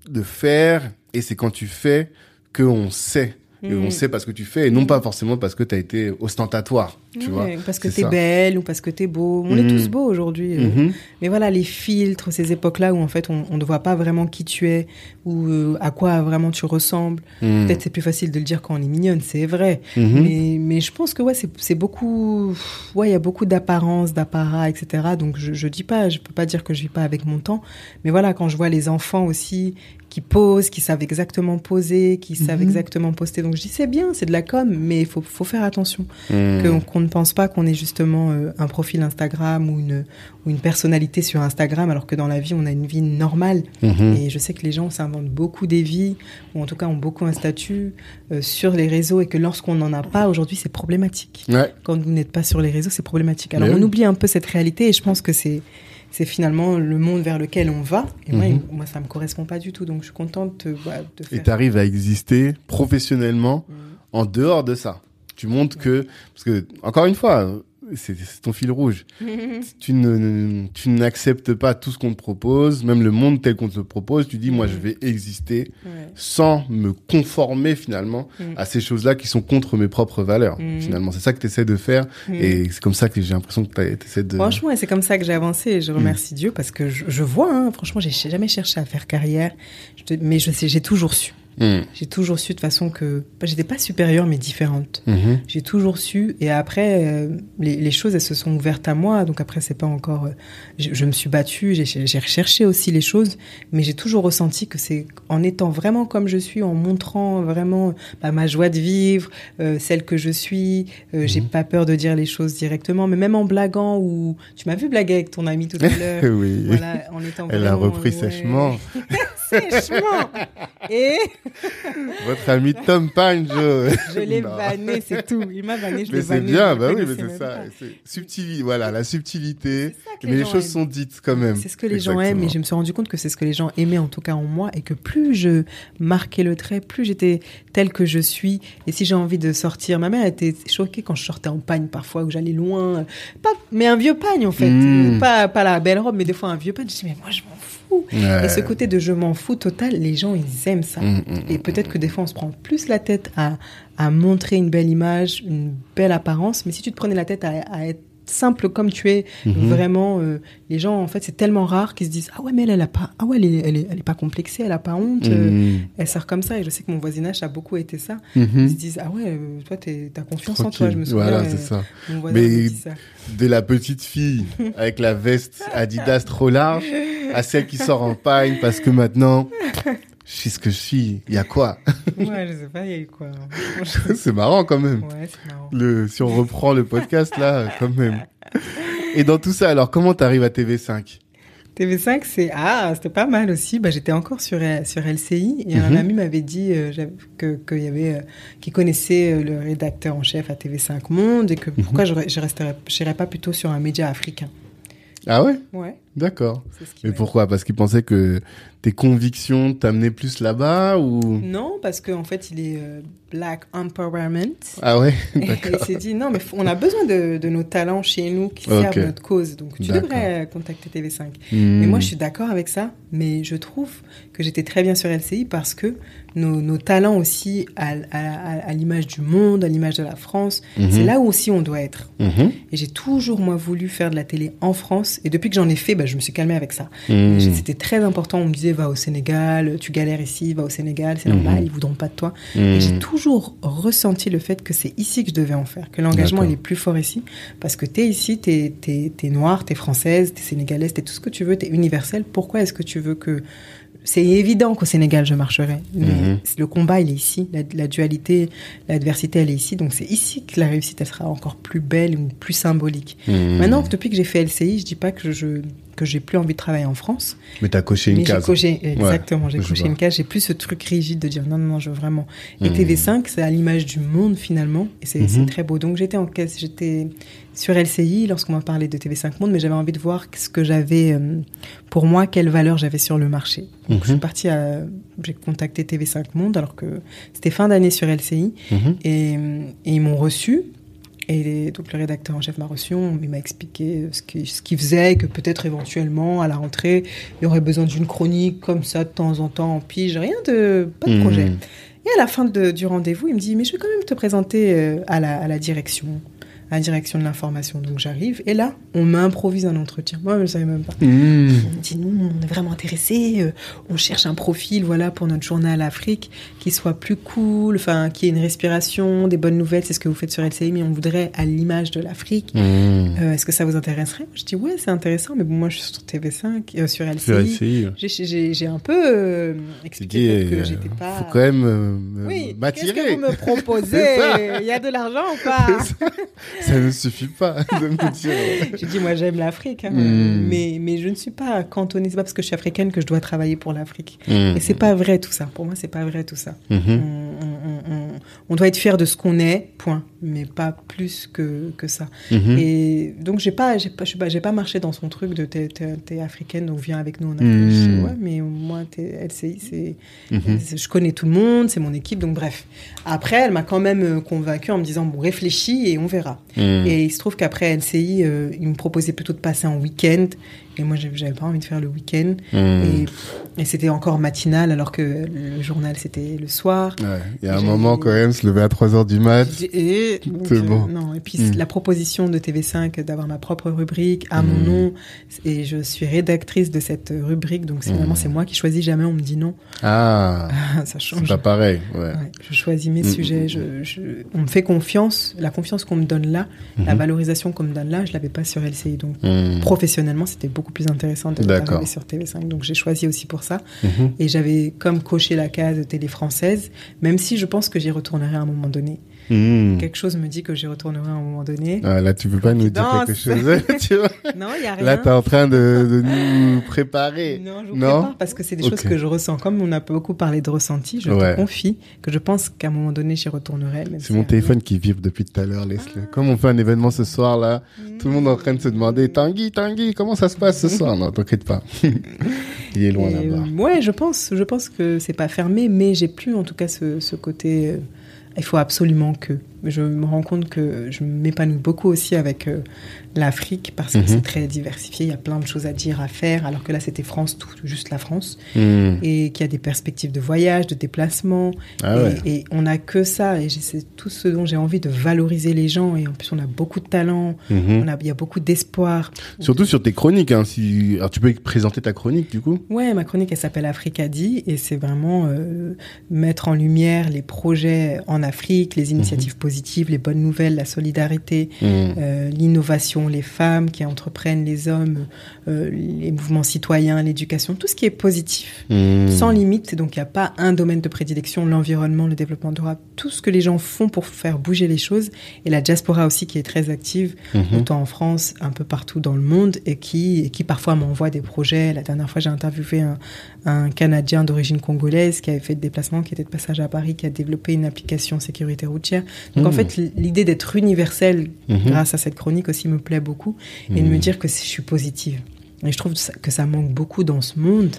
de faire, et c'est quand tu fais que on sait et on mm. sait parce que tu fais et non pas forcément parce que tu as été ostentatoire, tu vois. Parce que tu es belle ou parce que tu es beau. On est mm. tous beaux aujourd'hui. Mm-hmm. Mais voilà, les filtres, ces époques-là où en fait on ne voit pas vraiment qui tu es ou euh, à quoi vraiment tu ressembles. Mm. Peut-être c'est plus facile de le dire quand on est mignonne, c'est vrai. Mm-hmm. Mais, mais je pense que ouais, c'est beaucoup. Ouais, il y a beaucoup d'apparence, d'apparat, etc. Donc je, je dis pas, je peux pas dire que je vis pas avec mon temps. Mais voilà, quand je vois les enfants aussi qui posent, qui savent exactement poser, qui savent mhm. exactement poster. Donc je dis c'est bien, c'est de la com, mais il faut, faut, faire attention mhm. qu'on ne pense pas qu'on est justement euh, un profil Instagram ou une, ou une personnalité sur Instagram, alors que dans la vie on a une vie normale. Mhm. Et je sais que les gens s'inventent beaucoup des vies, ou en tout cas ont beaucoup un statut euh, sur les réseaux, et que lorsqu'on n'en a pas aujourd'hui, c'est problématique. Quand vous n'êtes pas sur les réseaux, c'est problématique. Alors on oublie un peu cette réalité, et je pense que c'est c'est finalement le monde vers lequel on va. Et moi, mhm. moi, ça me correspond pas du tout. Donc, je suis contente de, faire... Et tu arrives à exister professionnellement mhm. en dehors de ça. Tu montres que, parce que, encore une fois, c'est ton fil rouge. [LAUGHS] tu ne, tu n'acceptes pas tout ce qu'on te propose, même le monde tel qu'on te propose. Tu dis, moi, je vais exister sans me conformer finalement mm. à ces choses-là qui sont contre mes propres valeurs. Mm. Finalement, c'est ça que tu essaies de faire, mm. et c'est comme ça que j'ai l'impression que tu essaies de. Franchement, c'est comme ça que j'ai avancé. Et je remercie Dieu parce que je, je vois. Hein, franchement, j'ai jamais cherché à faire carrière, mais je sais, j'ai toujours su. Mm. J'ai toujours su de façon que j'étais pas supérieure mais différente. Mm-hmm. J'ai toujours su et après euh, les, les, choses elles se sont ouvertes à moi donc après c'est pas encore euh, je, je, me suis battue j'ai recherché aussi les choses mais j'ai toujours ressenti que c'est en étant vraiment comme je suis en montrant vraiment bah, ma joie de vivre euh, celle que je suis j'ai mm-hmm. pas peur de dire les choses directement mais même en blaguant ou tu m'as vu blaguer avec ton ami tout à [LAUGHS] l'heure oui voilà en étant elle a repris sèchement [LAUGHS] sèchement et [LAUGHS] Votre ami Tom Pine, je... [LAUGHS] je l'ai vanné, c'est tout. Il m'a vanné, je l'ai vanné. Mais c'est bien, bah oui, mais c'est ça. Subtil, voilà, la subtilité. Mais les choses aiment. sont dites quand même. C'est ce que les gens aiment, et je me suis rendu compte que c'est ce que les gens aimaient en tout cas en moi, et que plus je marquais le trait, plus j'étais telle que je suis. Et si j'ai envie de sortir, ma mère était choquée quand je sortais en pagne parfois, où j'allais loin, pas, mais un vieux pagne en fait, Mm. pas pas la belle robe, mais des fois un vieux pagne. Je dis mais moi je m'en fous. Ouais. Et ce côté de je m'en fous total, les gens ils aiment ça. Mm, mm, Et peut-être que des fois, on se prend plus la tête à, à montrer une belle image, une belle apparence. Mais si tu te prenais la tête à, à être simple comme tu es, Mhm. vraiment, euh, les gens, en fait, c'est tellement rare qu'ils se disent Ah ouais, mais elle, elle a pas, ah ouais, elle est, elle est, elle est pas complexée, elle a pas honte, euh, Mhm. elle sort comme ça. Et je sais que mon voisinage, a beaucoup été ça. Mhm. Ils se disent Ah ouais, euh, toi, t'es- t'as confiance en toi. Je me souviens. Voilà, c'est ça. Mon Mais- ça. De la petite fille [LAUGHS] avec la veste Adidas trop large à celle qui sort en paille parce que maintenant, je suis ce que je suis. Il y a quoi? Ouais, [LAUGHS] je sais pas, il y a eu quoi. C'est marrant quand même. Ouais, c'est marrant. Le, si on reprend le podcast là, quand même. Et dans tout ça, alors comment t'arrives à TV5 TV5, c'est ah, c'était pas mal aussi. Bah, j'étais encore sur sur LCI et un Mhm. ami m'avait dit euh, que qu'il y avait euh, qui connaissait euh, le rédacteur en chef à TV5 Monde et que Mhm. pourquoi je je resterais j'irais pas plutôt sur un média africain. Ah ouais? Ouais, D'accord. Mais m'a- pourquoi? Parce qu'il pensait que tes convictions t'amenaient plus là-bas ou? Non, parce qu'en fait, il est euh, Black Empowerment. Ah ouais? [LAUGHS] Et il D'accord. s'est dit non, mais on a besoin de, de nos talents chez nous qui servent notre cause. Donc tu D'accord. devrais euh, contacter TV5. Hmm. Mais moi, je suis d'accord avec ça, mais je trouve que j'étais très bien sur LCI parce que nos, nos talents aussi, à, à- à- à l'image du monde, à l'image de la France, Mhm. c'est là où aussi on doit être. Mhm. Et j'ai toujours, moi, voulu faire de la télé en France. Et depuis que j'en ai fait, bah, je me suis calmée avec ça. Hmm. C'était très important. On me disait, va au Sénégal, tu galères ici, va au Sénégal, c'est Mhm. normal, ils voudront pas de toi. Et j'ai toujours ressenti le fait que c'est ici que je devais en faire, que l'engagement il est plus fort ici, parce que t'es ici, t'es es, es noire, t'es française, t'es sénégalaise, t'es tout ce que tu veux, t'es universelle. Pourquoi est-ce que tu veux que c'est évident qu'au Sénégal je marcherai, mais Mhm. le combat il est ici, la, la dualité, l'adversité elle est ici, donc c'est ici que la réussite elle sera encore plus belle ou plus symbolique. Hmm. Maintenant, depuis que j'ai fait LCI, je dis pas que je que j'ai plus envie de travailler en France, Mais t'as coché une mais case. coché, exactement, j'ai coché vois. une case. J'ai plus ce truc rigide de dire non, non, non, je veux vraiment. Et Mhm. TV5, c'est à l'image du monde finalement, et c'est Mhm. très beau. Donc j'étais en caisse, j'étais sur LCI lorsqu'on m'a parlé de TV5 Monde, mais j'avais envie de voir ce que j'avais euh, pour moi, quelle valeur j'avais sur le marché. Donc je suis Mhm. partie à, j'ai contacté TV5 Monde alors que c'était fin d'année sur LCI Mhm. et, et ils m'ont reçu. Et donc le rédacteur en chef m'a reçu, il m'a expliqué ce qu'il ce qu'il faisait, que peut-être éventuellement à la rentrée, il y aurait besoin d'une chronique comme ça de temps en temps en pige, rien de pas de Mhm. projet. Et à la fin de- du rendez-vous, il me dit mais je vais quand même te présenter euh, à la, à la direction, à la direction de l'information. Donc j'arrive et là on m'improvise un entretien. Moi je ne savais même pas. Hmm. On me dit, nous, on est vraiment intéressés. euh, on cherche un profil, voilà, pour notre journal Afrique, qui soit plus cool, enfin, qui ait une respiration, des bonnes nouvelles. C'est ce que vous faites sur LCI, mais on voudrait à l'image de l'Afrique. Hmm. Euh, Est-ce que ça vous intéresserait? Je dis, ouais, c'est intéressant, mais bon, moi, je suis sur TV5, euh, sur LCI. Sur LCI. J'ai- un peu euh, expliqué peut-être que euh, j'étais pas. faut quand même me- Oui, qu'est-ce m'attirer. que vous me [LAUGHS] proposez? Il y a de l'argent ou pas? Ça ne suffit pas de me dire. J'ai dit, moi, j'aime l'Afrique, hein, Mm. mais, mais je ne suis pas cantonnée. C'est pas parce que je suis africaine que je dois travailler pour l'Afrique. Hmm. Et c'est pas vrai tout ça. Pour moi, c'est pas vrai tout ça. Mhm. On- on doit être fier de ce qu'on est, point. Mais pas plus que, que ça. Mhm. Et donc, j'ai pas, j'ai pas, je sais pas, j'ai pas marché dans son truc de t'es, t'es- t'es africaine, donc viens avec nous en Afrique. Mm. Dis, Ouais, mais moi, t'es LCI, c'est, Mhm. c'est- je connais tout le monde, c'est mon équipe, donc bref. Après, elle m'a quand même euh, convaincue en me disant, bon, réfléchis et on verra. Hmm. Et il se trouve qu'après LCI, euh, il me proposait plutôt de passer en week-end. Et moi, j'avais pas envie de faire le week-end. Et, et c'était encore matinal, alors que le journal, c'était le soir. Ouais, Il y a un moment quand même, se lever à 3 heures du mat. J'ai- Donc, C'est euh, non, et puis Mm. la proposition de TV5 d'avoir ma propre rubrique à Mm. mon nom, et je suis rédactrice de cette rubrique, donc c'est Mm. vraiment c'est moi qui choisis, jamais on me dit non. Ah, [LAUGHS] Ça c'est change. pas pareil. Ouais. Ouais, je choisis mes Mm, sujets, mm, je, je- on me fait confiance, la confiance qu'on me donne là, la Mhm. valorisation qu'on me donne là, je l'avais pas sur LCI, donc professionnellement c'était beaucoup plus intéressant d'arriver sur TV5, donc j'ai choisi aussi pour ça. Mhm. Et j'avais comme coché la case télé française, même si je pense que j'y retournerai à un moment donné. Hmm. Quelque chose me dit que j'y retournerai à un moment donné. Ah, là, tu peux pas nous dire quelque chose. tu vois [LAUGHS] Non, il y a rien. Là, t'es en train de, de nous préparer. Non, je vous Non prépare parce que c'est des choses que je ressens. Comme on a beaucoup parlé de ressenti, je Ouais. te confie que je pense qu'à un moment donné, j'y retournerai. C'est mon téléphone qui vibre depuis tout à l'heure, laisse-le. Comme on fait un événement ce soir, là, tout le monde est en train de se demander, Tanguy, Tanguy, comment ça se passe ce soir? Non, t'inquiète pas. [LAUGHS] Il est loin là-bas. euh, ouais, je pense, je pense que c'est pas fermé, mais j'ai plus en tout cas ce, ce côté. euh, il faut absolument que. Je me rends compte que je m'épanouis beaucoup aussi avec euh, l'Afrique parce que Mhm. c'est très diversifié. Il y a plein de choses à dire, à faire, alors que là c'était France, tout juste la France, Hmm. et qu'il y a des perspectives de voyage, de déplacement. Ah et, ouais. et on n'a que ça, et c'est tout ce dont j'ai envie de valoriser les gens. Et en plus, on a beaucoup de talent, Mhm. on a, il y a beaucoup d'espoir. Surtout sur tes chroniques, hein, si, alors tu peux présenter ta chronique, du coup? Ouais, ma chronique, elle s'appelle Africadi et c'est vraiment euh, mettre en lumière les projets en Afrique, les initiatives positives, les bonnes nouvelles, la solidarité, Hmm. euh, l'innovation, les femmes qui entreprennent, les hommes, euh, les mouvements citoyens, l'éducation, tout ce qui est positif. Hmm. Sans limite, donc il n'y a pas un domaine de prédilection, l'environnement, le développement durable, tout ce que les gens font pour faire bouger les choses, et la diaspora aussi qui est très active, Mhm. autant en France, un peu partout dans le monde, et qui, et qui parfois m'envoie des projets. La dernière fois, j'ai interviewé un, un Canadien d'origine congolaise qui avait fait le déplacement, qui était de passage à Paris, qui a développé une application sécurité routière. Donc en Mhm. fait, l'idée d'être universelle Mhm. grâce à cette chronique aussi me plaît beaucoup, et de me Mhm. dire que je suis positive. Et je trouve que ça manque beaucoup dans ce monde.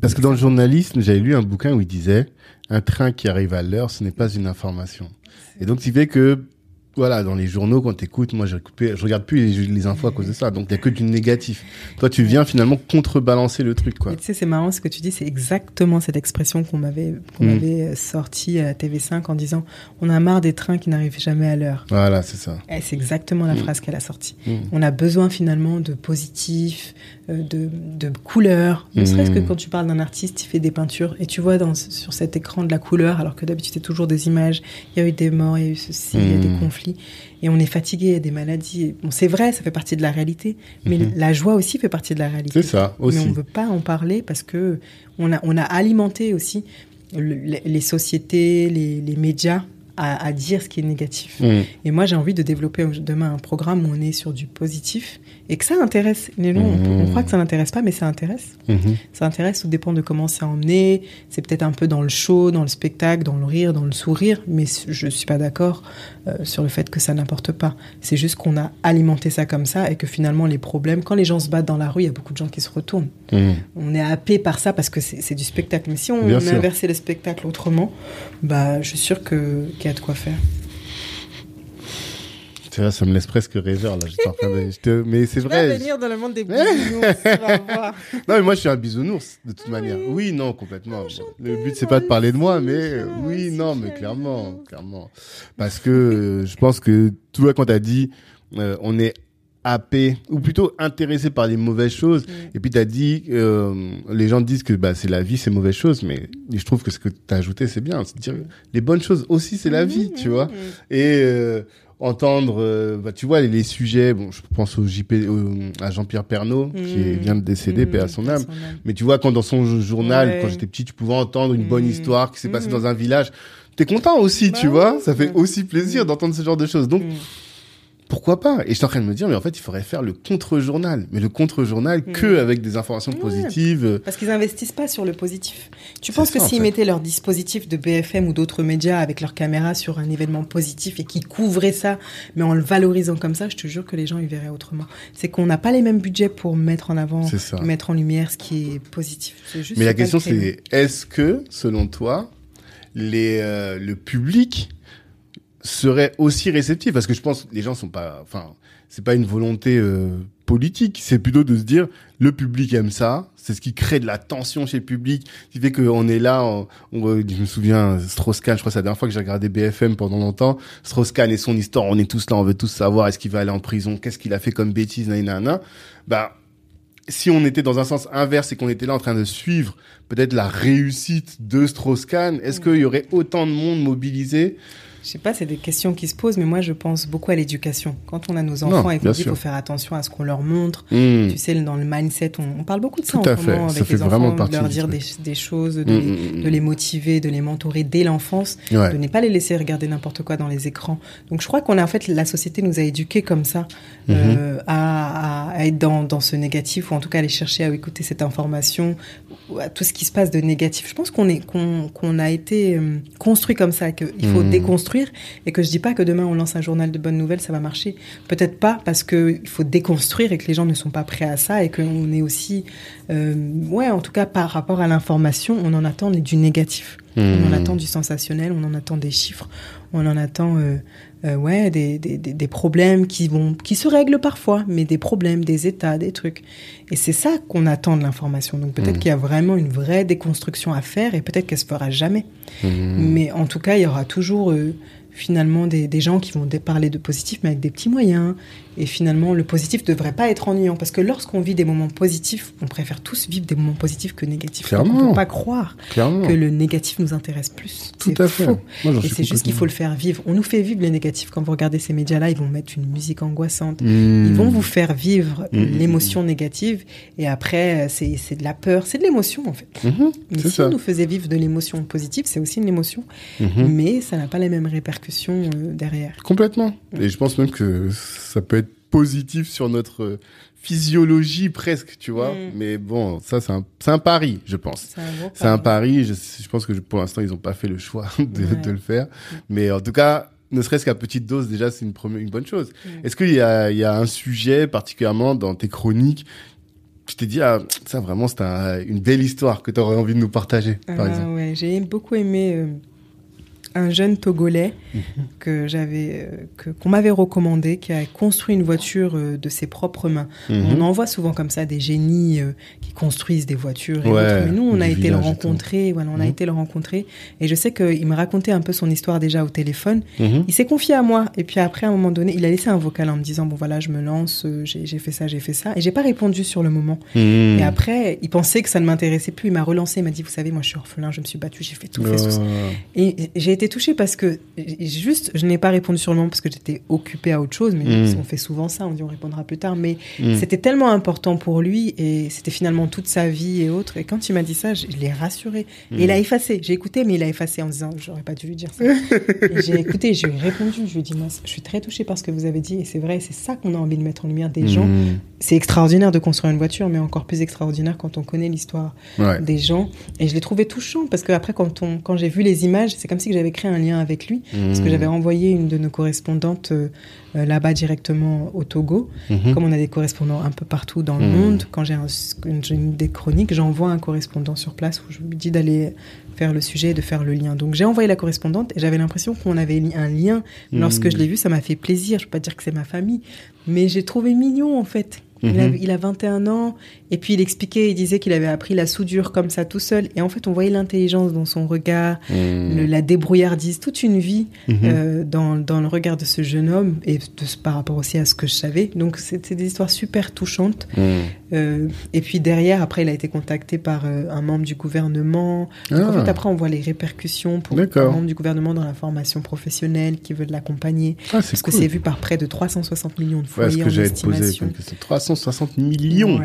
Parce que dans le journalisme, j'avais lu un bouquin où il disait un train qui arrive à l'heure, ce n'est pas une information. Et donc, qui fait que, voilà, dans les journaux, quand t'écoutes, moi, je, je regarde plus les, les infos à cause de ça. Donc, il y a que du négatif. Toi, tu viens finalement contrebalancer le truc, quoi. Et tu sais, c'est marrant ce que tu dis, c'est exactement cette expression qu'on m'avait qu'on Mm. m'avait sortie à la TV5 en disant on a marre des trains qui n'arrivent jamais à l'heure. Voilà, c'est ça. Et c'est exactement la Mm. phrase qu'elle a sortie. Mm. On a besoin finalement de positif, euh, de, de couleur. Ne Mm. serait-ce que quand tu parles d'un artiste, il fait des peintures et tu vois dans, sur cet écran de la couleur, alors que d'habitude c'est toujours des images. Il y a eu des morts, il y a eu ceci, il y a des Mm. conflits. Et on est fatigué, il y a des maladies. Bon, c'est vrai, ça fait partie de la réalité. Mais Mhm. la joie aussi fait partie de la réalité. C'est ça, Mais aussi. on ne veut pas en parler parce que on a, on a alimenté aussi le- les, sociétés, les, les médias à, à dire ce qui est négatif. Et moi, j'ai envie de développer demain un programme où on est sur du positif et que ça intéresse. Les gens, on, croit que ça n'intéresse pas, mais ça intéresse. Mhm. Ça intéresse, tout dépend de comment c'est emmené. C'est peut-être un peu dans le show, dans le spectacle, dans le rire, dans le sourire, mais je suis pas d'accord euh, sur le fait que ça n'importe pas. C'est juste qu'on a alimenté ça comme ça et que finalement les problèmes, quand les gens se battent dans la rue, il y a beaucoup de gens qui se retournent. Mm. On est happé par ça parce que c'est du spectacle. Mais si on inversait le spectacle autrement, bah, je suis sûre qu'il y a de quoi faire. Tu vois, ça me laisse presque rêveur, là. J'étais en train de, [LAUGHS] j'étais- mais c'est Tu vas vrai. venir dans le monde des bisounours, tu vas voir. [LAUGHS] Non, mais moi, je suis un bisounours, de toute manière. Oui, non, complètement. Le but, c'est pas de parler de moi, mais euh, oui, non, mais clairement, clairement. Parce que euh, je pense que, tu vois, quand t'as dit, euh, on est happé, ou plutôt intéressé par les mauvaises choses, Mm. et puis t'as dit, euh, les gens disent que bah, c'est la vie, c'est mauvaise choses, mais je trouve que ce que t'as ajouté, c'est bien. C'est dire, les bonnes choses aussi, c'est la vie, tu vois. Et euh, entendre, euh, bah, tu vois, les, les sujets, bon, je pense au JP, à Jean-Pierre Pernaut, qui Mm. vient de décéder, Mm, paix à son âme. Mais tu vois, quand dans son journal, Ouais. quand j'étais petit, tu pouvais entendre une bonne Mm. histoire qui s'est passée Mm. dans un village. T'es content aussi, Bah tu vois. ouais. Ça fait aussi plaisir d'entendre ce genre de choses. Donc. Pourquoi pas? Et je suis en train de me dire, mais en fait, il faudrait faire le contre-journal. Mais le contre-journal Mm. que avec des informations Ouais. positives. Parce qu'ils investissent pas sur le positif. Tu penses que ça, en s'ils mettaient leur dispositif de BFM ou d'autres médias avec leur caméra sur un événement positif et qu'ils couvraient ça, mais en le valorisant comme ça, je te jure que les gens y verraient autrement. C'est qu'on n'a pas les mêmes budgets pour mettre en avant, mettre en lumière ce qui est positif. Juste Mais la question, c'est est-ce que, selon toi, les, euh, le public serait aussi réceptif Parce que je pense que les gens sont pas. Enfin, c'est pas une volonté euh, politique. C'est plutôt de se dire le public aime ça. C'est ce qui crée de la tension chez le public, qui fait qu'on est là. On, on- je me souviens, Strauss-Kahn, je crois que c'est la dernière fois que j'ai regardé BFM pendant longtemps. Strauss-Kahn et son histoire, on est tous là, on veut tous savoir est-ce qu'il va aller en prison, qu'est-ce qu'il a fait comme bêtise, nanana. Bah, si on était dans un sens inverse et qu'on était là en train de suivre peut-être la réussite de Strauss-Kahn, est-ce Mm. qu'il y aurait autant de monde mobilisé Je sais pas, c'est des questions qui se posent, mais moi je pense beaucoup à l'éducation. Quand on a nos enfants et qu'on dit qu'il faut faire attention à ce qu'on leur montre, hmm. tu sais, dans le mindset, on, parle beaucoup de ça Tout en ce moment avec les enfants, de leur dire des, choses, de, les, de, les, motiver, de les mentorer dès l'enfance, de ne pas les laisser regarder n'importe quoi dans les écrans. Donc je crois qu'on a en fait, la société nous a éduqués comme ça, euh, à, à, être dans, dans ce négatif, ou en tout cas aller chercher à écouter cette information, à tout ce qui se passe de négatif. Je pense qu'on est qu'on a été euh, construit comme ça, qu'il faut hmm. Déconstruire et que je dis pas que demain on lance un journal de bonnes nouvelles, ça va marcher. Peut-être pas parce que il faut déconstruire et que les gens ne sont pas prêts à ça et qu'on est aussi, euh, ouais, en tout cas par rapport à l'information, on en attend du négatif. On en hmm. attend du sensationnel, on en attend des chiffres, on en attend euh, euh, ouais, des, des, des, problèmes qui, vont, qui se règlent parfois, mais des problèmes, des états, des trucs. Et c'est ça qu'on attend de l'information. Donc peut-être mmh. qu'il y a vraiment une vraie déconstruction à faire et peut-être qu'elle se fera jamais. Mmh. Mais en tout cas, il y aura toujours euh, finalement des, des, gens qui vont parler de positif, mais avec des petits moyens, et finalement, le positif ne devrait pas être ennuyant. Parce que lorsqu'on vit des moments positifs, on préfère tous vivre des moments positifs que négatifs. Clairement. on ne peut pas croire que le négatif nous intéresse plus. Tout à fait. et c'est juste qu'il faut le faire vivre. On nous fait vivre les négatifs. Quand vous regardez ces médias-là, ils vont mettre une musique angoissante. Ils vont vous faire vivre mmh. l'émotion négative. Et après, c'est de la peur. C'est de l'émotion, en fait. Mmh. Mais si on nous faisait vivre de l'émotion positive, c'est aussi une émotion. Mmh. Mais ça n'a pas les mêmes répercussions euh, derrière. Complètement. Et je pense même que ça peut être positif sur notre physiologie presque, tu vois. Mm. Mais bon, ça, c'est un, un pari, je pense. C'est un, pari. Je, je, pense que pour l'instant, ils n'ont pas fait le choix [LAUGHS] de, de, le faire. Mais en tout cas, ne serait-ce qu'à petite dose, déjà, c'est une, une bonne chose. Mm. Est-ce qu'il y a, il y a un sujet particulièrement dans tes chroniques? Tu t'es dit, ah, ça vraiment, c'est une belle histoire que tu aurais envie de nous partager, par ah, exemple. Ouais, j'ai beaucoup aimé euh, un jeune Togolais mhm. que j'avais, euh, que, qu'on m'avait recommandé, qui a construit une voiture euh, de ses propres mains. Mhm. On en voit souvent comme ça des génies euh, qui construisent des voitures. mais nous, on a été le rencontrer. Voilà, on a mhm. été le rencontrer. Et je sais qu'il me racontait un peu son histoire déjà au téléphone. Il s'est confié à moi. Et puis après, à un moment donné, il a laissé un vocal en me disant bon voilà, je me lance, j'ai, j'ai fait ça, j'ai fait ça. Et j'ai pas répondu sur le moment. Et après, il pensait que ça ne m'intéressait plus. Il m'a relancé, il m'a dit vous savez, moi je suis orphelin, je me suis battu, j'ai fait tout, fait tout. Et j'ai été touchée parce que juste, je n'ai pas répondu sur le moment parce que j'étais occupée à autre chose, mais mm. on fait souvent ça, on dit on répondra plus tard, mais mm. c'était tellement important pour lui et c'était finalement toute sa vie et autres. Et quand il m'a dit ça, je, l'ai rassuré. Et il a mm. effacé. J'ai écouté, mais il a effacé en disant j'aurais pas dû lui dire ça. [LAUGHS] j'ai écouté, je lui ai répondu, je lui ai dit moi, je suis très touchée par ce que vous avez dit et c'est vrai, c'est ça qu'on a envie de mettre en lumière des gens. C'est extraordinaire de construire une voiture, mais encore plus extraordinaire quand on connaît l'histoire des gens. Et je l'ai trouvé touchant parce que après, quand, on, quand j'ai vu les images, c'est comme si j'avais un lien avec lui, parce que mmh. j'avais envoyé une de nos correspondantes euh, euh, là-bas directement au Togo. Mmh. Comme on a des correspondants un peu partout dans le mmh. monde, quand j'ai une, des chroniques, j'envoie un correspondant sur place où je lui dis d'aller faire le sujet et de faire le lien. Donc j'ai envoyé la correspondante et j'avais l'impression qu'on avait un lien. Lorsque je l'ai vu, ça m'a fait plaisir. Je peux pas dire que c'est ma famille, mais j'ai trouvé mignon en fait. Il, a, 21 mhm. ans, et puis il expliquait, il disait qu'il avait appris la soudure comme ça tout seul. Et en fait, on voyait l'intelligence dans son regard, mhm. la débrouillardise, toute une vie mhm. euh, dans, dans, le regard de ce jeune homme, et par rapport aussi à ce que je savais. Donc, c'était des histoires super touchantes. Euh, et puis derrière, après, il a été contacté par euh, un membre du gouvernement. Donc, en fait, ah. après, on voit les répercussions pour un membre du gouvernement dans la formation professionnelle qui veut l'accompagner. Ah, parce que c'est vu par près de 360 millions de foyers ouais, en estimation. 360 millions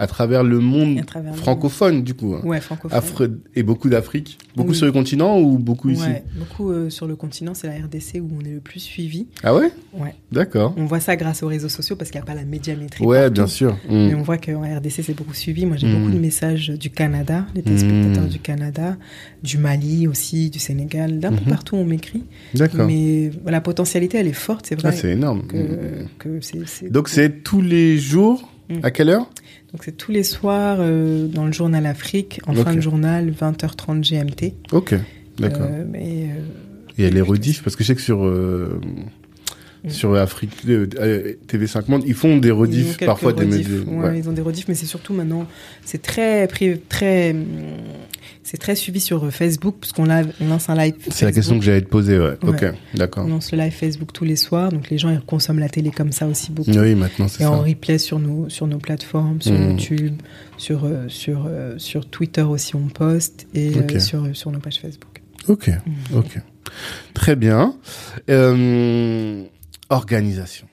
à travers le monde francophone, du coup. Hein. Ouais, francophone. et beaucoup d'Afrique. Beaucoup sur le continent ou beaucoup ici Beaucoup euh, sur le continent, c'est la RDC où on est le plus suivi. Ah ouais? Ouais. D'accord. On voit ça grâce aux réseaux sociaux parce qu'il n'y a pas la médiamétrie. Ouais, bien sûr. Mm. Mais on voit qu'en RDC, c'est beaucoup suivi. Moi, j'ai mm. beaucoup de messages du Canada, des téléspectateurs mm. du Canada, du Mali aussi, du Sénégal, d'un peu mm-hmm. partout on m'écrit. D'accord. Mais la potentialité, elle est forte, c'est vrai. Ah, c'est énorme. Donc, c'est tous les jours À quelle heure? Donc c'est tous les soirs euh, dans le journal Afrique, en fin de journal, 20h30 GMT. Ok, d'accord. Euh, mais, euh, Et elle est rediff parce que je sais que sur mm. sur Afrique TV5 Monde, ils font des rediffs parfois des médias. Ouais, ils ont des rediffs, mais c'est surtout maintenant, c'est très très c'est très suivi sur euh, Facebook puisqu'on lance un live. C'est la question que j'allais te poser, ouais. Ok, d'accord. On lance le live Facebook tous les soirs, donc les gens ils consomment la télé comme ça aussi beaucoup. Oui, maintenant c'est ça. Et en replay sur nos sur nos plateformes, sur mmh. YouTube, sur euh, sur euh, sur Twitter aussi on poste et sur sur nos pages Facebook. Ok, mmh. ok. Très bien. Euh, organisation.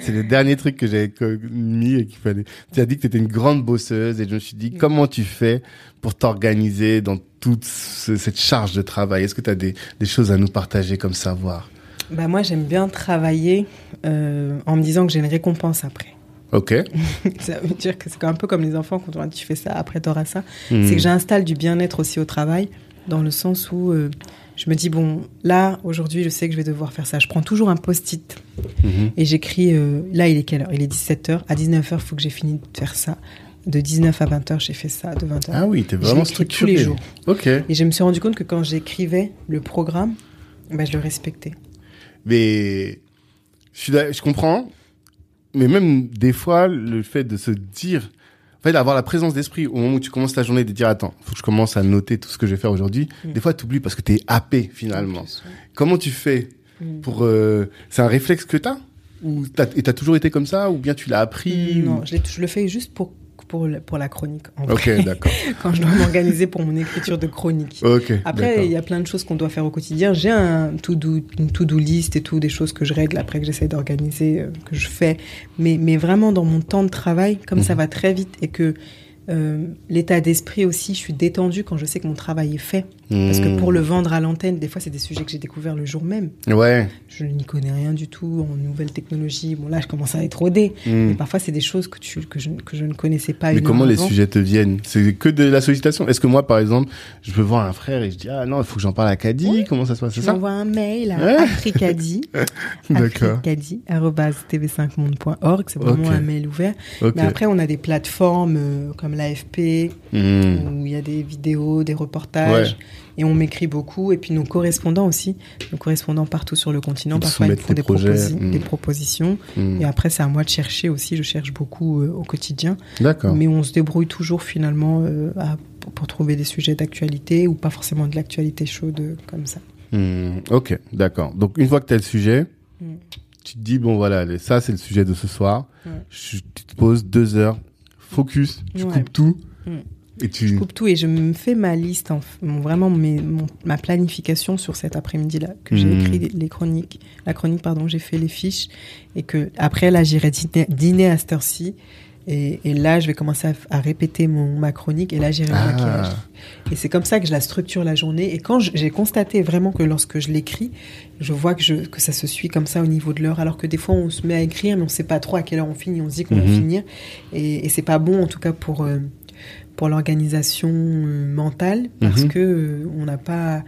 C'est le dernier truc que j'avais mis et qu'il fallait. Tu as dit que tu étais une grande bosseuse et je me suis dit comment tu fais pour t'organiser dans toute ce- cette charge de travail? Est-ce que tu as des, des choses à nous partager comme savoir? Bah moi, j'aime bien travailler euh, en me disant que j'ai une récompense après. Ok. [LAUGHS] ça veut dire que c'est un peu comme les enfants quand on dit tu fais ça, après t'auras ça. Hmm. C'est que j'installe du bien-être aussi au travail, dans le sens où euh, je me dis, bon, là, aujourd'hui, je sais que je vais devoir faire ça. Je prends toujours un post-it Mhm. et j'écris, euh, là, il est quelle heure? Il est 17h. À 19h, il faut que j'ai fini de faire ça. De 19 à 20h, j'ai fait ça. De 20h. Ah oui, t'es vraiment structuré. tous les jours. Ok. Et je me suis rendu compte que quand j'écrivais le programme, bah, je le respectais. Mais je, suis d'a- je comprends. Mais même des fois, le fait de se dire, en fait, d'avoir la présence d'esprit au moment où tu commences ta journée, de dire attends, faut que je commence à noter tout ce que je vais faire aujourd'hui. Mm. Des fois, tu oublies parce que tu es happé finalement. Comment tu fais Mm. pour euh, C'est un réflexe que t'as? Ou t'as, et t'as toujours été comme ça? Ou bien tu l'as appris? Non, ou- je, l'ai- je le fais juste pour, pour, la- pour la chronique. En Ok, d'accord. [LAUGHS] Quand je dois m'organiser pour mon écriture de chronique. Ok. Après, il y a plein de choses qu'on doit faire au quotidien. J'ai un to-do, une to-do list et tout, des choses que je règle après que j'essaie d'organiser, euh, que je fais. Mais, mais vraiment, dans mon temps de travail, comme ça Mhm. va très vite et que euh, l'état d'esprit aussi, je suis détendue quand je sais que mon travail est fait. Parce que Hmm. pour le vendre à l'antenne, des fois, c'est des sujets que j'ai découverts le jour même. Ouais. Je n'y connais rien du tout en nouvelles technologies. Bon, là, je commence à être rodée. Hmm. Mais parfois, c'est des choses que, tu, que, je, que je ne connaissais pas. Mais comment les sujets te viennent? C'est que de la sollicitation Est-ce que moi, par exemple, je peux voir un frère et je dis ah non, il faut que j'en parle à Caddy Oui. Comment ça se passe? Tu m'envoies un mail à africadi, [LAUGHS] D'accord. africadi@tv5monde.org. C'est vraiment un mail ouvert. Ok. Mais après, on a des plateformes euh, comme l'AFP Hmm. où il y a des vidéos, des reportages. Et on m'écrit beaucoup. Et puis nos correspondants aussi, nos correspondants partout sur le continent, Ils parfois ils me font des des, projets, proposi- des propositions. Hmm. Et après, c'est à moi de chercher aussi. Je cherche beaucoup euh, au quotidien. Mais on se débrouille toujours finalement euh, à- pour, trouver des sujets d'actualité ou pas forcément de l'actualité chaude euh, comme ça. Hmm, Ok, d'accord. Donc une fois que tu as le sujet, tu te dis bon voilà, ça c'est le sujet de ce soir. Ouais. Je, tu te poses deux heures, focus, tu Ouais. coupes tout Mm. et tu. Je coupe tout et je me fais ma liste, en, mon- vraiment mes, mon- ma planification sur cet après-midi-là, que j'ai Mhm. écrit les, les chroniques, la chronique, pardon, j'ai fait les fiches, et que après, là, j'irai dîner, dîner à cette heure-ci, et, et là, je vais commencer à, répéter mon, ma chronique, et là, j'irai au Ah. maquillage. Et c'est comme ça que je la structure la journée, et quand j'ai constaté vraiment que lorsque je l'écris, je vois que, je, que ça se suit comme ça au niveau de l'heure, alors que des fois, on se met à écrire, mais on sait pas trop à quelle heure on finit, on se dit qu'on Mhm. va finir, et, et c'est pas bon, en tout cas, pour... euh, pour l'organisation euh, mentale parce Mhm. que euh, on n'a pas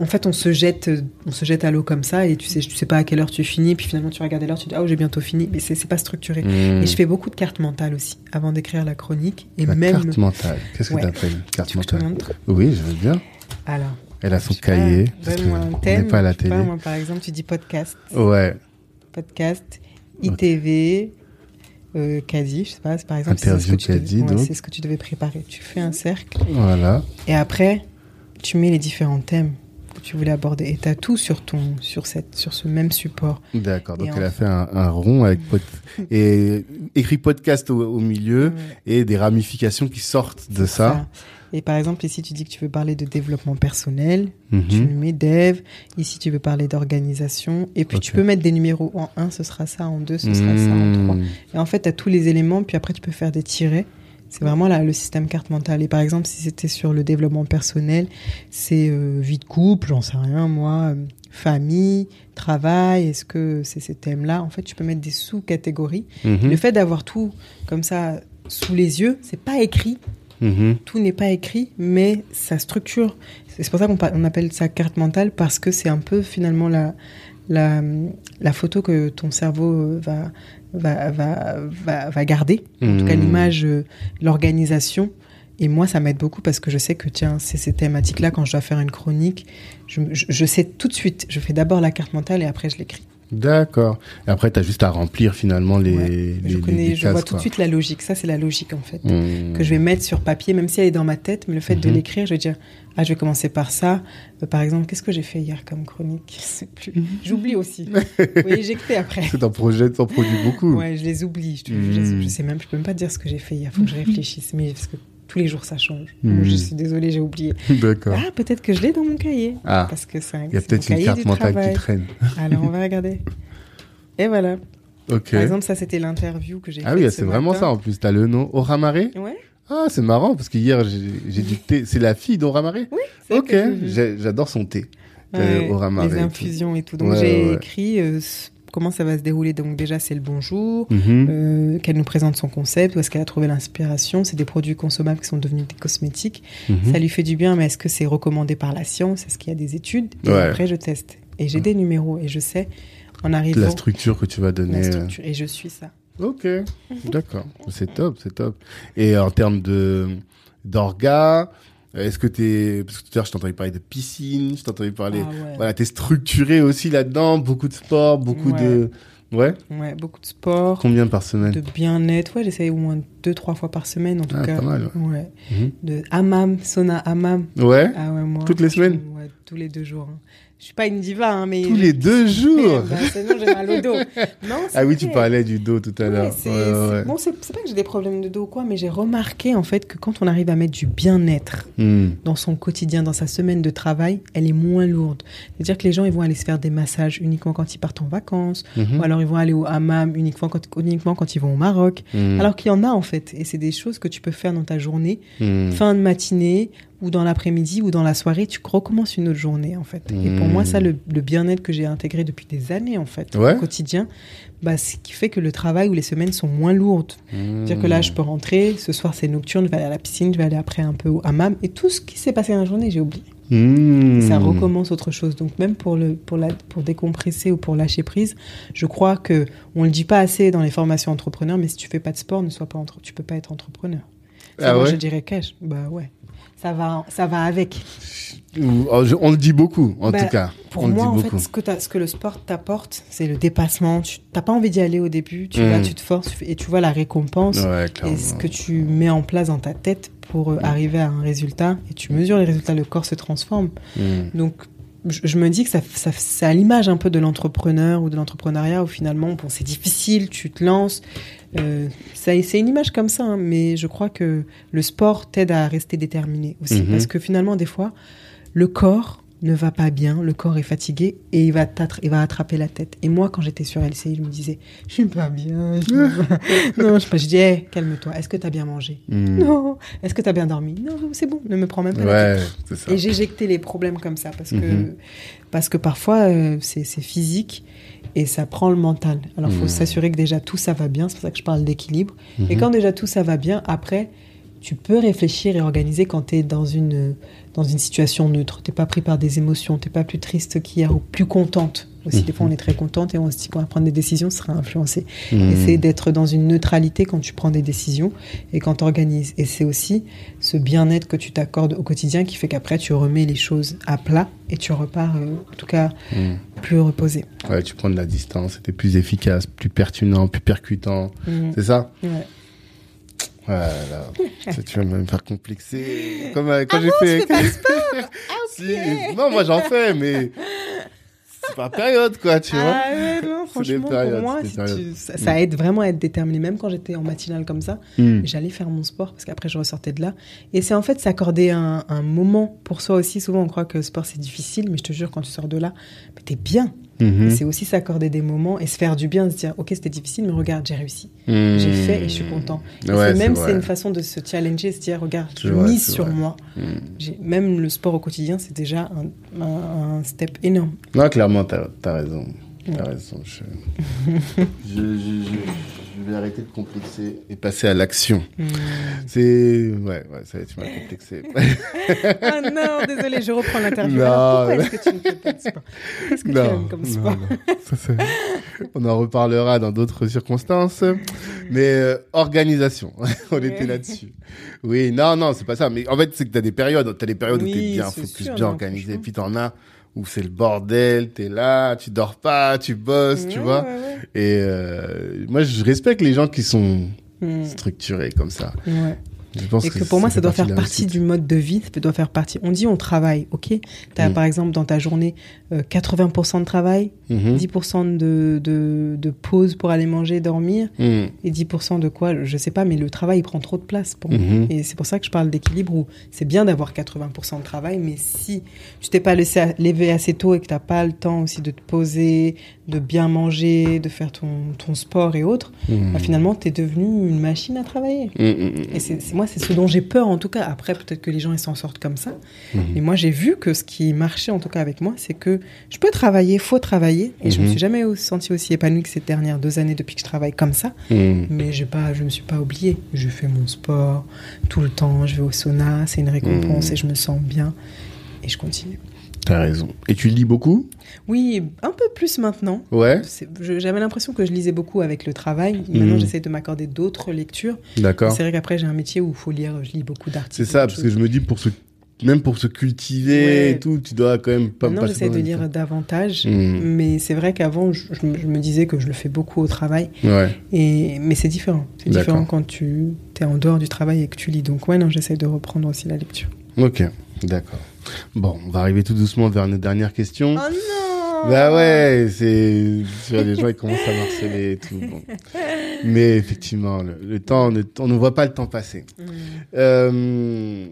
en fait on se jette euh, on se jette à l'eau comme ça et tu sais tu sais pas à quelle heure tu finis puis finalement tu regardes l'heure tu dis ah oh, j'ai bientôt fini mais c'est pas structuré Hmm. et je fais beaucoup de cartes mentales aussi avant d'écrire la chronique et La même carte mentale. Qu'est-ce que Ouais. t'appelles carte tu je mentale Oui, je veux bien. alors Elle a son sais pas, cahier. parce un thème pas à la télé. pas, moi par exemple tu dis podcast Ouais. podcast ITV euh, Caddy, je sais pas, c'est par exemple, c'est ce Interview que tu devais- Caddy, ouais, donc. c'est ce que tu devais préparer. Tu fais un cercle Voilà. Et après, tu mets les différents thèmes que tu voulais aborder. Et tu as tout sur, ton, sur, cette, sur ce même support. D'accord. Donc Et elle a fait un, un rond avec pod... [LAUGHS] et écrit podcast au, au milieu Ouais. et des ramifications qui sortent de ça. Et par exemple, ici, tu dis que tu veux parler de développement personnel. Mhm. Tu mets dev. Ici, tu veux parler d'organisation. Et puis, tu peux mettre des numéros en 1, ce sera ça. En 2, ce sera ça. En 3. Hmm. Et en fait, tu as tous les éléments. Puis après, tu peux faire des tirets. C'est vraiment là, le système carte mentale. Et par exemple, si c'était sur le développement personnel, c'est euh, vie de couple, j'en sais rien, moi, euh, famille, travail, est-ce que c'est ces thèmes-là? En fait, tu peux mettre des sous-catégories. Mhm. Le fait d'avoir tout comme ça sous les yeux, c'est pas écrit, Mhm. tout n'est pas écrit, mais ça structure. C'est pour ça qu'on appelle ça carte mentale, parce que c'est un peu finalement la, la, la photo que ton cerveau euh, va, va, va, va, va garder. En tout cas, Mhm. l'image, euh, l'organisation. Et moi, ça m'aide beaucoup parce que je sais que, tiens, c'est ces thématiques-là, quand je dois faire une chronique, je, je- je sais tout de suite. Je fais d'abord la carte mentale et après, je l'écris. D'accord. Et après, tu as juste à remplir finalement les, Ouais. les, Je, connais, les je cases, vois tout de suite la logique. Ça, c'est la logique, en fait. Hmm. que je vais mettre sur papier, même si elle est dans ma tête, mais le fait de Mhm. l'écrire, je vais dire, ah, je vais commencer par ça. Euh, par exemple, qu'est-ce que j'ai fait hier comme chronique? Je sais plus. J'oublie aussi. [LAUGHS] Vous voyez, j'écris après. C'est un projet, t'en produis beaucoup. Ouais, je les oublie. Je, je Mhm. je sais même, je peux même pas dire ce que j'ai fait hier. Faut que je [LAUGHS] réfléchisse. Mais parce que tous les jours ça change. Mhm. Je suis désolée, j'ai oublié. [LAUGHS] D'accord. Ah, peut-être que je l'ai dans mon cahier. Ah, Parce que c'est il y a peut-être une carte du mentale travail. qui traîne. [LAUGHS] Alors on va regarder. Et voilà. Ok. Par exemple, ça c'était l'interview que j'ai ah oui, ce c'est vraiment ça en plus. T'as le nom Aura Maré Ouais, Ah, c'est marrant parce que hier j'ai j'ai dicté. C'est la fille d'Aura Maré oui. c'est Ok, j'adore son thé. Ouais, Euh, Aura Maré et les tout. infusions et tout. Donc Ouais, j'ai ouais. écrit euh, comment ça va se dérouler. Donc déjà c'est le bonjour, Mhm. euh, qu'elle nous présente son concept, où est-ce qu'elle a trouvé l'inspiration. C'est des produits consommables qui sont devenus des cosmétiques. Mhm. Ça lui fait du bien, mais est-ce que c'est recommandé par la science? Est-ce qu'il y a des études? Et Ouais. après je teste. Et j'ai des numéros et je sais en arrivant La structure que tu vas la donner. euh. structure. Et je suis ça. Ok, d'accord. C'est top, c'est top. Et en termes de d'orga, est-ce que t'es parce que tout à l'heure je t'entendais parler de piscine, je t'entendais parler. Ah ouais. Voilà, t'es structuré aussi là-dedans, beaucoup de sport, beaucoup de. Ouais. Ouais, beaucoup de sport, Combien par semaine de bien-être. Ouais, j'essaye au moins deux, trois fois par semaine en tout Ah, cas. pas mal, Ouais. Mhm. De hammam, sauna hammam. Ouais. Ah ouais, moi. Toutes les semaines Ouais, tous les deux jours. hein. Je suis pas une diva, hein, mais. Tous les deux jours. Bah, sinon, j'ai mal au dos. Non, Ah oui, tu parlais du dos tout à l'heure. c'est Ouais, c'est- ouais, Bon, pas que j'ai des problèmes de dos ou quoi, mais j'ai remarqué en fait que quand on arrive à mettre du bien-être. Hmm. dans son quotidien, dans sa semaine de travail, elle est moins lourde. C'est-à-dire que les gens, ils vont aller se faire des massages uniquement quand ils partent en vacances, Mhm. ou alors ils vont aller au hammam uniquement quand, uniquement quand ils vont au Maroc. Hmm. Alors qu'il y en a en fait, et c'est des choses que tu peux faire dans ta journée, Hmm. fin de matinée, ou dans l'après-midi, ou dans la soirée, tu recommences une autre journée en fait. Et pour moi, ça, le, le bien-être que j'ai intégré depuis des années en fait, Ouais. au quotidien, bah, ce qui fait que le travail ou les semaines sont moins lourdes. C'est-à-dire que là, je peux rentrer, ce soir c'est nocturne, je vais aller à la piscine, je vais aller après un peu au hammam, et tout ce qui s'est passé dans la journée, j'ai oublié. Hmm. Ça recommence autre chose. Donc même pour, le, pour, la, pour décompresser ou pour lâcher prise, je crois que on le dit pas assez dans les formations entrepreneurs, mais si tu fais pas de sport, ne sois pas entre... tu peux pas être entrepreneur. Ah moi, ouais? je dirais cash. Bah ouais. Ça va, ça va avec. Je- On le dit beaucoup, en Bah, tout cas. Pour on moi, en fait, ce que, ce que le sport t'apporte, c'est le dépassement. Tu n'as pas envie d'y aller au début, tu Mm. vas, tu te forces et tu vois la récompense Ouais, et ce que tu mets en place dans ta tête pour euh, arriver à un résultat. Et tu mesures les résultats, le corps se transforme. Hmm. Donc, je, je me dis que ça, ça, c'est à l'image un peu de l'entrepreneur ou de l'entrepreneuriat où finalement, bon, c'est difficile, tu te lances. Euh, c'est une image comme ça, hein, mais je crois que le sport t'aide à rester déterminé aussi. Mhm. Parce que finalement, des fois, le corps ne va pas bien, le corps est fatigué et il va, il va attraper la tête. Et moi, quand j'étais sur LCI, je me disais, je suis pas bien. [LAUGHS] Non, je. Je dis, Hey, calme-toi. Est-ce que tu as bien mangé? Hmm. Non. Est-ce que tu as bien dormi? Non, c'est bon. Ne me prends même pas la tête. Ouais, ça. Et j'éjectais les problèmes comme ça parce que, Mhm. parce que parfois euh, c'est physique et ça prend le mental. Alors il faut Mhm. s'assurer que déjà tout ça va bien, c'est pour ça que je parle d'équilibre. Et Mhm. quand déjà tout ça va bien, après tu peux réfléchir et organiser quand tu es dans une, dans une situation neutre. Tu pas pris par des émotions, tu pas plus triste qu'hier ou plus contente. Aussi, des fois, on est très contente et on se dit qu'on va prendre des décisions, ce sera influencé. Hmm. Essayer d'être dans une neutralité quand tu prends des décisions et quand tu organises. Et c'est aussi ce bien-être que tu t'accordes au quotidien qui fait qu'après, tu remets les choses à plat et tu repars, euh, en tout cas, Hmm. plus reposé. Ouais, tu prends de la distance, c'était plus efficace, plus pertinent, plus percutant. Mhm. C'est ça? Ouais. Voilà. [LAUGHS] Tu- tu vas me faire complexer. Comme euh, quand j'ai Ah fait. fais pas de [LAUGHS] Si. Non, moi j'en fais, mais c'est par période, quoi, tu vois. Ah ouais, non, franchement, pour moi, si tu- ça, ça aide vraiment à être déterminé. Même quand j'étais en matinale comme ça, Hmm. j'allais faire mon sport parce qu'après, je ressortais de là. Et c'est en fait s'accorder un, un moment pour soi aussi. Souvent, on croit que le sport, c'est difficile, mais je te jure, quand tu sors de là, t'es bien. Mhm. C'est aussi s'accorder des moments et se faire du bien, se dire, ok, c'était difficile, mais regarde, j'ai réussi. Hmm. J'ai fait et je suis content. Et Ouais, c'est même, c'est une façon de se challenger, se dire, regarde, je vrai, mise sur vrai. moi. J'ai- Même le sport au quotidien, c'est déjà un, un- un step énorme. Non, clairement, t'as as raison. T'as raison. [LAUGHS] Je... je, je- je- vais arrêter de complexer et passer à l'action. Hmm. C'est. Ouais, ouais, ça tu m'as complexé. [LAUGHS] Ah non, désolé, je reprends l'interview. Non, pourquoi est-ce que tu ne fais pas de sport Qu'est-ce que tu aimes comme sport non. Ça, c'est- On en reparlera dans d'autres circonstances. Mais euh, organisation, [LAUGHS] on était là-dessus. Oui, non, non, c'est pas ça. Mais en fait, c'est que t'as des périodes. T'as des périodes où t'es Oui, bien focus, sûr, bien non, organisé. franchement. Puis t'en as où c'est le bordel. T'es là, tu dors pas, tu bosses, tu vois. ouais, ouais. Et euh, moi, je respecte les gens qui sont Hmm. structurés comme ça. Je pense et que, pour moi, ça, doit faire partie du mode de vie, ça doit faire partie. On dit on travaille, ok Tu as mm. par exemple dans ta journée 80% euh, de travail, 10% mm-hmm. de, de, de, pause pour aller manger, dormir, mm. et 10% de quoi Je sais pas, mais le travail il prend trop de place pour moi. Mm-hmm. Et c'est pour ça que je parle d'équilibre où c'est bien d'avoir 80% de travail, mais si tu t'es pas laissé lever assez tôt et que tu n'as pas le temps aussi de te poser, de bien manger, de faire ton, ton sport et autres, mm. bah, finalement tu es devenu une machine à travailler. Et c'est moi, c'est ce dont j'ai peur en tout cas. Après, peut-être que les gens ils s'en sortent comme ça. Mhm. Mais moi, j'ai vu que ce qui marchait en tout cas avec moi, c'est que je peux travailler, faut travailler. Et je me mhm. suis jamais senti aussi épanouie que ces dernières deux années depuis que je travaille comme ça. Mhm. Mais je pas, je me suis pas oubliée. Je fais mon sport tout le temps. Je vais au sauna, c'est une récompense et je me sens bien. Et je continue. T'as raison. Et tu lis beaucoup? Oui, un peu plus maintenant. Ouais. J'avais l'impression que je lisais beaucoup avec le travail. Maintenant, mhm. j'essaie de m'accorder d'autres lectures. D'accord. C'est vrai qu'après, j'ai un métier où il faut lire, je lis beaucoup d'articles. C'est ça, parce que je me dis, pour se, même pour se cultiver et tout, tu dois quand même pas Non, j'essaie de lire davantage. Mhm. Mais c'est vrai qu'avant, je, me disais que je le fais beaucoup au travail. Ouais. Et, mais c'est différent. C'est différent quand tu es en dehors du travail et que tu lis. Donc, ouais, non, j'essaie de reprendre aussi la lecture. Ok, d'accord. Bon, on va arriver tout doucement vers nos dernières questions. Oh non Bah ouais, c'est les gens ils commencent à marceler et tout. Mais effectivement, le, temps, on ne voit pas le temps passer. Mm. Euh,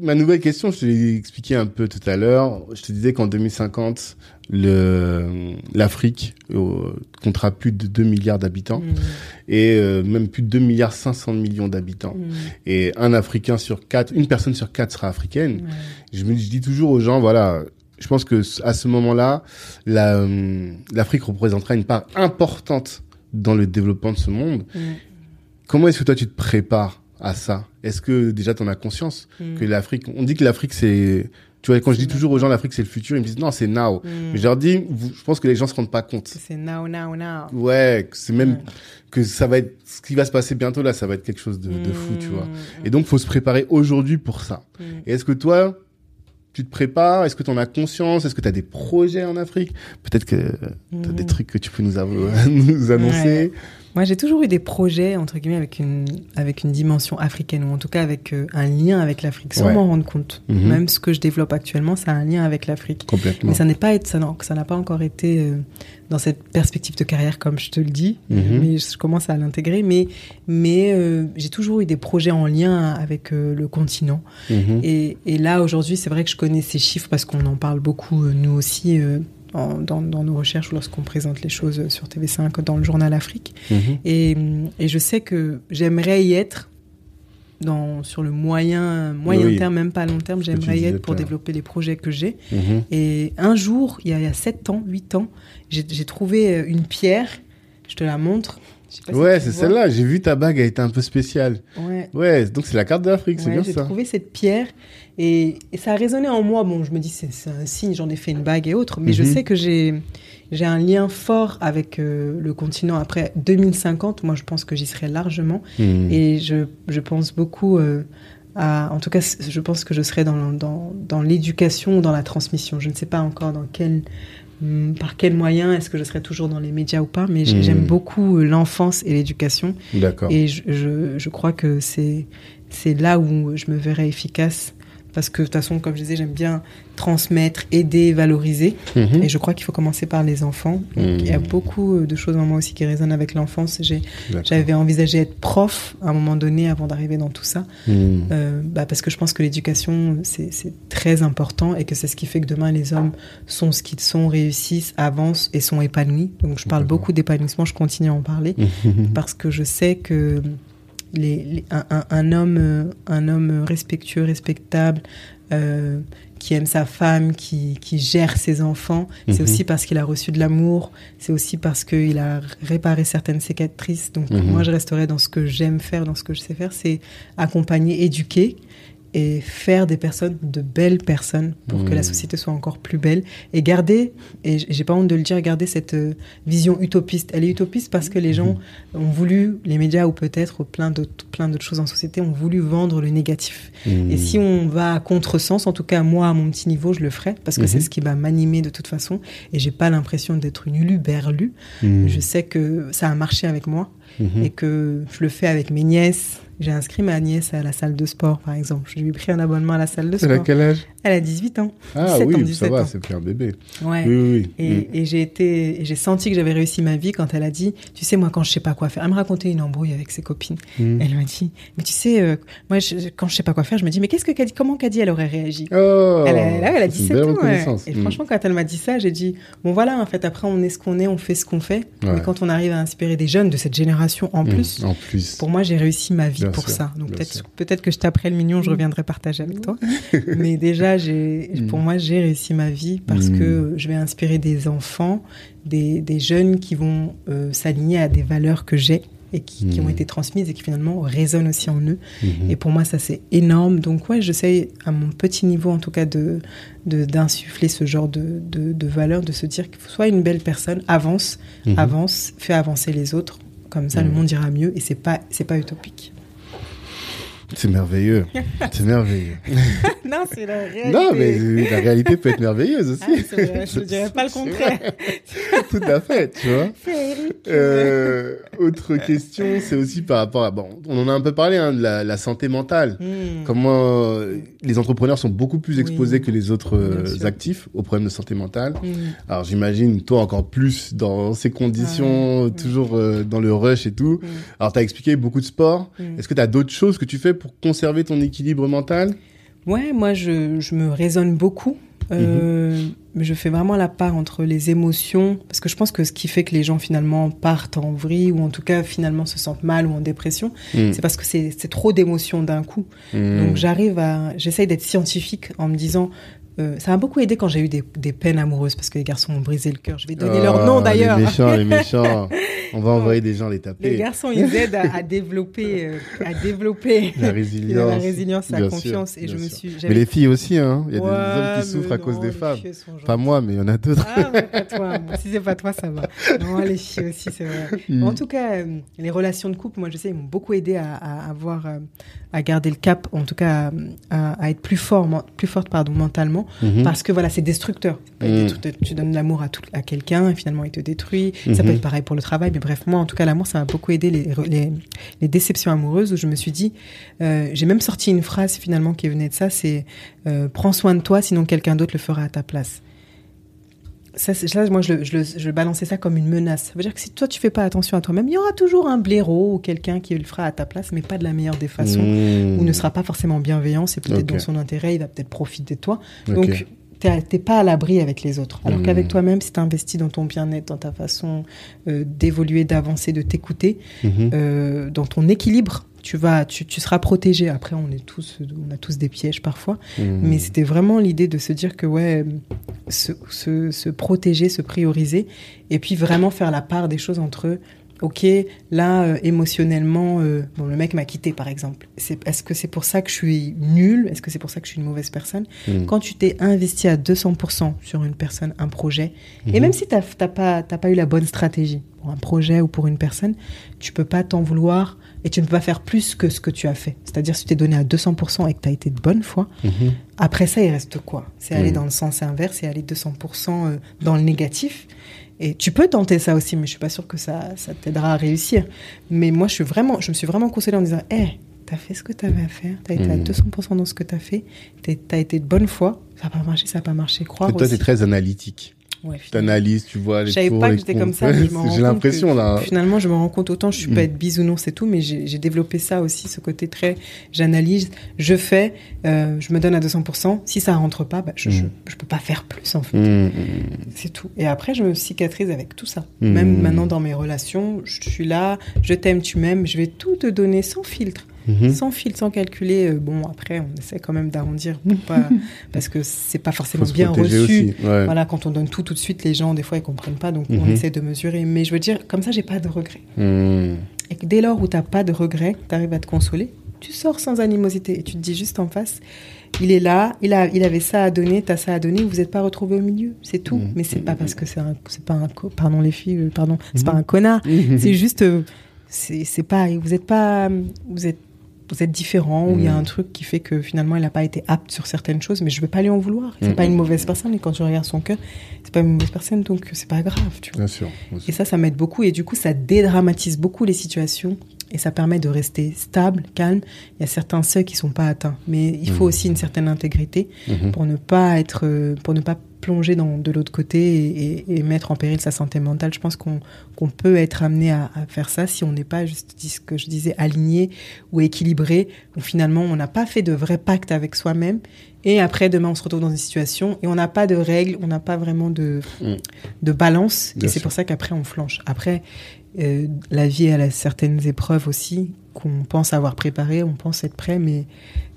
ma nouvelle question, je te l'ai expliqué un peu tout à l'heure. Je te disais qu'en 2050, le l'Afrique euh, comptera plus de 2 milliards d'habitants mm. et euh, même plus de 2 milliards 500 millions d'habitants. Mm. Et un Africain sur quatre, une personne sur quatre sera africaine. Je me dis toujours aux gens, voilà, je pense que à ce moment-là, euh, l'Afrique représentera une part importante dans le développement de ce monde. Mm. Comment est-ce que toi tu te prépares à ça? Est-ce que déjà tu en as conscience que l'Afrique, on dit que l'Afrique c'est tu vois, quand je dis toujours aux gens l'Afrique c'est le futur, ils me disent non, c'est now. Hmm. Mais je leur dis, je pense que les gens se rendent pas compte. C'est now, now, now. Ouais, c'est même que ça va être ce qui va se passer bientôt là, ça va être quelque chose de, de fou, tu vois. Hmm. Et donc faut se préparer aujourd'hui pour ça. Hmm. Et est-ce que toi, tu te prépares? Est-ce que tu en as conscience? Est-ce que tu as des projets en Afrique? Peut-être que tu as des trucs que tu peux nous, [LAUGHS] nous annoncer. Moi, j'ai toujours eu des projets, entre guillemets, avec une, avec une dimension africaine, ou en tout cas avec euh, un lien avec l'Afrique, sans m'en rendre compte. Mhm. Même ce que je développe actuellement, ça a un lien avec l'Afrique. Complètement. Mais ça n'est pas, ça n'a pas encore été euh, dans cette perspective de carrière, comme je te le dis, mhm. mais je commence à l'intégrer. Mais, mais euh, j'ai toujours eu des projets en lien avec le continent. Mhm. Et, et, là, aujourd'hui, c'est vrai que je connais ces chiffres parce qu'on en parle beaucoup, nous aussi dans, nos recherches ou lorsqu'on présente les choses sur TV5 dans le journal Afrique. Mhm. Et, et, je sais que j'aimerais y être dans, sur le moyen, moyen terme, même pas long terme, j'aimerais y être pour développer les projets que j'ai. Mhm. Et un jour, il y, a, il y a 7 ans, 8 ans, j'ai trouvé une pierre, je te la montre, ouais, c'est celle-là. J'ai vu ta bague, elle était un peu spéciale. Ouais. Ouais, donc c'est la carte de l'Afrique, c'est bien ça. J'ai trouvé cette pierre et, ça a résonné en moi. Bon, je me dis, c'est un signe, j'en ai fait une bague et autres, mais je mhm. sais que j'ai j'ai un lien fort avec euh, le continent. Après 2050, moi, je pense que j'y serai largement. Mhm. Et je, je, pense beaucoup euh, à. En tout cas, je pense que je serai dans, dans, dans l'éducation ou dans la transmission. Je ne sais pas encore dans quel par quel moyen Est-ce que je serai toujours dans les médias ou pas Mais hmm. j'aime beaucoup euh, l'enfance et l'éducation. D'accord. Et je, je, je, crois que c'est là où je me verrai efficace parce que de toute façon, comme je disais, j'aime bien transmettre, aider, valoriser. Mhm. Et je crois qu'il faut commencer par les enfants. Il y a mhm. beaucoup euh, de choses en moi aussi qui résonnent avec l'enfance. J'avais envisagé être prof à un moment donné avant d'arriver dans tout ça. Mhm. Euh, bah parce que je pense que l'éducation, c'est très important et que c'est ce qui fait que demain, les hommes sont ce qu'ils sont, réussissent, avancent et sont épanouis. Donc je parle beaucoup d'épanouissement, je continue à en parler parce que je sais que les, un, homme, euh, un homme respectueux, respectable, euh, qui aime sa femme, qui, qui gère ses enfants, c'est mhm. aussi parce qu'il a reçu de l'amour, c'est aussi parce qu'il a réparé certaines cicatrices. Donc mhm. moi, je resterai dans ce que j'aime faire, dans ce que je sais faire, c'est accompagner, éduquer et faire des personnes de belles personnes pour que la mmh. société soit encore plus belle. Et garder et j'ai pas honte de le dire garder cette euh, vision utopiste. Elle est utopiste parce que les gens mmh. ont voulu les médias ou peut-être plein d'autres plein d'autres choses en société ont voulu vendre le négatif. Et si mmh. on va à contresens en tout cas moi à mon petit niveau je le ferai parce que c'est ce qui va m'animer de toute façon. Et j'ai pas l'impression d'être une uluberlu je sais que ça a marché avec moi et que je le fais avec mes nièces j'ai inscrit ma nièce à la salle de sport, par exemple. Je lui ai pris un abonnement à la salle de sport. Elle a quel âge? Elle a 18 ans. Ah oui, ça va, c'est plus un bébé. Ouais. Oui, oui, Et, Mm. et j'ai été, et j'ai senti que j'avais réussi ma vie quand elle a dit, tu sais, moi, quand je sais pas quoi faire, elle me racontait une embrouille avec ses copines. Mm. Elle m'a dit, mais tu sais, euh, moi, je- quand je sais pas quoi faire, je me dis, mais qu'est-ce que Caddy, comment Caddy, elle aurait réagi? Oh, elle a, là, elle a c'est une 17 belle ans. ouais. Et Mm. franchement, quand elle m'a dit ça, j'ai dit, bon voilà, en fait, après, on est ce qu'on est, on fait ce qu'on fait. Ouais. Et quand on arrive à inspirer des jeunes de cette génération en plus, En plus. pour moi, j'ai réussi ma vie pour sûr, ça. Donc peut-être peut-être que je taperai le mignon, je reviendrai partager avec toi. [LAUGHS] Mais déjà, Mm. pour moi, j'ai réussi ma vie parce Mm. que je vais inspirer des enfants, des, des jeunes qui vont euh, s'aligner à des valeurs que j'ai et qui, qui Mm. ont été transmises et qui finalement résonnent aussi en eux. Mhm. Et pour moi, ça c'est énorme. Donc ouais, j'essaie à mon petit niveau en tout cas de de- d'insuffler ce genre de, de, de valeurs, de se dire faut soit une belle personne, avance, Mhm. avance, fais avancer les autres. Comme ça, le monde ira mieux et c'est pas c'est pas utopique. C'est merveilleux. [LAUGHS] C'est merveilleux. non, c'est la réalité. Non, mais la réalité peut être merveilleuse aussi. Ah, vrai, je dirais pas le contraire. [LAUGHS] Tout à fait, tu vois. Euh, autre question, c'est aussi par rapport à... Bon, on en a un peu parlé, hein, de la, la santé mentale. Hmm. Comment euh, les entrepreneurs sont beaucoup plus exposés Oui. que les autres euh, actifs aux problèmes de santé mentale. Hmm. Alors j'imagine, toi encore plus dans ces conditions, Ouais. toujours euh, dans le rush et tout. Hmm. Alors tu as expliqué beaucoup de sport. Hmm. Est-ce que tu as d'autres choses que tu fais pour conserver ton équilibre mental? Ouais, moi, je, je me raisonne beaucoup. Euh, Mhm. Je fais vraiment la part entre les émotions, parce que je pense que ce qui fait que les gens finalement partent en vrille ou en tout cas finalement se sentent mal ou en dépression, Hmm. c'est parce que c'est trop d'émotions d'un coup. Hmm. Donc j'arrive à, j'essaye d'être scientifique en me disant, euh, ça m'a beaucoup aidé quand j'ai eu des, des peines amoureuses parce que les garçons m'ont brisé le cœur. Je vais donner leur Oh, nom d'ailleurs. Les méchants, les méchants. [LAUGHS] On va envoyer des gens les Les taper. garçons, ils aident à, à développer, euh, à développer [LAUGHS] La résilience. la résilience, la confiance. sûr, et je me suis. Mais les filles aussi, hein. Il y a des hommes qui souffrent à cause des les femmes. Pas moi, mais il y en a d'autres. Ah, mais pas toi. Bon, si c'est pas toi, ça va. Non, les filles aussi, c'est vrai. [LAUGHS] Mm. En tout cas, euh, les relations de couple, moi, je sais, ils m'ont beaucoup aidé à, à avoir, euh, à garder le cap, en tout cas, à, à être plus fort, plus forte, pardon, mentalement, Mhm. parce que voilà, c'est destructeur. Mm. destructeur. Tu donnes l'amour à, tout- à quelqu'un, et finalement, il te détruit. Ça Mhm. peut être pareil pour le travail, mais bref, moi, en tout cas, l'amour, ça m'a beaucoup aidé les, les, les déceptions amoureuses où je me suis dit, euh, j'ai même sorti une phrase finalement qui venait de ça, c'est euh, prends soin de toi, sinon quelqu'un d'autre le fera à ta place. Ça, ça, moi, je, le- je, balançais ça comme une menace. Ça veut dire que si toi, tu fais pas attention à toi-même, il y aura toujours un blaireau ou quelqu'un qui le fera à ta place, mais pas de la meilleure des façons, Mmh. ou ne sera pas forcément bienveillant. C'est peut-être dans son intérêt, il va peut-être profiter de toi. Ok. Donc, t'es pas à l'abri avec les autres. Alors Mhm. qu'avec toi-même, si tu investis dans ton bien-être, dans ta façon euh, d'évoluer, d'avancer, de t'écouter, Mhm. euh, dans ton équilibre, tu vas, tu, tu seras protégé. Après, on est tous, on a tous des pièges parfois, Mhm. mais c'était vraiment l'idée de se dire que ouais, se, se, se protéger, se prioriser, et puis vraiment faire la part des choses entre Ok, là euh, émotionnellement, euh, bon le mec m'a quitté par exemple. C'est est-ce que c'est pour ça que je suis nulle? Est-ce que c'est pour ça que je suis une mauvaise personne? Mhm. Quand tu t'es investi à 200% sur une personne, un projet, et Mhm. même si t'as t'as pas t'as pas eu la bonne stratégie pour un projet ou pour une personne, tu peux pas t'en vouloir et tu ne peux pas faire plus que ce que tu as fait. C'est-à-dire si tu t'es donné à 200% et que tu as été de bonne foi, Mhm. après ça, il reste quoi? C'est aller Mhm. dans le sens inverse et aller 200% euh, dans le négatif. Et tu peux tenter ça aussi, mais je suis pas sûre que ça, ça t'aidera à réussir. Mais moi, je suis vraiment, je me suis vraiment consolée en me disant, hé, t'as fait ce que t'avais à faire, t'as été à Mhm. 200% dans ce que t'as fait, t'as été de bonne foi, ça n'a pas marché, ça n'a pas marché, croire Et toi, t'es très analytique. Ouais, Tu finalement. analyses, tu vois les Je savais pas que j'étais comme ça, [LAUGHS] J'ai l'impression là. Finalement, je me rends compte autant je suis pas Mm. être bisounours et tout, mais j'ai développé ça aussi, ce côté très j'analyse, je fais, euh, je me donne à 200%. Si ça rentre pas, bah, je, Mm. je, je peux pas faire plus en fait. Mhm. C'est tout. Et après, je me cicatrise avec tout ça. Mm. Même maintenant dans mes relations, je suis là, je t'aime, tu m'aimes, je vais tout te donner sans filtre, Mhm. sans filtre, sans calculer. Euh, Bon, après, on essaie quand même d'arrondir pour pas, [LAUGHS] parce que c'est pas forcément bien reçu. Ouais. Voilà, quand on donne tout tout de suite, les gens, des fois, ils comprennent pas, donc on Mhm. essaie de mesurer. Mais je veux dire, comme ça, j'ai pas de regrets. Mhm. Et que dès lors où t'as pas de regrets, tu arrives à te consoler, tu sors sans animosité et tu te dis juste en face, il est là, il, a, il avait ça à donner, t'as ça à donner, vous n'êtes pas retrouvés au milieu, c'est tout. Mhm. Mais c'est pas parce que c'est un, c'est pas un, pardon les filles, euh, pardon, c'est pas un connard, [LAUGHS] c'est juste, euh, c'est c'est pas, vous êtes pas, vous êtes vous êtes différent ou il y a Mm. un truc qui fait que finalement il n'a pas été apte sur certaines choses, mais je vais pas lui en vouloir. C'est Mm. pas une mauvaise personne et quand tu regardes son cœur, c'est pas une mauvaise personne donc c'est pas grave, tu vois. Bien sûr. bien sûr. Et ça, ça m'aide beaucoup et du coup, ça dédramatise beaucoup les situations et ça permet de rester stable, calme. Il y a certains seuils qui sont pas atteints, mais il faut Mhm. aussi une certaine intégrité Mhm. pour ne pas être, euh, pour ne pas plonger dans de l'autre côté et, et- et mettre en péril sa santé mentale. Je pense qu'on peut être amené à, à faire ça si on n'est pas juste ce que je disais aligné ou équilibré, où finalement on n'a pas fait de vrai pacte avec soi-même. Et après demain on se retrouve dans une situation et on n'a pas de règles, on n'a pas vraiment de Mm. de balance. Bien et c'est pour ça qu'après on flanche. Après euh, la vie elle a certaines épreuves aussi qu'on pense avoir préparées, on pense être prêt, mais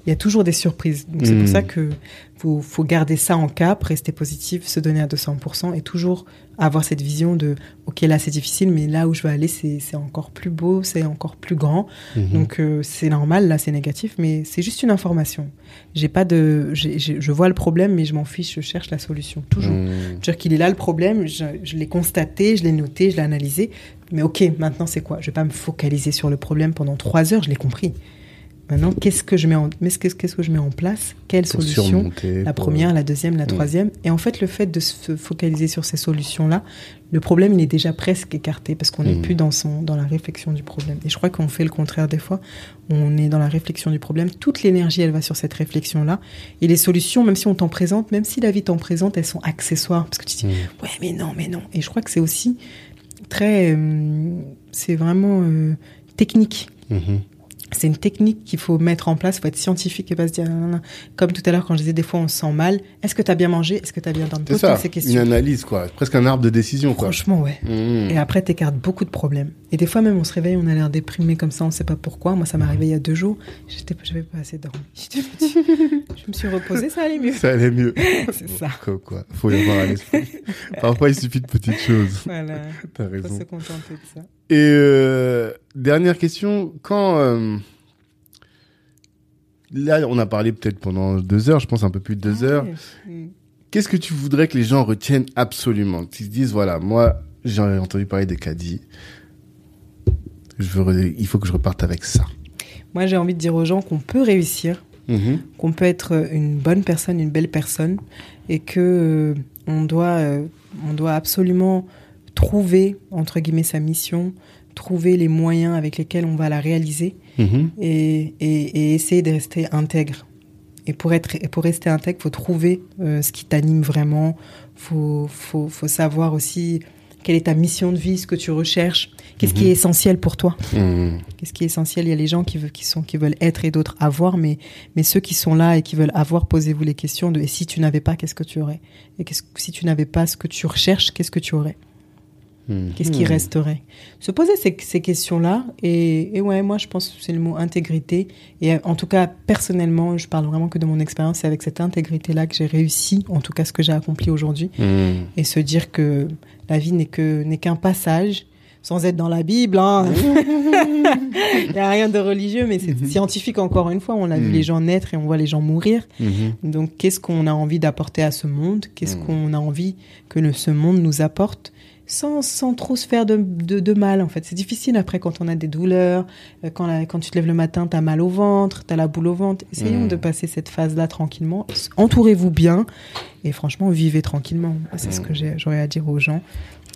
il y a toujours des surprises. Donc c'est pour ça que faut, faut garder ça en cap, rester positif, se donner à 200% et toujours avoir cette vision de ok là c'est difficile, mais là où je veux aller c'est encore plus beau, c'est encore plus grand. Mhm. Donc euh, c'est normal, là c'est négatif, mais c'est juste une information. J'ai pas de, je vois le problème, mais je m'en fiche, je cherche la solution toujours. Mhm. C'est-à-dire qu'il est là le problème, je, je l'ai constaté, je l'ai noté, je l'ai analysé. Mais ok, maintenant c'est quoi? Je vais pas me focaliser sur le problème pendant trois heures, je l'ai compris. Maintenant, qu'est-ce que je mets en, mais qu'est-ce que je mets en place? Quelle Pour solution La pour- première, la deuxième, la troisième. Et en fait, le fait de se focaliser sur ces solutions-là, le problème, il est déjà presque écarté parce qu'on n'est Mm. plus dans, son, dans la réflexion du problème. Et je crois qu'on fait le contraire des fois. On est dans la réflexion du problème. Toute l'énergie, elle va sur cette réflexion-là. Et les solutions, même si on t'en présente, même si la vie t'en présente, elles sont accessoires. Parce que tu dis, Mhm. ouais, mais non, mais non. Et je crois que c'est aussi très. euh, c'est vraiment euh, technique. Mhm. C'est une technique qu'il faut mettre en place. Il faut être scientifique et pas se dire, non, non, non. comme tout à l'heure quand je disais, des fois on se sent mal. Est-ce que tu as bien mangé? Est-ce que tu as bien dormi? C'est ça, ces une analyse, quoi. Presque un arbre de décision, quoi. Franchement, ouais. Mhm. Et après, t'écartes beaucoup de problèmes. Et des fois, même, on se réveille, on a l'air déprimé comme ça, on sait pas pourquoi. Moi, ça m'est arrivé il y a deux jours. J'étais, j'avais pas assez dormi. [LAUGHS] Je me suis reposée, ça allait mieux. Ça allait mieux. [LAUGHS] C'est ça. Quoi, quoi. Faut y avoir à l'esprit. [LAUGHS] Parfois, il suffit de petites choses. Voilà. T'as Faut raison. se contenter de ça. Et euh, dernière question, quand euh, là on a parlé peut-être pendant deux heures, je pense un peu plus de deux Ah heures. Qu'est-ce que tu voudrais que les gens retiennent absolument? Qu'ils se disent voilà, moi j'ai entendu parler je veux, re- il faut que je reparte avec ça. Moi, j'ai envie de dire aux gens qu'on peut réussir, Mhm. qu'on peut être une bonne personne, une belle personne, et que euh, on doit, euh, on doit absolument trouver entre guillemets sa mission, trouver les moyens avec lesquels on va la réaliser, Mhm. et, et, et essayer de rester intègre. Et pour être, et pour rester intègre, faut trouver euh, ce qui t'anime vraiment. Faut, faut, faut savoir aussi quelle est ta mission de vie, ce que tu recherches, qu'est-ce qui Mhm. est essentiel pour toi. Mhm. Qu'est-ce qui est essentiel? Il y a les gens qui veulent, qui sont, qui veulent être et d'autres avoir, mais, mais ceux qui sont là et qui veulent avoir, posez-vous les questions de et si tu n'avais pas, qu'est-ce que tu aurais? Et si tu n'avais pas ce que tu recherches, qu'est-ce que tu aurais? Mhm. Qu'est-ce qui resterait? Se poser ces, ces questions-là, et, et ouais, moi je pense que c'est le mot intégrité. Et euh, en tout cas, personnellement, je parle vraiment que de mon expérience, c'est avec cette intégrité-là que j'ai réussi, en tout cas ce que j'ai accompli aujourd'hui, Mhm. et se dire que la vie n'est que n'est qu'un passage, sans être dans la Bible. Hein. [LAUGHS] Il n'y a rien de religieux, mais c'est scientifique encore une fois. On a vu les gens naître et on voit les gens mourir. Donc, qu'est-ce qu'on a envie d'apporter à ce monde? Qu'est-ce qu'on a envie que le, ce monde nous apporte? Sans, sans trop se faire de, de, de mal, en fait. C'est difficile après quand on a des douleurs, euh, quand, la- quand tu te lèves le matin, tu as mal au ventre, tu as la boule au ventre. Essayons Mhm. de passer cette phase-là tranquillement. Entourez-vous bien et franchement, vivez tranquillement. C'est ce Mhm. que j'aurais à dire aux gens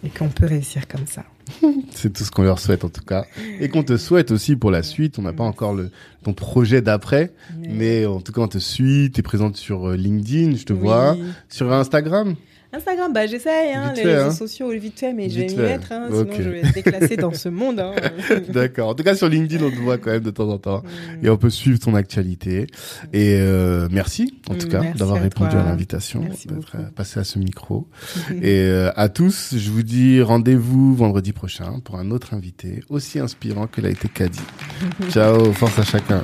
et qu'on peut réussir comme ça. [LAUGHS] C'est tout ce qu'on leur souhaite en tout cas. Et qu'on te souhaite aussi pour la suite. On n'a pas encore le, ton projet d'après. Mais en tout cas, on te suit. Tu es présente sur euh, LinkedIn, je te Oui. vois. Sur Instagram? Instagram, bah j'essaye, hein, les fait, réseaux hein. sociaux vite fait, mais je vais m'y mettre, hein, sinon je vais être déclassée dans ce monde. Hein. [LAUGHS] D'accord. En tout cas, sur LinkedIn, on te voit quand même de temps en temps. Mm. Et on peut suivre ton actualité. Et euh, merci, en tout Mm, cas, d'avoir répondu toi. à l'invitation, d'être euh, passé à ce micro. Et euh, à tous, je vous dis rendez-vous vendredi prochain pour un autre invité aussi inspirant que l'a été Kadi. [LAUGHS] Ciao, force à chacun.